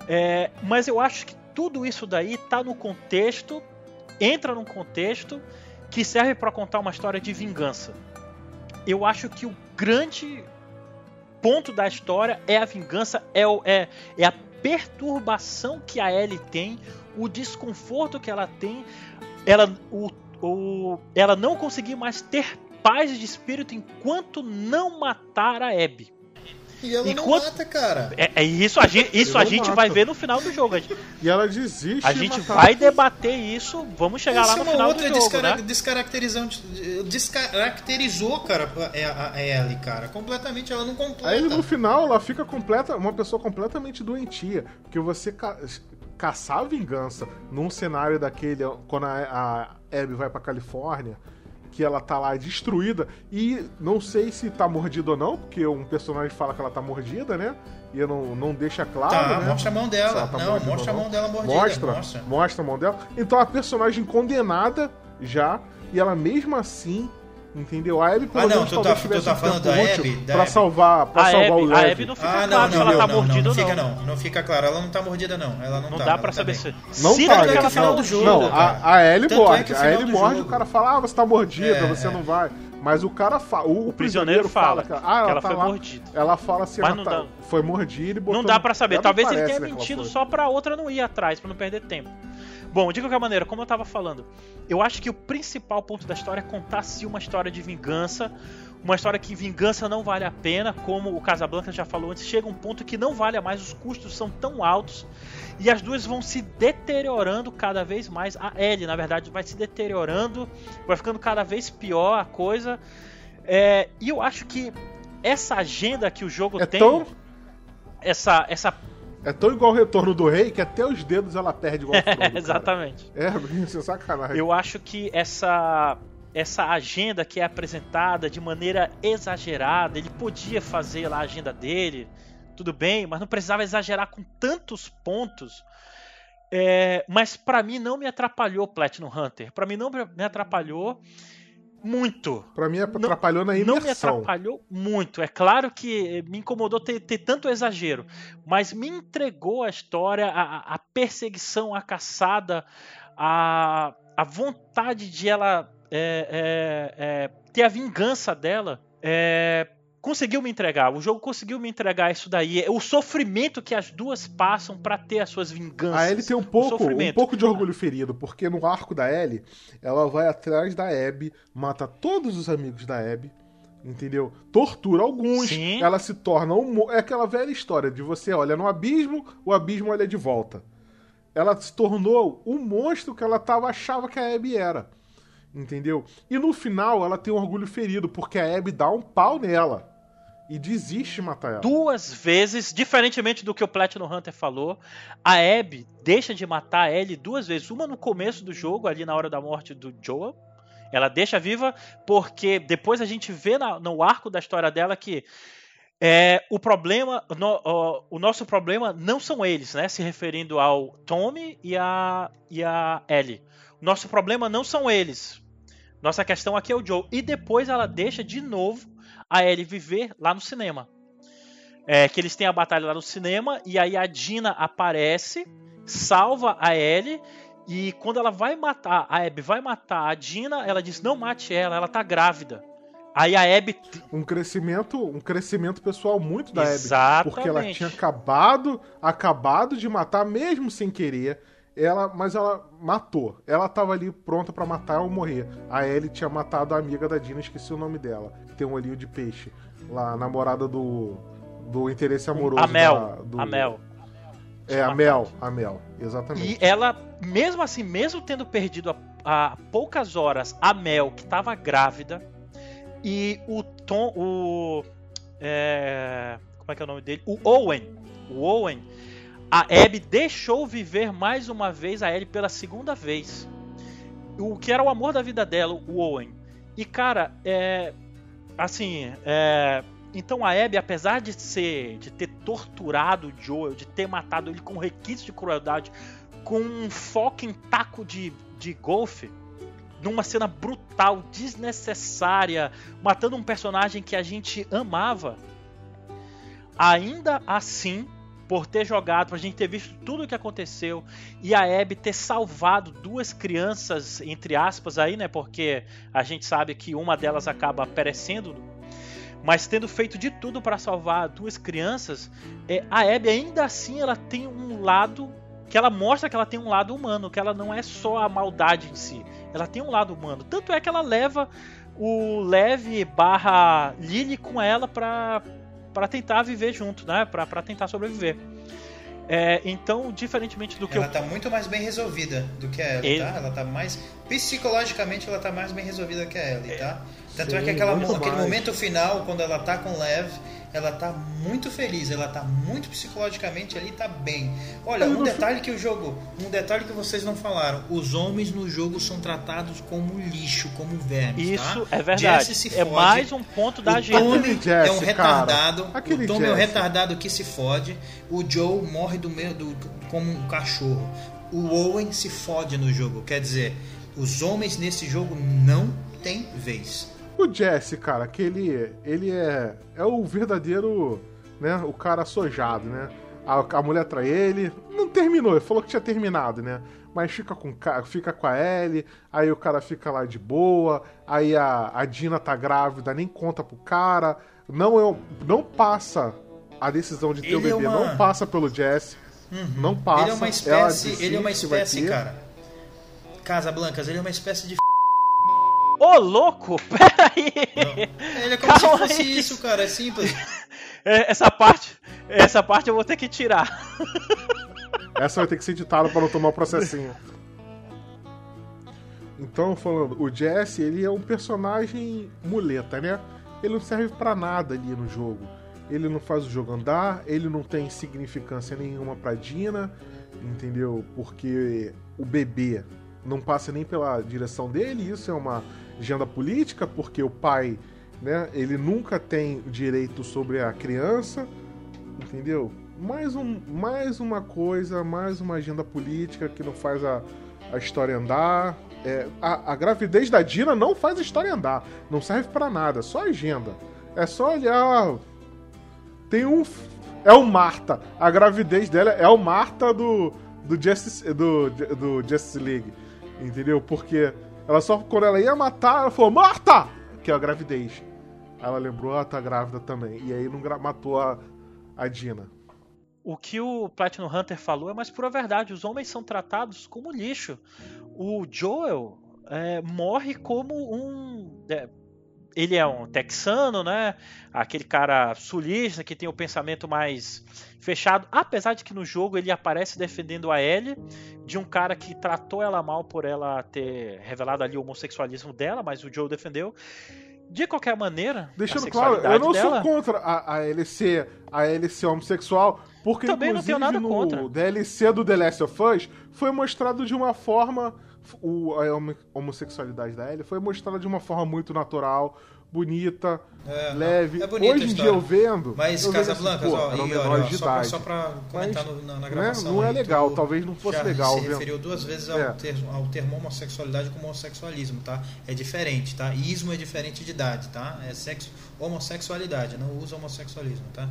é, mas eu acho que tudo isso daí tá no contexto, entra num contexto que serve para contar uma história de vingança. Eu acho que o grande ponto da história é a vingança, é, o- é, é a perturbação que a Ellie tem, o desconforto que ela tem, ela, o, o, ela não conseguir mais ter paz de espírito enquanto não matar a Abby. E ela Enquanto... não mata, cara. É, é isso a gente, isso a gente vai ver no final do jogo. [laughs] E ela desiste. A gente vai debater isso. Vamos chegar Essa lá no final do jogo, descara né? descaracterizou, cara, a Ellie, cara. Completamente, ela não completa. Aí no final ela fica completa, uma pessoa completamente doentia. Porque você ca caçar vingança num cenário daquele, quando a, a Abby vai pra Califórnia que ela tá lá destruída. E não sei se tá mordida ou não, porque um personagem fala que ela tá mordida, né? E não, não deixa claro. Tá, né? mostra a mão dela. Tá não, mostra a mão dela mordida. Mostra, mostra, mostra a mão dela. Então a personagem condenada já, e ela mesmo assim Entendeu? A Abby, pelo ah, não, tu tá, tu tá falando da Abby? Da pra Abby. salvar, pra a salvar Abby, o Lev. A Abby não fica ah, claro não, se ela tá mordida ou não. Fica, não. Não fica claro, ela não tá mordida não. Ela não, não tá, dá pra tá saber bem. se... Não se tá, é no final do jogo. Não, a, a Ellie Tanto morde. É a Ellie morde, o cara fala, ah, você tá mordida, é, você é. não vai. Mas o cara fala, o, o prisioneiro fala, que, ah, ela, ela tá foi lá, mordida. Ela fala assim, Mas ela tá, foi mordida e botou... Não dá pra saber, talvez ele tenha mentido só pra outra não ir atrás, pra não perder tempo. Bom, de qualquer maneira, como eu tava falando, eu acho que o principal ponto da história é contar-se uma história de vingança, uma história que vingança não vale a pena, como o Casablanca já falou antes, chega um ponto que não vale mais, os custos são tão altos e as duas vão se deteriorando cada vez mais. A Ellie, na verdade, vai se deteriorando, vai ficando cada vez pior a coisa. É, e eu acho que essa agenda que o jogo é tem. Tão... Essa, essa é tão igual o retorno do rei que até os dedos ela perde igual Frodo, [laughs] Exatamente. É, [laughs] isso é sacanagem. Eu acho que essa essa agenda que é apresentada de maneira exagerada, ele podia fazer lá a agenda dele, tudo bem, mas não precisava exagerar com tantos pontos. É, mas para mim não me atrapalhou Platinum Hunter. Para mim não me atrapalhou muito. Para mim atrapalhou não, na imersão. Não me atrapalhou muito. É claro que me incomodou ter, ter tanto exagero, mas me entregou a história, a, a perseguição, a caçada, a, a vontade de ela é, é, é, ter a vingança dela. É, conseguiu me entregar. O jogo conseguiu me entregar isso daí. O sofrimento que as duas passam para ter as suas vinganças. A Ellie tem um pouco, um pouco de orgulho ferido, porque no arco da Ellie, ela vai atrás da Abby, mata todos os amigos da Abby, entendeu? Tortura alguns, Sim. ela se torna um... É aquela velha história de você olha no abismo, o abismo olha de volta. Ela se tornou o monstro que ela tava, achava que a Abby era. Entendeu? E no final ela tem um orgulho ferido, porque a Abby dá um pau nela e desiste de matar ela. Duas vezes, diferentemente do que o Platinum Hunter falou, a Abby deixa de matar a Ellie duas vezes. Uma no começo do jogo, ali na hora da morte do Joel. Ela deixa viva porque depois a gente vê na, no arco da história dela que é, o problema, no, o, o, nosso problema não são eles, né? Se referindo ao Tommy e a, e a Ellie. Nosso problema não são eles. Nossa questão aqui é o Joe. E depois ela deixa de novo a Ellie viver lá no cinema. É, que eles têm a batalha lá no cinema e aí a Dina aparece, salva a Ellie e quando ela vai matar, a Abby vai matar a Dina, ela diz: "Não mate ela, ela tá grávida". Aí a Abby um crescimento, um crescimento pessoal muito da Exatamente. Abby, porque ela tinha acabado, acabado de matar mesmo sem querer ela, mas ela matou. Ela tava ali pronta para matar ou morrer. A Ellie tinha matado a amiga da Dina, esqueci o nome dela. Tem um olhinho de peixe. Lá, a namorada do. Do interesse amoroso. A Mel. Da, do... A Mel. É, a Mel. A Mel, exatamente. E ela, mesmo assim, mesmo tendo perdido há poucas horas a Mel, que tava grávida, e o Tom. O. É, como é que é o nome dele? O Owen. O Owen a Abby deixou viver mais uma vez a Ellie pela segunda vez. O que era o amor da vida dela, o Owen. E cara, é. Assim, é. Então a Abby, apesar de ser. de ter torturado o Joel, de ter matado ele com requisitos de crueldade, com um foco em taco de, de golfe, numa cena brutal, desnecessária, matando um personagem que a gente amava, ainda assim por ter jogado, pra gente ter visto tudo o que aconteceu e a Abby ter salvado duas crianças, entre aspas, aí, né? Porque a gente sabe que uma delas acaba perecendo, mas tendo feito de tudo para salvar duas crianças, é, a Abby ainda assim ela tem um lado que ela mostra que ela tem um lado humano, que ela não é só a maldade em si, ela tem um lado humano. Tanto é que ela leva o Leve barra Lily com ela pra para tentar viver junto, né? Para tentar sobreviver. É, então, diferentemente do que ela eu... tá muito mais bem resolvida do que a Ellie, Ele... tá? Ela tá mais psicologicamente ela tá mais bem resolvida que a Ellie, tá? Tanto Sim, é que aquela, aquele momento final quando ela tá com Lev, ela tá muito feliz, ela tá muito psicologicamente ali, tá bem. Olha, um detalhe que o jogo, um detalhe que vocês não falaram, os homens no jogo são tratados como lixo, como vermes, Isso tá? é verdade. é fode. mais um ponto da gente. O Tommy é um retardado, o Tommy é um retardado que se fode, o Joe morre do meio do como um cachorro. O Owen se fode no jogo, quer dizer, os homens nesse jogo não têm vez. O Jesse, cara, que ele, ele é, é o verdadeiro, né, o cara sojado, né? A, a mulher trai ele, não terminou, ele falou que tinha terminado, né? Mas fica com, fica com a Ellie, aí o cara fica lá de boa, aí a, a Dina tá grávida, nem conta pro cara, não, eu, não passa a decisão de ter ele o bebê, é uma... não passa pelo Jesse, uhum. não passa. Ele é uma espécie, ele é uma espécie, cara. Casa Blancas, ele é uma espécie de Ô, louco! [laughs] Peraí! Ele é como Calma se fosse aí. isso, cara, é simples. [laughs] É, essa parte. Essa parte eu vou ter que tirar. [laughs] Essa vai ter que ser editada para não tomar o processinho. Então, falando, o Jesse, ele é um personagem muleta, né? Ele não serve para nada ali no jogo. Ele não faz o jogo andar, ele não tem significância nenhuma pra Dina, entendeu? Porque o bebê não passa nem pela direção dele, isso é uma agenda política, porque o pai, né, ele nunca tem direito sobre a criança, entendeu? Mais, um, mais uma coisa, mais uma agenda política que não faz a, a história andar. É, a, a, gravidez da Dina não faz a história andar, não serve para nada, só agenda. É só olhar. Tem um. É o Marta. A gravidez dela é o Marta do, do, Justice, do, do Justice League. Entendeu? Porque ela só, quando ela ia matar, ela falou, Marta! Que é a gravidez. ela lembrou, ela tá grávida também. E aí não matou a, a Dina. O que o Platinum Hunter falou é mais pura verdade. Os homens são tratados como lixo. O Joel é, morre como um. É, ele é um texano, né? Aquele cara sulista que tem o pensamento mais fechado. Apesar de que no jogo ele aparece defendendo a Ellie de um cara que tratou ela mal por ela ter revelado ali o homossexualismo dela, mas o Joe defendeu. De qualquer maneira, deixando claro, eu não dela, sou contra a, a LC, a LC homossexual, porque também não tenho nada no contra. DLC do The Last of Us foi mostrado de uma forma o, a homossexualidade da Ellie foi mostrada de uma forma muito natural, bonita, é, leve. É bonita Hoje em dia eu vendo. Mas eu Casablanca, ó, e, olha, ó, só, pra, só pra comentar Mas, no, na, na, né, gravação. Não é, não é legal, talvez não fosse legal. Se referiu duas vezes ao, é. termo, ao termo homossexualidade como homossexualismo, tá? É diferente, tá? Ismo é diferente de idade, tá? É sexo, homossexualidade, não usa homossexualismo, tá?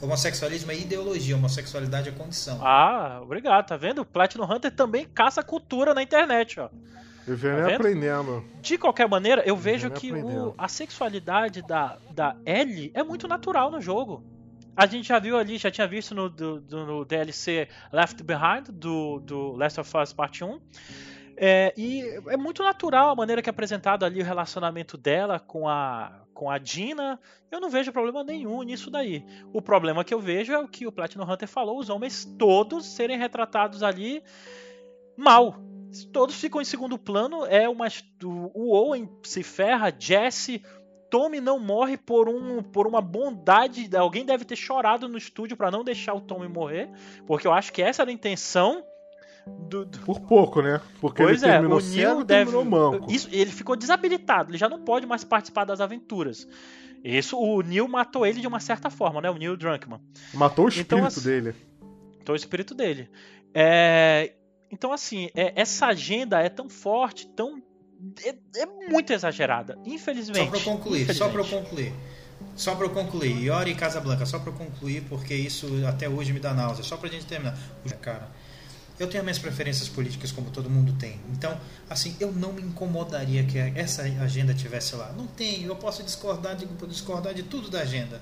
Homossexualismo é ideologia, homossexualidade é condição. Ah, obrigado, tá vendo? O Platinum Hunter também caça cultura na internet, ó. Vivendo tá aprendendo. De qualquer maneira, eu vejo que o, a sexualidade da, da Ellie é muito natural no jogo. A gente já viu ali, já tinha visto no, do, do, no DLC Left Behind, do, do Last of Us Part 1. É, e é muito natural a maneira que é apresentado ali o relacionamento dela com a, com a Dina. Eu não vejo problema nenhum nisso daí. O problema que eu vejo é o que o Platinum Hunter falou: os homens todos serem retratados ali mal todos ficam em segundo plano. É uma o Owen se ferra, Jesse, Tommy não morre por um por uma bondade. Alguém deve ter chorado no estúdio para não deixar o Tommy morrer, porque eu acho que essa era a intenção. Do, do... Por pouco, né? Porque pois ele é, terminou o Neil deve... manco. Isso, ele ficou desabilitado, ele já não pode mais participar das aventuras. Isso, o Neil matou ele de uma certa forma, né? O Neil Drunkman. Matou o então, espírito então, assim, dele. Matou o espírito dele. É, então, assim, é, essa agenda é tão forte, tão. É, é muito exagerada, infelizmente. Só para concluir, só para concluir. Só para eu concluir, Iori e Casablanca, só para eu concluir, porque isso até hoje me dá náusea. Só para a gente terminar. Cara, eu tenho minhas preferências políticas como todo mundo tem. Então, assim, eu não me incomodaria que essa agenda tivesse lá. Não tem, eu posso discordar de, discordar de tudo da agenda.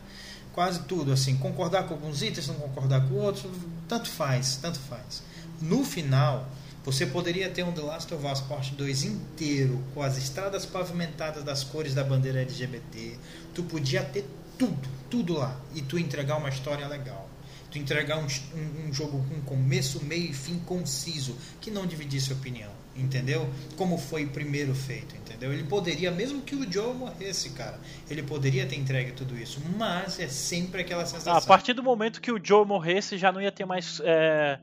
Quase tudo, assim, concordar com alguns itens, não concordar com outros, tanto faz, tanto faz. No final, você poderia ter um The Last of Us Part 2 inteiro, com as estradas pavimentadas das cores da bandeira LGBT. Tu podia ter tudo, tudo lá. E tu entregar uma história legal. Tu entregar um, um, um jogo com começo, meio e fim conciso, que não dividisse opinião, entendeu? Como foi primeiro feito, entendeu? Ele poderia, mesmo que o Joe morresse, cara, ele poderia ter entregue tudo isso, mas é sempre aquela sensação. A partir do momento que o Joe morresse, já não ia ter mais. É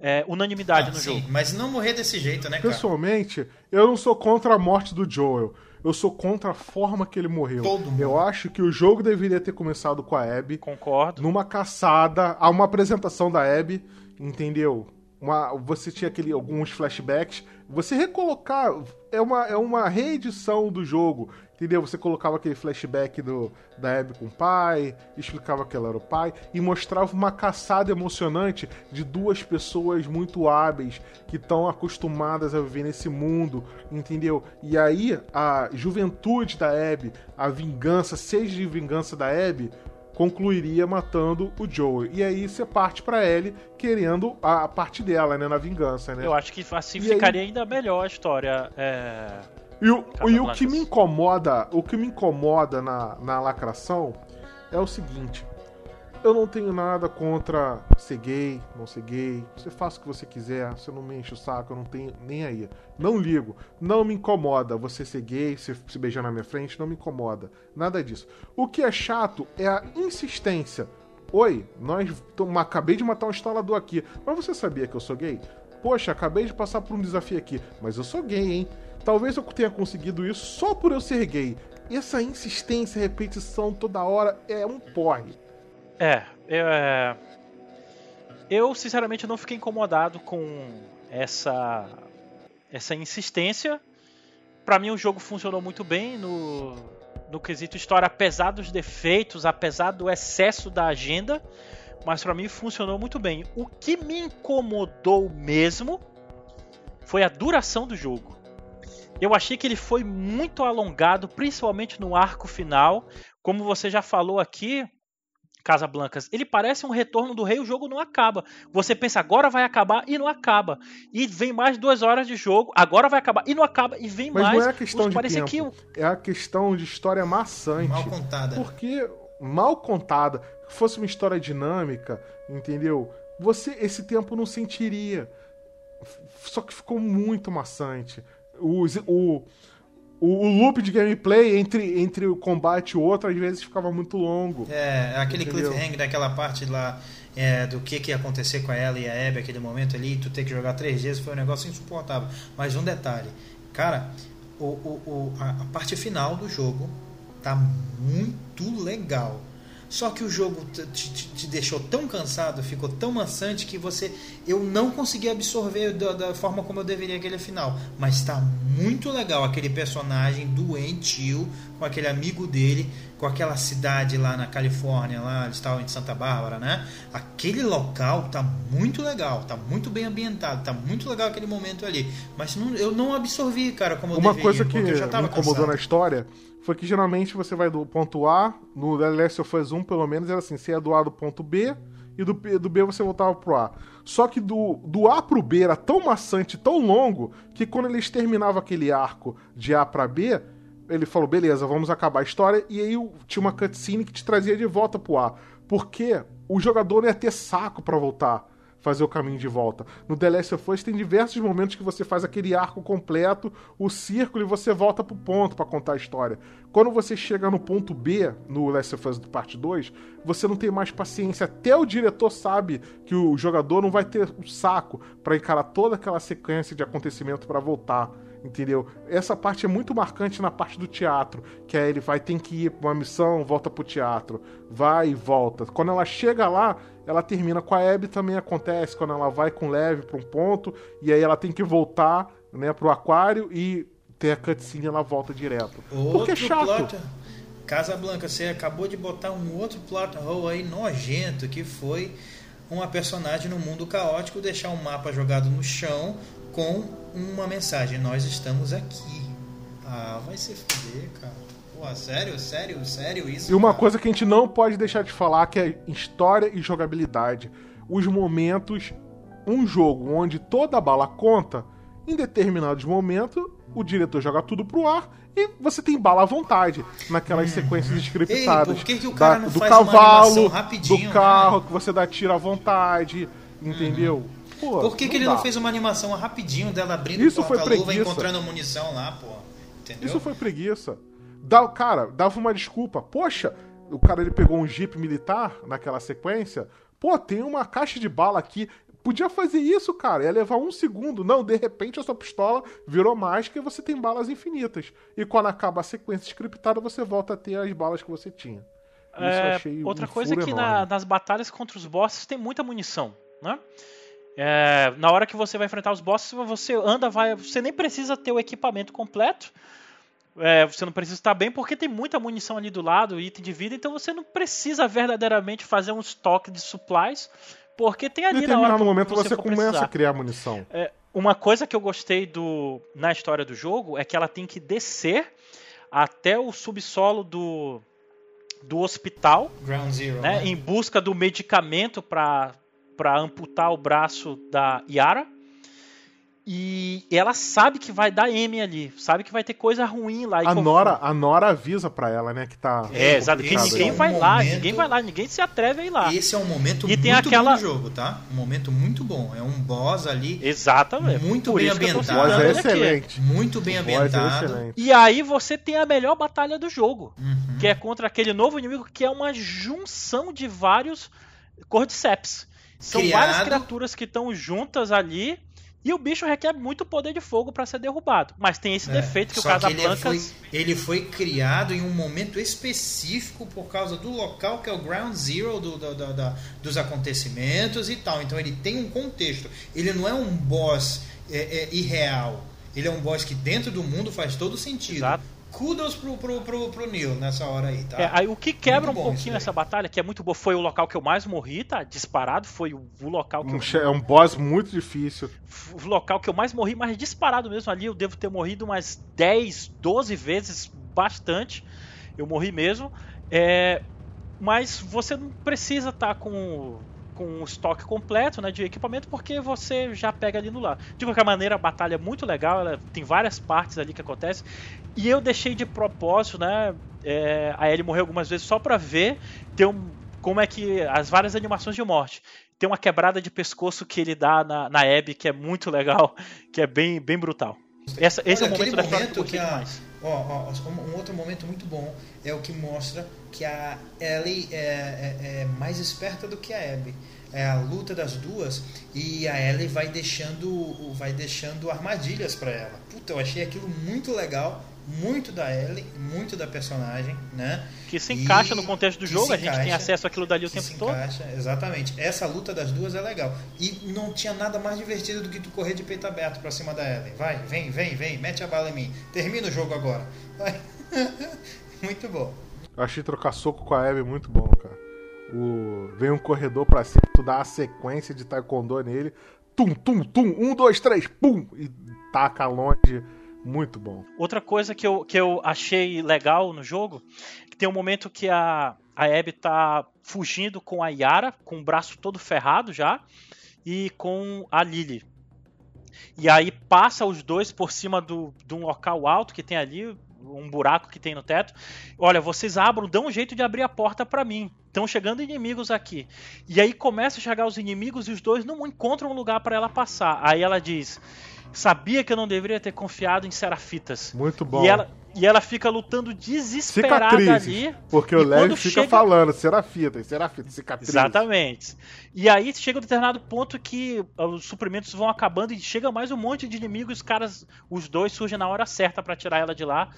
é, unanimidade ah, no sim, jogo. Mas não morrer desse jeito, né, cara? Pessoalmente, eu não sou contra a morte do Joel. Eu sou contra a forma que ele morreu. Todo mundo. Eu acho que o jogo deveria ter começado com a Abby. Concordo. Numa caçada, a uma apresentação da Abby, entendeu? Uma, você tinha aquele, alguns flashbacks. Você recolocar. É uma, é uma reedição do jogo. Entendeu? Você colocava aquele flashback do, da Abby com o pai, explicava que ela era o pai, e mostrava uma caçada emocionante de duas pessoas muito hábeis que estão acostumadas a viver nesse mundo, entendeu? E aí a juventude da Abby, a vingança, seja de vingança da Abby, concluiria matando o Joel. E aí você parte para Ellie querendo a parte dela, né, na vingança, né? Eu acho que assim e ficaria aí... ainda melhor a história. É e, o, e o que me incomoda, o que me incomoda na, na lacração é o seguinte. Eu não tenho nada contra ser gay, não ser gay. Você faz o que você quiser, você não me enche o saco, eu não tenho nem aí. Não ligo. Não me incomoda você ser gay, se, se beijar na minha frente, não me incomoda. Nada disso. O que é chato é a insistência. Oi, nós acabei de matar um instalador aqui, mas você sabia que eu sou gay? Poxa, acabei de passar por um desafio aqui, mas eu sou gay, hein? Talvez eu tenha conseguido isso só por eu ser gay. Essa insistência, repetição toda hora é um porre. É, eu, é... eu sinceramente não fiquei incomodado com essa essa insistência. Para mim o jogo funcionou muito bem no no quesito história, apesar dos defeitos, apesar do excesso da agenda, mas para mim funcionou muito bem. O que me incomodou mesmo foi a duração do jogo. Eu achei que ele foi muito alongado, principalmente no arco final. Como você já falou aqui, Casablancas, ele parece um retorno do rei, o jogo não acaba. Você pensa, agora vai acabar e não acaba. E vem mais duas horas de jogo, agora vai acabar e não acaba, e vem Mas mais. Mas não é a questão de tempo, que... é a questão de história maçante. Mal contada. Porque, mal contada, fosse uma história dinâmica, entendeu? Você, esse tempo não sentiria. Só que ficou muito maçante o, o, o, loop de gameplay entre, entre o combate e o outro às vezes ficava muito longo. É, aquele entendeu? cliffhanger daquela parte lá é, do que, que ia acontecer com ela e a Abby aquele momento ali, tu ter que jogar três dias foi um negócio insuportável. Mas um detalhe, cara, o, o, o a, a parte final do jogo tá muito legal. Só que o jogo te, te, te, deixou tão cansado, ficou tão maçante que você eu não consegui absorver da, da forma como eu deveria aquele final. Mas está muito legal aquele personagem doentio com aquele amigo dele, com aquela cidade lá na Califórnia, lá eles estavam em Santa Bárbara, né? Aquele local tá muito legal, tá muito bem ambientado, tá muito legal aquele momento ali. Mas não, eu não absorvi, cara, como eu Uma deveria, coisa que me incomodou cansado. na história foi que geralmente você vai do ponto A, no The Last of Us 1 pelo menos era assim, você ia do A do ponto B e do, do B você voltava pro A. Só que do, do A pro B era tão maçante, tão longo, que quando eles terminavam aquele arco de A para B, ele falou, beleza, vamos acabar a história, e aí tinha uma cutscene que te trazia de volta pro A. Porque o jogador não ia ter saco para voltar fazer o caminho de volta. No The Last of Us tem diversos momentos que você faz aquele arco completo, o círculo, e você volta pro ponto para contar a história. Quando você chega no ponto B, no Last of Us parte 2, você não tem mais paciência. Até o diretor sabe que o jogador não vai ter o saco para encarar toda aquela sequência de acontecimento para voltar entendeu? Essa parte é muito marcante na parte do teatro, que é ele vai tem que ir pra uma missão, volta pro teatro, vai e volta. Quando ela chega lá, ela termina com a Abby também acontece quando ela vai com leve para um ponto e aí ela tem que voltar, né, pro aquário e ter a cutscene ela volta direto. Outro Porque é chato. Plot... Casa Blanca, você acabou de botar um outro plot hole aí nojento que foi uma personagem no mundo caótico deixar um mapa jogado no chão com uma mensagem: Nós estamos aqui. Ah, vai se fuder, cara. Pô, sério, sério, sério isso? E uma cara? coisa que a gente não pode deixar de falar que é história e jogabilidade. Os momentos, um jogo onde toda bala conta, Em determinados momentos, o diretor joga tudo pro ar e você tem bala à vontade naquelas sequências scriptadas. Ei, por que que o cara da- não do faz cavalo, do carro, né? que você dá tiro à vontade, entendeu? Pô, Por que, que ele dá. não fez uma animação rapidinho dela abrindo Isso o foi porta-luva e encontrando munição lá, pô? Entendeu? Isso foi preguiça. Dá, cara, dava uma desculpa. Poxa, o cara ele pegou um jeep militar naquela sequência. Pô, tem uma caixa de bala aqui. Podia fazer isso, cara. Ia levar um segundo. Não, de repente a sua pistola virou mágica e você tem balas infinitas. E quando acaba a sequência scriptada, você volta a ter as balas que você tinha. Isso eu É, achei outra um coisa é que na- nas batalhas contra os bosses tem muita munição, né? É, na hora que você vai enfrentar os bosses, você anda, vai, você nem precisa ter o equipamento completo. É, você não precisa estar bem porque tem muita munição ali do lado, item de vida, então você não precisa verdadeiramente fazer um estoque de supplies, porque tem Em ali na hora determinado que momento você, você começa precisar. a criar munição. É, uma coisa que eu gostei do, na história do jogo é que ela tem que descer até o subsolo do, do hospital, Ground Zero. né, né? em busca do medicamento para amputar o braço da Yara. E ela sabe que vai dar M ali, sabe que vai ter coisa ruim lá. E A Nora, a Nora avisa pra ela, né, que tá. É, exato. que ninguém é um vai lá, momento- ninguém vai lá, ninguém se atreve a ir lá. Esse é um momento E muito tem aquela- bom do jogo, tá? Um momento muito bom. É um boss ali Exatamente. Muito Por bem ambientado. Citando é excelente. muito bem é ambientado. excelente. E aí você tem a melhor batalha do jogo. Uhum. que é contra aquele novo inimigo que é uma junção de vários cordyceps. São Criado- várias criaturas que estão juntas ali e o bicho requer muito poder de fogo para ser derrubado. Mas tem esse É, defeito que o só ele ele foi criado em um momento específico por causa do local que é o ground zero do- do- da- da- dos acontecimentos e tal. Então ele tem um contexto. Ele não é um boss é, é, irreal. Ele é um boss que dentro do mundo faz todo sentido. Exato. Kudos pro, pro, pro, pro Neil nessa hora aí, tá? É, aí o que quebra Muito um pouquinho essa batalha, que é muito boa, foi o local que eu mais morri, tá? Disparado, foi o, o local que Um eu, É um boss muito difícil. o local que eu mais morri, mas disparado mesmo ali, eu devo ter morrido umas 10, 12 vezes, bastante. Eu morri mesmo. É, mas você não precisa estar com, com o estoque completo né, de equipamento, porque você já pega ali no lado. De qualquer maneira, a batalha é muito legal, ela tem várias partes ali que acontecem. E eu deixei de propósito, né? É, a Ellie morreu algumas vezes só pra ver ter um, como é que. as várias animações de morte. Tem uma quebrada de pescoço que ele dá na, na Abby, que é muito legal, que é bem, bem brutal. Essa, esse Olha, é o momento da que a-. Ó, ó, um outro momento muito bom é o que mostra que a Ellie é, é- é mais esperta do que a Abby. É a luta das duas e a Ellie vai deixando, vai deixando armadilhas pra ela. Puta, eu achei aquilo muito legal, muito da Ellie, muito da personagem, né? Que se E- encaixa no contexto do jogo, a gente tem encaixa, acesso àquilo dali o tempo se todo. encaixa, exatamente. Essa luta das duas é legal. E não tinha nada mais divertido do que tu correr de peito aberto pra cima da Ellen. Vai, vem, vem, vem, mete a bala em mim. Termina o jogo agora. Vai. [laughs] Muito bom. Eu achei trocar soco com a Abby muito bom, cara. O... Vem um corredor pra cima, tu dá a sequência de taekwondo nele. Tum, tum, tum, um, dois, três, pum! E taca longe. Muito bom. Outra coisa que eu, que eu achei legal no jogo, que tem um momento que a, a Abby tá fugindo com a Yara, com o braço todo ferrado já, e com a Lily. E aí passa os dois por cima do, de um local alto que tem ali, um buraco que tem no teto. Olha, vocês abram, dão um jeito de abrir a porta pra mim. Estão chegando inimigos aqui. E aí começa a chegar os inimigos e os dois não encontram um lugar pra ela passar. Aí ela diz: Sabia que eu não deveria ter confiado em Serafitas. Muito bom. E ela, e ela fica lutando desesperada Cicatrizes. ali. Porque o Lev quando fica chega- falando, serafitas, serafitas, cicatriz. Exatamente. E aí chega um determinado ponto que ah, os suprimentos vão acabando e chega mais um monte de inimigos, os caras, os dois surgem na hora certa pra tirar ela de lá.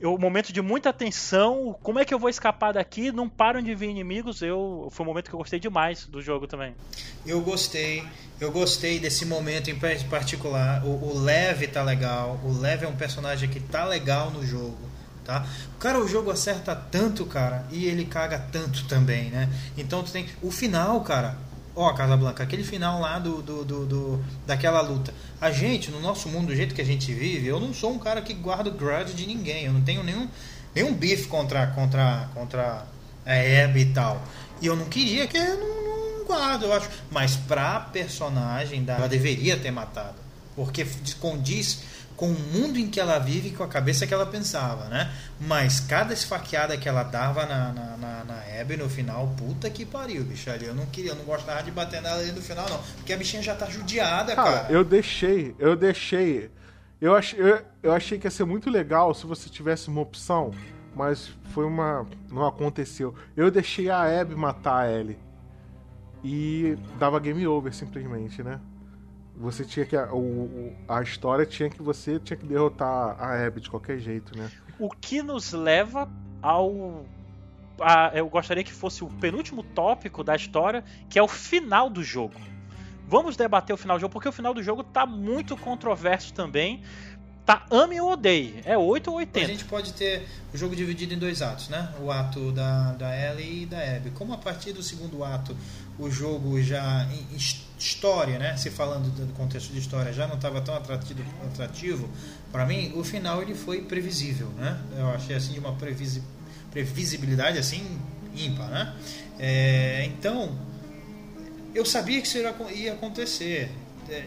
Eu, momento de muita tensão, como é que eu vou escapar daqui? Não param de vir inimigos. Eu foi um momento que eu gostei demais do jogo também. Eu gostei. Eu gostei desse momento em particular. O, o Lev tá legal. O Lev é um personagem que tá legal no jogo. Tá? Cara, o jogo acerta tanto, cara, e ele caga tanto também, né? Então tu tem. O final, cara. Ó, Casablanca, aquele final lá do, do, do, do- daquela luta. A gente, no nosso mundo, do jeito que a gente vive, eu não sou um cara que guarda grudge de ninguém. Eu não tenho nenhum, nenhum bife contra, contra, contra a Abby e tal. E eu não queria que eu não, não guardo, eu acho. Mas pra personagem, da- ela deveria ter matado. porque condiz com o mundo em que ela vive e com a cabeça que ela pensava, né? Mas cada esfaqueada que ela dava na, na, na, na Abby no final, puta que pariu, bicho. Ali eu não queria, eu não gostava de bater nela ali no final, não. Porque a bichinha já tá judiada, cara. cara. Eu deixei, eu deixei. Eu, ach, eu, eu achei que ia ser muito legal se você tivesse uma opção, mas foi uma. não aconteceu. Eu deixei a Abby matar a Ellie. E dava game over simplesmente, né? Você tinha que. O, a história tinha que você tinha que derrotar a Abby de qualquer jeito, né? O que nos leva ao. A, eu gostaria que fosse o penúltimo tópico da história, que é o final do jogo. Vamos debater o final do jogo, porque o final do jogo tá muito controverso também. Tá ame ou odeie. É 8 ou 80. A gente pode ter o jogo dividido em dois atos, né? O ato da, da Ellie e da Abby. Como a partir do segundo ato o jogo já em história, né? Se falando do contexto de história, já não estava tão atrativo, atrativo para mim, o final ele foi previsível, né? Eu achei assim de uma previsi, previsibilidade assim ímpar, né? É, então eu sabia que isso ia acontecer, é,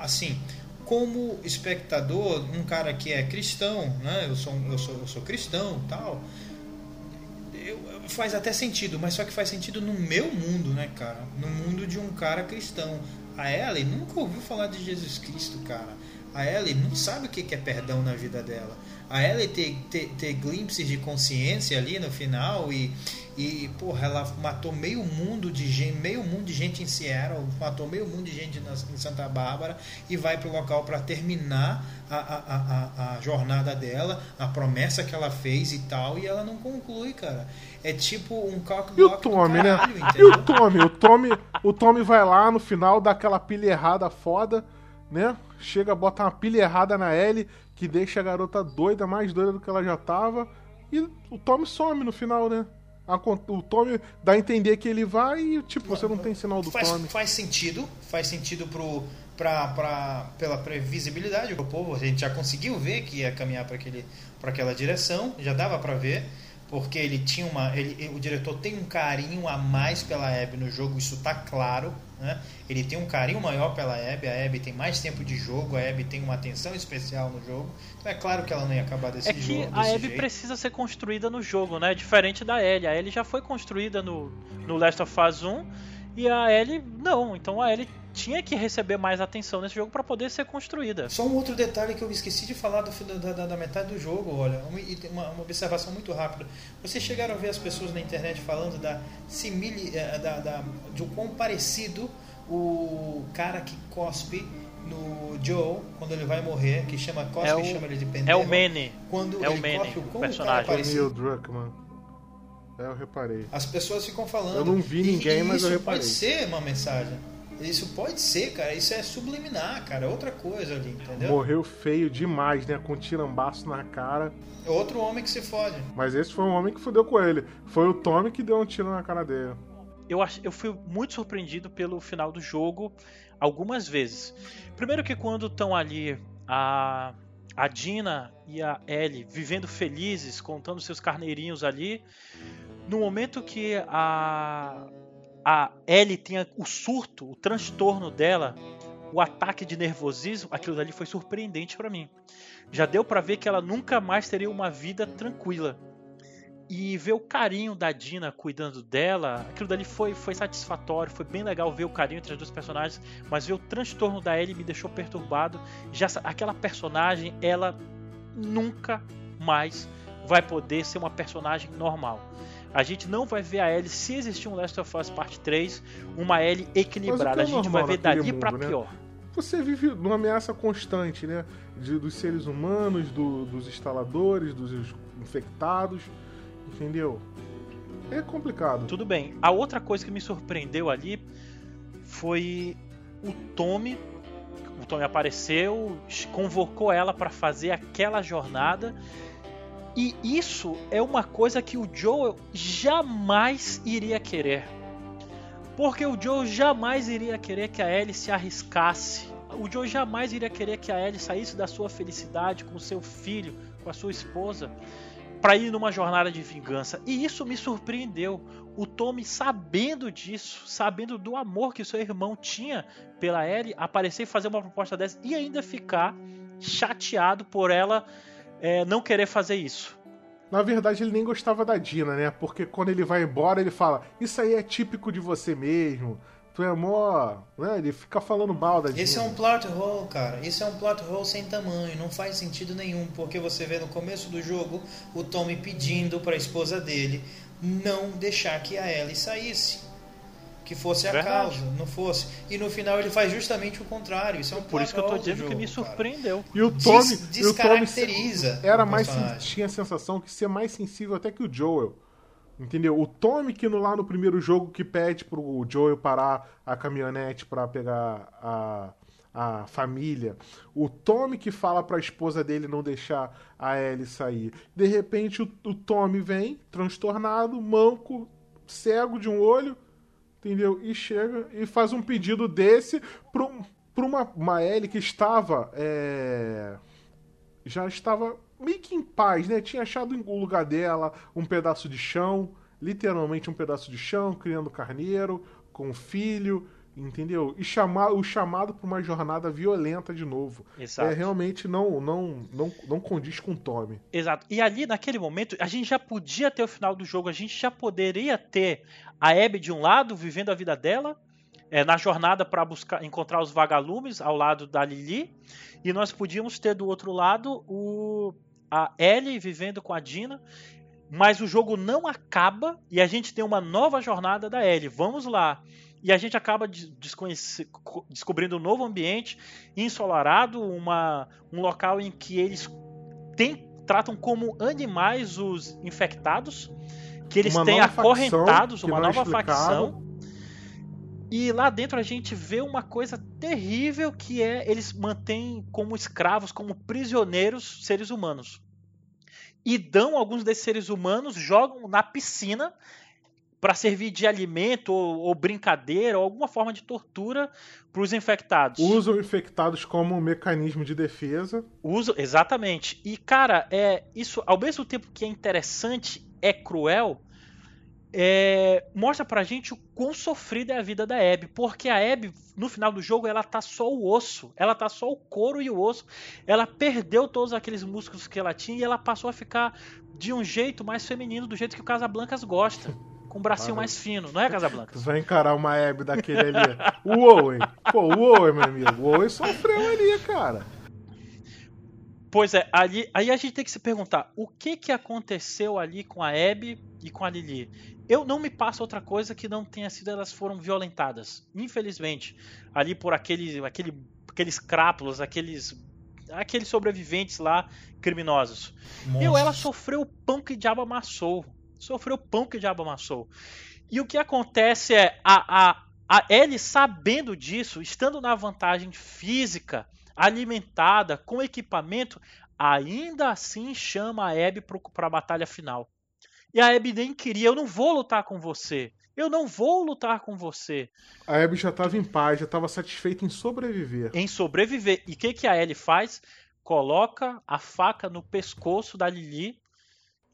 assim como espectador, um cara que é cristão, né? Eu sou, eu sou, eu sou cristão, tal. Eu, faz até sentido, mas só que faz sentido no meu mundo, né, cara? No mundo de um cara cristão. A Ellie nunca ouviu falar de Jesus Cristo, cara. A Ellie não sabe o que é perdão na vida dela. A Ellie ter, ter, ter glimpses de consciência ali no final e, e, porra, ela matou meio mundo de gente, meio mundo de gente em Seattle, matou meio mundo de gente na, em Santa Bárbara e vai pro local para terminar a, a, a, a, jornada dela, a promessa que ela fez e tal, e ela não conclui, cara. É tipo um cockblock E o Tommy, né? caralho, né? E o Tommy, o Tommy, o Tommy vai lá no final, dá aquela pilha errada foda, né? Chega, bota uma pilha errada na L, que deixa a garota doida, mais doida do que ela já tava. E o Tommy some no final, né? o Tommy dá a entender que ele vai e, tipo, você não tem sinal do faz, Tommy. Faz sentido, faz sentido pro, pra, pra, pela previsibilidade do povo. A gente já conseguiu ver que ia caminhar para aquela direção, já dava para ver porque ele tinha uma ele, o diretor tem um carinho a mais pela Abby no jogo isso tá claro né? ele tem um carinho maior pela Abby a Abby tem mais tempo de jogo a Abby tem uma atenção especial no jogo então é claro que ela não ia acabar desse é que jogo a Abby jeito. precisa ser construída no jogo né diferente da Ellie a Ellie já foi construída no no Last of Us 1 e a Ellie não então a Ellie tinha que receber mais atenção nesse jogo para poder ser construída. Só um outro detalhe que eu esqueci de falar do, da, da, da, metade do jogo, olha, uma, uma, observação muito rápida. Vocês chegaram a ver as pessoas na internet falando da simili, eh, da, da, de o quão parecido o cara que cospe no Joe, quando ele vai morrer, que chama Cospe, é o, chama ele de pendejo. É o Manny. Quando é ele o Manny, cospe, o, o personagem. É Neil Druckmann. É, eu reparei. As pessoas ficam falando. Eu não vi ninguém, e, mas eu reparei. Isso pode ser uma mensagem. Isso pode ser, cara. Isso é subliminar, cara. É outra coisa ali, entendeu? Morreu feio demais, né? Com um tirambaço na cara. É outro homem que se fode. Mas esse foi um homem que fudeu com ele. Foi o Tommy que deu um tiro na cara dele. Eu, ach... eu fui muito surpreendido pelo final do jogo algumas vezes. Primeiro que quando estão ali a a Dina e a Ellie vivendo felizes, contando seus carneirinhos ali. No momento que a, a Ellie tem o surto, o transtorno dela, o ataque de nervosismo, aquilo dali foi surpreendente para mim. Já deu para ver que ela nunca mais teria uma vida tranquila e ver o carinho da Dina cuidando dela, aquilo dali foi, foi satisfatório, foi bem legal ver o carinho entre as duas personagens, mas ver o transtorno da Ellie me deixou perturbado. Já aquela personagem, ela nunca mais vai poder ser uma personagem normal. A gente não vai ver a Ellie, se existir um Last of Us Parte 3, uma Ellie equilibrada. É a gente vai ver dali para né? pior. Você vive numa ameaça constante, né? De, dos seres humanos, do, dos instaladores, dos infectados. Entendeu? É complicado. Tudo bem. A outra coisa que me surpreendeu ali foi o Tommy. O Tommy apareceu, convocou ela para fazer aquela jornada. E isso é uma coisa que o Joel jamais iria querer. Porque o Joe jamais iria querer que a Ellie se arriscasse. O Joe jamais iria querer que a Ellie saísse da sua felicidade com seu filho, com a sua esposa para ir numa jornada de vingança. E isso me surpreendeu. o Tommy sabendo disso, sabendo do amor que seu irmão tinha pela Ellie, aparecer e fazer uma proposta dessa e ainda ficar chateado por ela é, não querer fazer isso. Na verdade, ele nem gostava da Dina, né? Porque quando ele vai embora, ele fala: Isso aí é típico de você mesmo. Tu é mó. Né? Ele fica falando mal da Dina. Esse é um plot hole, cara. Isso é um plot hole sem tamanho. Não faz sentido nenhum. Porque você vê no começo do jogo o Tommy pedindo para a esposa dele não deixar que a Ellie saísse que fosse a Verdade. causa, não fosse. E no final ele faz justamente o contrário. Isso é um Por isso que eu tô dizendo jogo, que me surpreendeu. Cara. E o Tommy Des descaracteriza. O Tommy era mais tinha a sensação que ser mais sensível até que o Joel. Entendeu? O Tommy que no, lá no primeiro jogo que pede pro Joel parar a caminhonete para pegar a a família. O Tommy que fala para a esposa dele não deixar a Ellie sair. De repente o, o Tommy vem transtornado, manco, cego de um olho, entendeu? E chega e faz um pedido desse para uma, uma Ellie que estava. É, já estava meio que em paz, né? Tinha achado o lugar dela um pedaço de chão, literalmente um pedaço de chão, criando carneiro, com filho, entendeu? E chamar o chamado para uma jornada violenta de novo. Exato. É realmente não não não não condiz com o Tommy. Exato. E ali naquele momento a gente já podia ter o final do jogo, a gente já poderia ter a Abby de um lado vivendo a vida dela, é, na jornada para buscar encontrar os vagalumes ao lado da Lily, e nós podíamos ter do outro lado o a Ellie vivendo com a Dina mas o jogo não acaba e a gente tem uma nova jornada da Ellie. Vamos lá. E a gente acaba descobrindo um novo ambiente ensolarado, uma, um local em que eles tem, tratam como animais os infectados, que eles uma têm acorrentados, uma nova facção. E lá dentro a gente vê uma coisa terrível que é eles mantêm como escravos, como prisioneiros seres humanos. E dão alguns desses seres humanos, jogam na piscina para servir de alimento ou, ou, brincadeira ou alguma forma de tortura para os infectados. Usam infectados como um mecanismo de defesa. Usam, exatamente. E cara, é isso ao mesmo tempo que é interessante, é cruel. É, mostra pra gente o quão sofrida é a vida da Abby, porque a Abby, no final do jogo, ela tá só o osso, ela tá só o couro e o osso. Ela perdeu todos aqueles músculos que ela tinha e ela passou a ficar de um jeito mais feminino, do jeito que o Casablancas gosta [laughs] com um bracinho mais fino, não é, Casablanca? Vai encarar uma Hebe daquele ali. o Owen. Pô, o Owen, meu amigo. O Owen sofreu ali, cara. Pois é, ali, aí a gente tem que se perguntar o que que aconteceu ali com a Abby e com a Lily. Eu não me passo outra coisa que não tenha sido elas foram violentadas, infelizmente, ali por aquele, aquele, aqueles crápulos, aqueles aqueles sobreviventes lá criminosos. Nossa. Eu ela sofreu o pão que o diabo amassou sofreu pão que o diabo amassou. E o que acontece é a, a, a Ellie sabendo disso, estando na vantagem física, alimentada, com equipamento, ainda assim chama a Abby para a batalha final. E a Abby nem queria, eu não vou lutar com você. Eu não vou lutar com você. A Abby já estava em paz, já estava satisfeita em sobreviver. Em sobreviver. E o que, que a Ellie faz? Coloca a faca no pescoço da Lily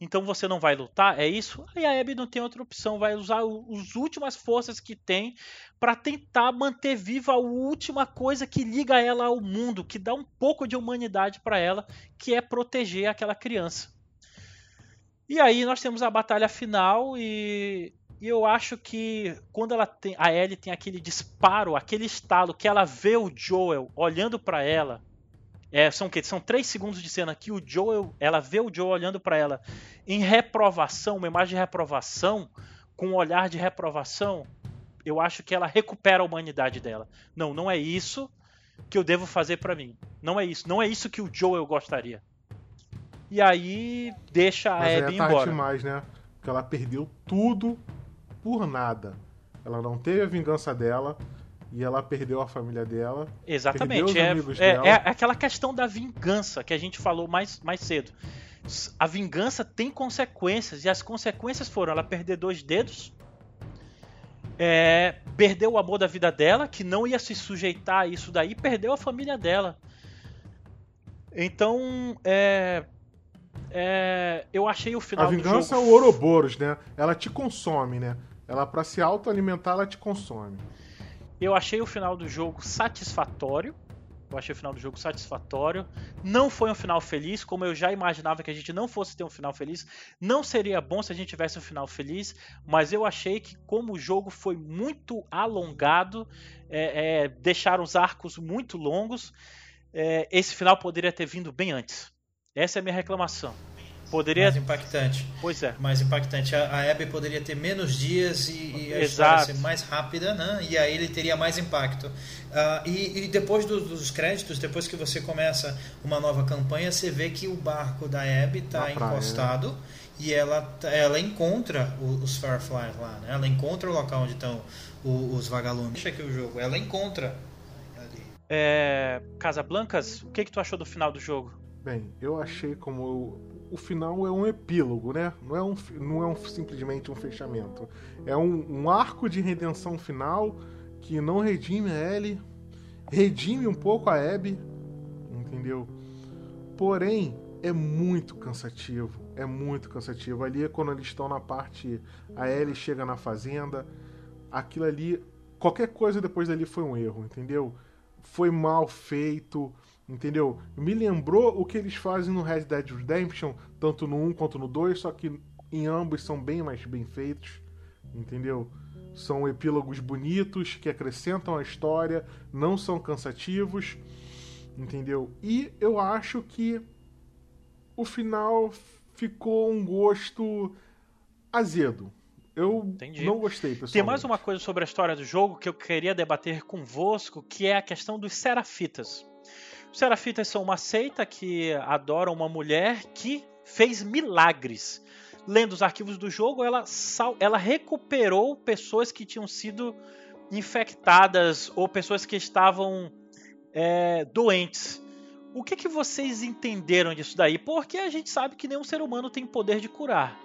então você não vai lutar, é isso? Aí a Abby não tem outra opção, vai usar as últimas forças que tem para tentar manter viva a última coisa que liga ela ao mundo, que dá um pouco de humanidade para ela, que é proteger aquela criança. E aí nós temos a batalha final e, e eu acho que quando ela tem, a Ellie tem aquele disparo, aquele estalo que ela vê o Joel olhando para ela é, são que são três segundos de cena que o Joel, ela vê o Joel olhando para ela em reprovação, uma imagem de reprovação, com um olhar de reprovação. Eu acho que ela recupera a humanidade dela. Não, não é isso que eu devo fazer para mim. Não é isso. Não é isso que o Joel gostaria. E aí deixa a Mas Abby é tarde embora. demais, né? Porque ela perdeu tudo por nada. Ela não teve a vingança dela e ela perdeu a família dela. Exatamente. É, é, é, aquela questão da vingança que a gente falou mais, mais cedo. A vingança tem consequências, e as consequências foram ela perder dois dedos, é, perdeu o amor da vida dela, que não ia se sujeitar a isso daí, perdeu a família dela. Então, é, é, eu achei o final A vingança do jogo... é o Ouroboros, né? Ela te consome, né? Ela, para se autoalimentar, ela te consome. Eu achei o final do jogo satisfatório. Eu achei o final do jogo satisfatório. Não foi um final feliz, como eu já imaginava que a gente não fosse ter um final feliz. Não seria bom se a gente tivesse um final feliz, mas eu achei que, como o jogo foi muito alongado, é, é, deixaram os arcos muito longos, é, esse final poderia ter vindo bem antes. Essa é a minha reclamação. Poderia... Mais impactante. Pois é. Mais impactante. A, a Abby poderia ter menos dias e, e a história ser mais rápida, né? E aí ele teria mais impacto. Uh, e, e, depois do, dos créditos, depois que você começa uma nova campanha, você vê que o barco da Abby está encostado e ela, ela encontra os Fireflies lá, né? Ela encontra o local onde estão os, os vagalumes. Deixa aqui o jogo. Ela encontra ali. É, Casablancas, o que, que tu achou do final do jogo? Bem, eu achei como o final é um epílogo, né? Não é, um, não é um, simplesmente um fechamento. É um, um, arco de redenção final que não redime a Ellie, redime um pouco a Abby, entendeu? Porém, é muito cansativo. É muito cansativo. Ali é quando eles estão na parte. A Ellie chega na fazenda. Aquilo ali. Qualquer coisa depois dali foi um erro, entendeu? Foi mal feito Entendeu? Me lembrou o que eles fazem no Red Dead Redemption, tanto no 1 quanto no 2, só que em ambos são bem mais bem feitos. Entendeu? São epílogos bonitos que acrescentam a história, não são cansativos. Entendeu? E eu acho que o final ficou um gosto azedo. Eu Entendi. não gostei, pessoal. Tem mais uma coisa sobre a história do jogo que eu queria debater convosco, que é a questão dos serafitas. Os Serafitas são uma seita que adora uma mulher que fez milagres. Lendo os arquivos do jogo, ela, ela recuperou pessoas que tinham sido infectadas ou pessoas que estavam é, doentes. O que, que vocês entenderam disso daí? Porque a gente sabe que nenhum ser humano tem poder de curar,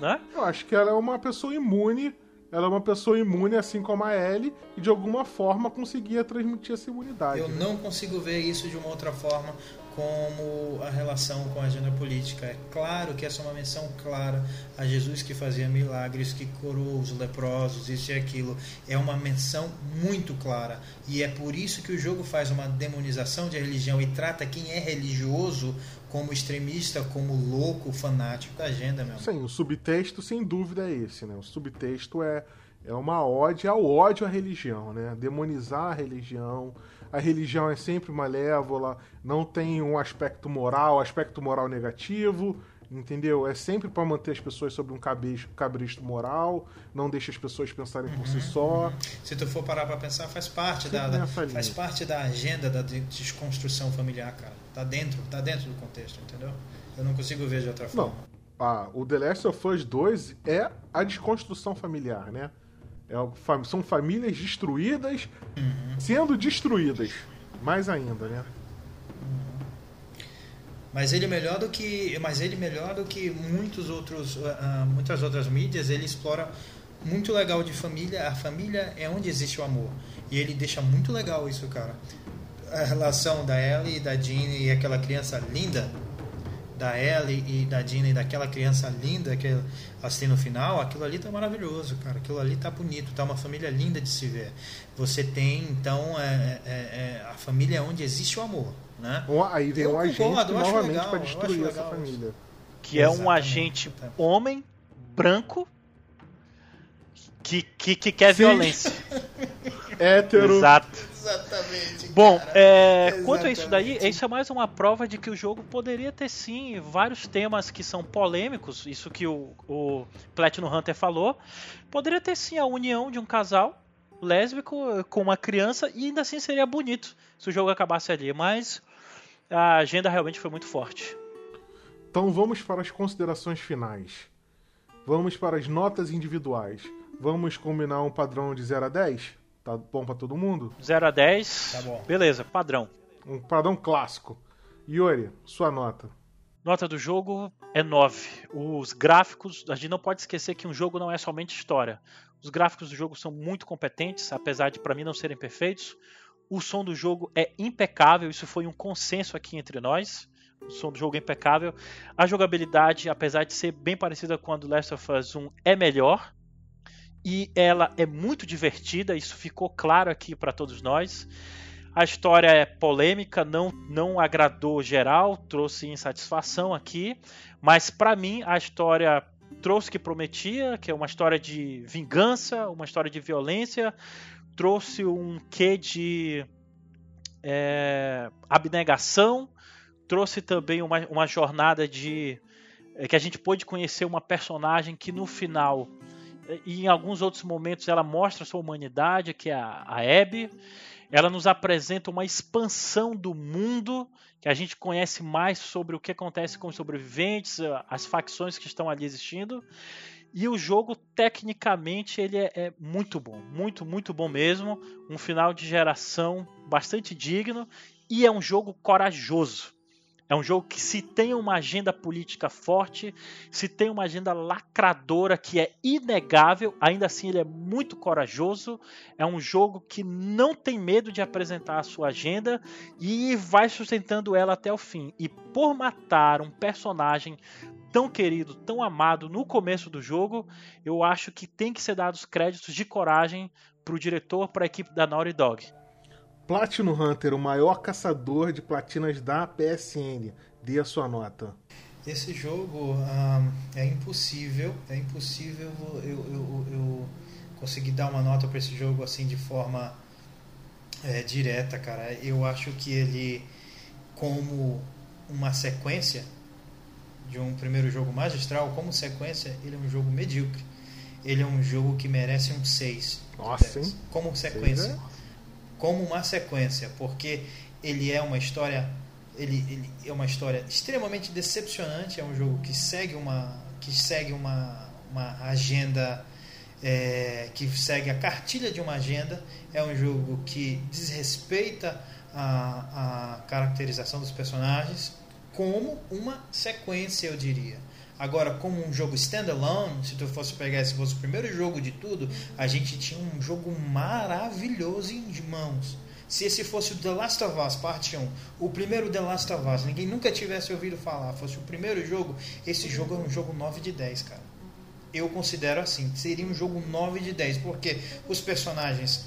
né? Eu acho que ela é uma pessoa imune ela é uma pessoa imune, assim como a Ellie, e de alguma forma conseguia transmitir essa imunidade. Eu né? não consigo ver isso de uma outra forma como a relação com a agenda política. É claro que essa é uma menção clara a Jesus que fazia milagres, que curou os leprosos, isso e aquilo. É uma menção muito clara. E é por isso que o jogo faz uma demonização de religião e trata quem é religioso como extremista, como louco, fanático da agenda mesmo. Sim, o subtexto sem dúvida é esse, né? O subtexto é, é uma ode ao ódio à religião, né? Demonizar a religião. A religião é sempre malévola, não tem um aspecto moral, aspecto moral negativo, entendeu? É sempre para manter as pessoas sob um cabresto, cabresto moral, não deixa as pessoas pensarem por uhum, si só. Uhum. Se tu for parar para pensar, faz parte da, da faz parte da agenda da desconstrução familiar, cara. Tá dentro, tá dentro do contexto, entendeu? Eu não consigo ver de outra forma. Não. Ah, o The Last of Us 2 é a desconstrução familiar, né? É, são famílias destruídas uhum. sendo destruídas. Mais ainda, né? Mas ele melhor do que, mas ele melhor do que muitos outros, uh, muitas outras mídias. Ele explora muito legal de família. A família é onde existe o amor. E ele deixa muito legal isso, cara a relação da Ellie e da Jean e aquela criança linda da Ellie e da Jean e daquela criança linda que assim no final, aquilo ali tá maravilhoso, cara. Aquilo ali tá bonito, tá uma família linda de se ver. Você tem então é, é, é a família onde existe o amor, né? Aí vem um agente novamente para destruir essa família. Que é um agente homem branco que, que, que quer Sim. violência. [laughs] Hétero. Exato. Exatamente. Bom, é, quanto a isso daí, isso é mais uma prova de que o jogo poderia ter sim vários temas que são polêmicos, isso que o, o Platinum Hunter falou. Poderia ter sim a união de um casal lésbico com uma criança e ainda assim seria bonito se o jogo acabasse ali, mas a agenda realmente foi muito forte. Então vamos para as considerações finais. Vamos para as notas individuais. Vamos combinar um padrão de 0 a 10? Tá bom para todo mundo? 0 a 10. Tá bom. Beleza, padrão. Um padrão clássico. Yuri, sua nota. Nota do jogo é 9. Os gráficos, a gente não pode esquecer que um jogo não é somente história. Os gráficos do jogo são muito competentes, apesar de para mim não serem perfeitos. O som do jogo é impecável, isso foi um consenso aqui entre nós. O som do jogo é impecável. A jogabilidade, apesar de ser bem parecida com a do Last of Us 1, é melhor. E ela é muito divertida, isso ficou claro aqui para todos nós. A história é polêmica, não, não agradou geral, trouxe insatisfação aqui, mas para mim a história trouxe o que prometia, que é uma história de vingança, uma história de violência, trouxe um quê de é, abnegação, trouxe também uma, uma jornada de é, que a gente pôde conhecer uma personagem que no final e em alguns outros momentos ela mostra sua humanidade, que é a, a Abby. Ela nos apresenta uma expansão do mundo, que a gente conhece mais sobre o que acontece com os sobreviventes, as facções que estão ali existindo. E o jogo, tecnicamente, ele é, é, muito bom. Muito, muito bom mesmo. Um final de geração bastante digno. E é um jogo corajoso. É um jogo que se tem uma agenda política forte, se tem uma agenda lacradora que é inegável, ainda assim ele é muito corajoso. É um jogo que não tem medo de apresentar a sua agenda e vai sustentando ela até o fim. E por matar um personagem tão querido, tão amado no começo do jogo, eu acho que tem que ser dados créditos de coragem para o diretor, para a equipe da Naughty Dog. Platinum Hunter, o maior caçador de platinas da PSN. Dê a sua nota. Esse jogo é impossível, é impossível eu, eu, eu conseguir dar uma nota para esse jogo assim de forma é, direta, cara. Eu acho que ele, como uma sequência de um primeiro jogo magistral, como sequência, ele é um jogo medíocre. Ele é um jogo que merece um 6. Nossa, hein? Como sequência. É como uma sequência, porque ele é uma história ele, ele, é uma história extremamente decepcionante, é um jogo que segue uma que segue uma, uma agenda é, que segue a cartilha de uma agenda, é um jogo que desrespeita a, a caracterização dos personagens como uma sequência, eu diria. Agora, como um jogo standalone, se tu fosse pegar, se fosse o primeiro jogo de tudo, a gente tinha um jogo maravilhoso em mãos. Se esse fosse o The Last of Us Parte 1, o primeiro The Last of Us, ninguém nunca tivesse ouvido falar, fosse o primeiro jogo, esse jogo é um jogo 9 de 10, cara. Eu considero assim, seria um jogo 9 de 10, porque os personagens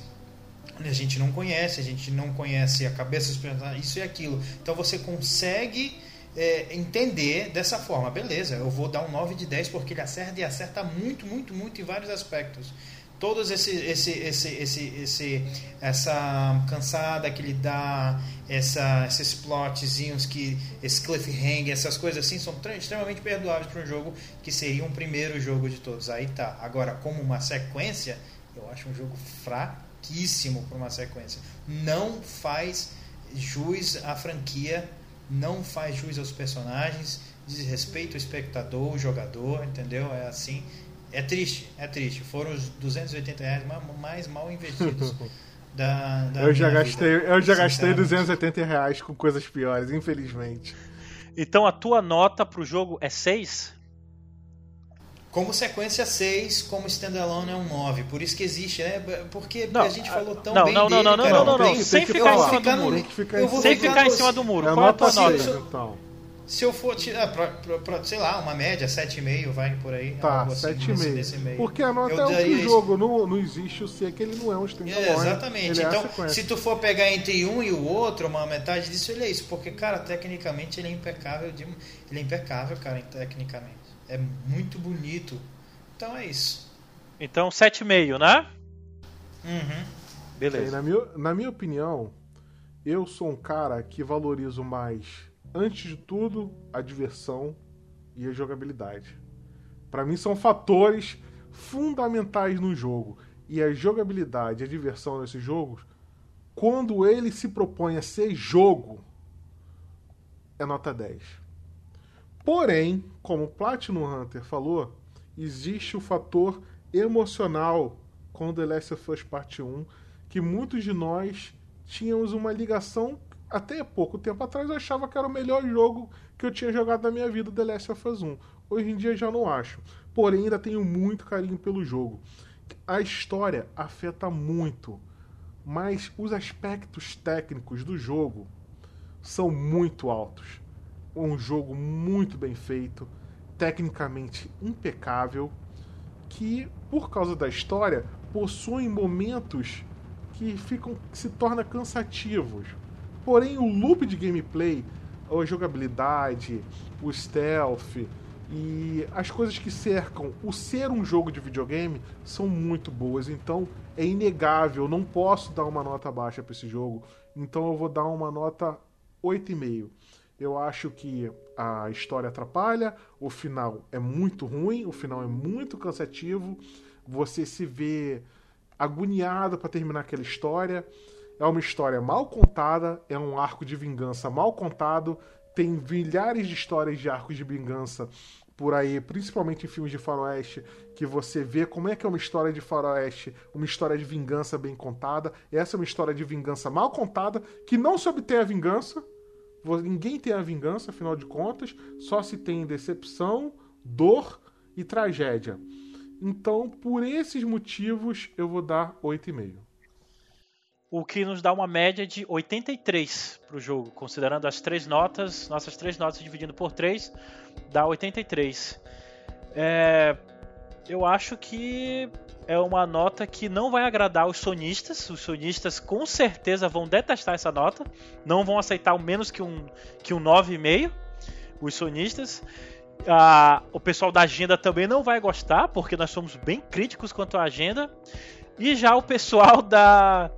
a gente não conhece, a gente não conhece a cabeça dos personagens, isso e aquilo. Então você consegue é, entender dessa forma. Beleza, eu vou dar um 9 de 10 porque ele acerta e acerta muito, muito, muito em vários aspectos. Todos esse, esse, esse, esse, esse, essa cansada que ele dá, essa, esses plotzinhos, que, esse cliffhanger, essas coisas assim, são extremamente perdoáveis para um jogo que seria um primeiro jogo de todos. Aí tá. Agora, como uma sequência, eu acho um jogo fraquíssimo para uma sequência. Não faz jus à franquia não faz jus aos personagens, desrespeita o espectador, o jogador, entendeu? É assim. É triste, é triste. Foram os 280 reais mais mal investidos. [laughs] Da, da eu já gastei, vida, eu já gastei 280 reais com coisas piores, infelizmente. Então a tua nota pro jogo é 6? Como sequência 6, como standalone é um 9. Por isso que existe, né? Porque não, a gente falou tão não, bem não, não, dele, não, não, não, não, não, Sem ficar em cima do muro. Sem ficar em cima do muro. Qual é a tua nota? Então. Se eu for tirar pra, pra, pra, sei lá, uma média, 7,5, vai por aí. Tá, 7,5. Assim, Porque a nota eu é o jogo, não, não existe o C, que ele não é um standalone. É, exatamente. então, é se tu for pegar entre um e o outro, uma metade disso, ele é isso. Porque, cara, tecnicamente ele é impecável. De, ele é impecável, cara, tecnicamente. É muito bonito. Então é isso. Então 7,5, né? Uhum. Beleza. na, minha, na minha opinião, eu sou um cara que valorizo mais, antes de tudo, a diversão e a jogabilidade. Para mim são fatores fundamentais no jogo. E a jogabilidade e a diversão nesses jogos, quando ele se propõe a ser jogo, é nota 10. Porém, como Platinum Hunter falou, existe o fator emocional com The Last of Us Part 1, que muitos de nós tínhamos uma ligação até pouco tempo atrás eu achava que era o melhor jogo que eu tinha jogado na minha vida, The Last of Us 1. Hoje em dia já não acho. Porém, ainda tenho muito carinho pelo jogo. A história afeta muito, mas os aspectos técnicos do jogo são muito altos um jogo muito bem feito, tecnicamente impecável, que, por causa da história, possuem momentos que ficam que se tornam cansativos. Porém, o loop de gameplay, a jogabilidade, o stealth e as coisas que cercam o ser um jogo de videogame são muito boas. Então, é inegável, não posso dar uma nota baixa para esse jogo. Então, eu vou dar uma nota 8,5. Eu acho que a história atrapalha, o final é muito ruim, o final é muito cansativo. Você se vê agoniado para terminar aquela história. É uma história mal contada, é um arco de vingança mal contado. Tem milhares de histórias de arcos de vingança por aí, principalmente em filmes de faroeste, que você vê como é que é uma história de faroeste, uma história de vingança bem contada. Essa é uma história de vingança mal contada, que não se obtém a vingança, Ninguém tem a vingança, afinal de contas, só se tem decepção, dor e tragédia. Então, por esses motivos, eu vou dar 8,5. O que nos dá uma média de 83 para o jogo, considerando as três notas, nossas três notas dividindo por 3, dá 83. É, eu acho que é uma nota que não vai agradar os sonistas. Os sonistas com certeza vão detestar essa nota. Não vão aceitar menos que um, que um 9,5. Os sonistas. Ah, o pessoal da agenda também não vai gostar, porque nós somos bem críticos quanto à agenda. E já o pessoal da,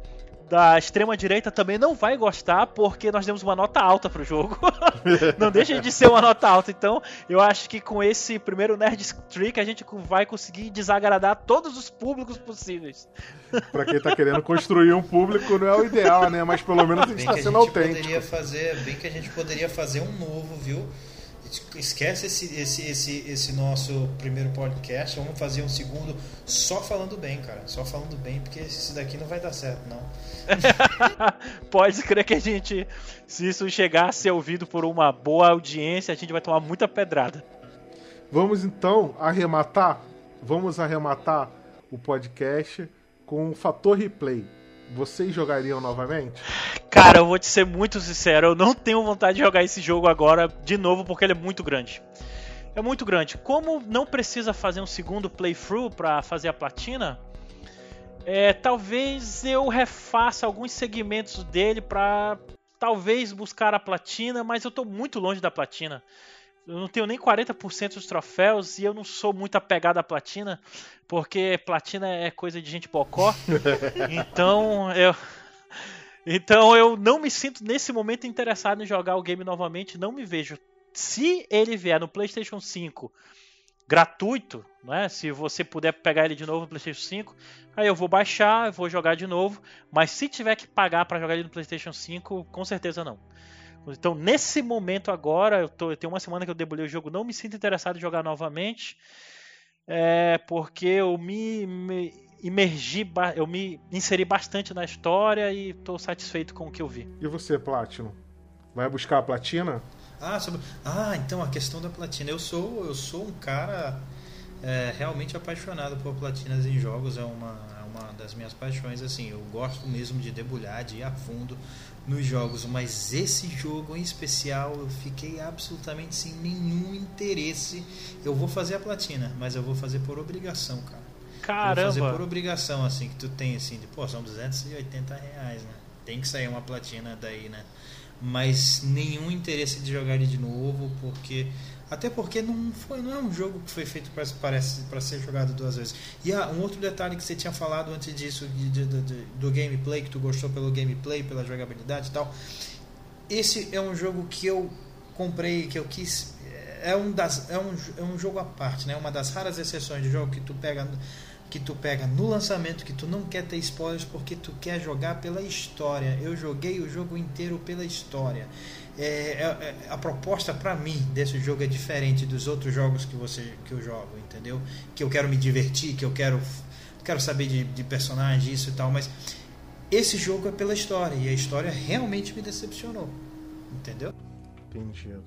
da extrema direita também não vai gostar porque nós demos uma nota alta pro jogo. [laughs] não deixa de ser uma nota alta. Então, eu acho que com esse primeiro Nerd Trick a gente vai conseguir desagradar todos os públicos possíveis. pra quem tá querendo construir um público não é o ideal, né? Mas pelo menos a gente bem tá sendo a gente autêntico. Poderia fazer, bem que a gente poderia fazer um novo, viu? Esquece esse, esse, esse, esse nosso primeiro podcast. Vamos fazer um segundo só falando bem, cara. Só falando bem, porque esse daqui não vai dar certo, não. [laughs] Pode crer que a gente, se isso chegar a ser ouvido por uma boa audiência, a gente vai tomar muita pedrada. Vamos então arrematar. Vamos arrematar o podcast com o fator replay vocês jogariam novamente? Cara, eu vou te ser muito sincero, eu não tenho vontade de jogar esse jogo agora de novo porque ele é muito grande. É muito grande. Como não precisa fazer um segundo playthrough para fazer a platina, é, talvez eu refaça alguns segmentos dele para talvez buscar a platina, mas eu tô muito longe da platina. Eu não tenho nem 40% dos troféus e eu não sou muito apegado à platina, porque platina é coisa de gente bocó. [laughs] então eu. Então eu não me sinto nesse momento interessado em jogar o game novamente, não me vejo. Se ele vier no PlayStation 5 gratuito, né? Se você puder pegar ele de novo no PlayStation 5, aí eu vou baixar, eu vou jogar de novo. Mas se tiver que pagar para jogar ele no PlayStation 5, com certeza não. Então, nesse momento agora, eu, tô, eu tenho uma semana que eu debulhei o jogo, não me sinto interessado em jogar novamente, é, porque eu me, me imergi, eu me inseri bastante na história e estou satisfeito com o que eu vi. E você, Platinum? Vai buscar a platina? Ah, sobre... ah, então a questão da platina. Eu sou, eu sou um cara é, realmente apaixonado por platinas em jogos. É uma, é uma das minhas paixões. Assim, eu gosto mesmo de debulhar, de ir a fundo nos jogos, mas esse jogo em especial eu fiquei absolutamente sem nenhum interesse. Eu vou fazer a platina, mas eu vou fazer por obrigação, cara. Caramba! vou fazer por obrigação, assim, que tu tem, assim, de, pô, são 280 reais, né? Tem que sair uma platina daí, né? Mas nenhum interesse de jogar ele de novo, porque até porque não, foi, não é um jogo que foi feito para ser jogado duas vezes. E ah, um outro detalhe que você tinha falado antes disso, de, de, de, do gameplay, que tu gostou pelo gameplay, pela jogabilidade e tal. Esse é um jogo que eu comprei, que eu quis. É um, das, é um, é um jogo à parte, né? Uma das raras exceções de jogo que tu pega que tu pega no lançamento, que tu não quer ter spoilers porque tu quer jogar pela história. Eu joguei o jogo inteiro pela história. É, é, é, a proposta para mim desse jogo é diferente dos outros jogos que você que eu jogo, entendeu? Que eu quero me divertir, que eu quero quero saber de, de personagens isso e tal, mas esse jogo é pela história e a história realmente me decepcionou, entendeu? Entendido.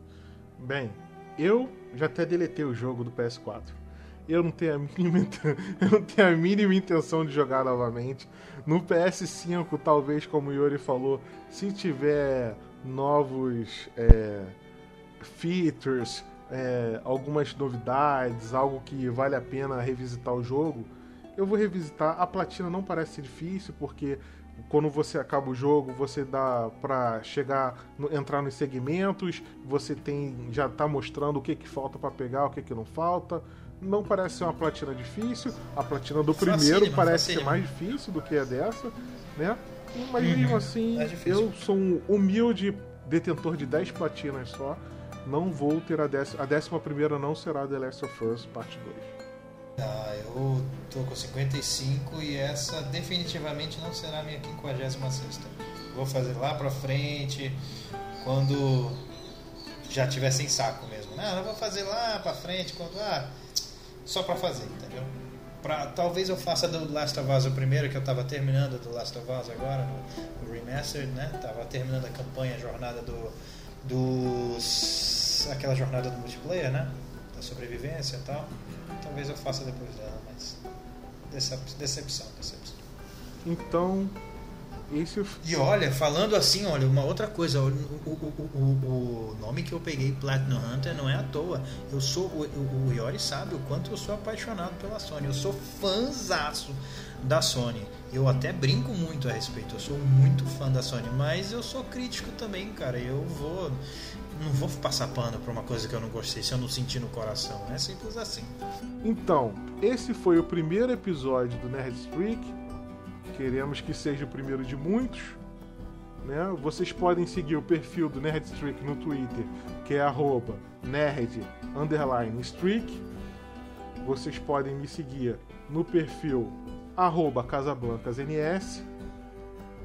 Bem, eu já até deletei o jogo do PS4. Eu não tenho a mínima, [laughs] eu não tenho a mínima intenção de jogar novamente. No PS5, talvez, como o Yuri falou, se tiver novos é, features, é, algumas novidades, algo que vale a pena revisitar o jogo, eu vou revisitar. A platina não parece difícil, porque quando você acaba o jogo, você dá para chegar, entrar nos segmentos, você tem já tá mostrando o que que falta para pegar, o que que não falta. Não parece ser uma platina difícil. A platina do primeiro parece ser mais difícil do que a dessa, né? Mas uhum. mesmo assim, é eu sou um humilde detentor de 10 platinas só. Não vou ter a décima. A décima primeira não será The Last of Us Parte 2. Ah, eu tô com 55 e essa definitivamente não será a minha 56 Vou fazer lá pra frente, quando já tiver sem saco mesmo. Não, eu vou fazer lá pra frente, quando. Ah, só pra fazer, entendeu? Pra, talvez eu faça do Last of Us o primeiro, que eu tava terminando do Last of Us agora, no, Remastered, né? Tava terminando a campanha, a jornada do. dos. aquela jornada do multiplayer, né? Da sobrevivência e tal. Talvez eu faça depois dela, mas. Decepção, decepção. Então. Esse... E olha, falando assim, olha, uma outra coisa, o, o, o, o, nome que eu peguei, Platinum Hunter, não é à toa. Eu sou. O, o Iori sabe o quanto eu sou apaixonado pela Sony. Eu sou fãzaço da Sony. Eu até brinco muito a respeito, eu sou muito fã da Sony, mas eu sou crítico também, cara. Eu vou não vou passar pano pra uma coisa que eu não gostei se eu não sentir no coração. É simples assim. Então, esse foi o primeiro episódio do Nerd Streak. Queremos que seja o primeiro de muitos. Né? Vocês podem seguir o perfil do Nerd Streak no Twitter, que é nerd streak. Vocês podem me seguir no perfil casablancasns.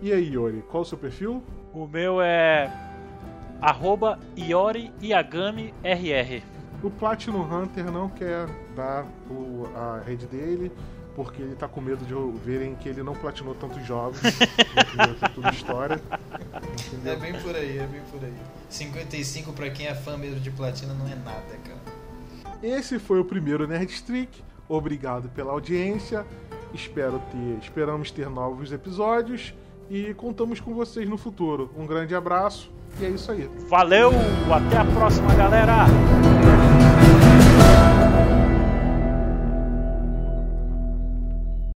E aí, Yori, qual o seu perfil? O meu é arroba Iori Yagami RR. O Platinum Hunter não quer dar o, a rede dele, porque ele tá com medo de verem que ele não platinou tantos jogos. [laughs] é tudo história. Entendeu? É bem por aí, é bem por aí. 55 para quem é fã mesmo de platina não é nada, cara. Esse foi o primeiro Nerd Streak. Obrigado pela audiência. Espero ter, esperamos ter novos episódios e contamos com vocês no futuro. Um grande abraço e é isso aí. Valeu, até a próxima, galera!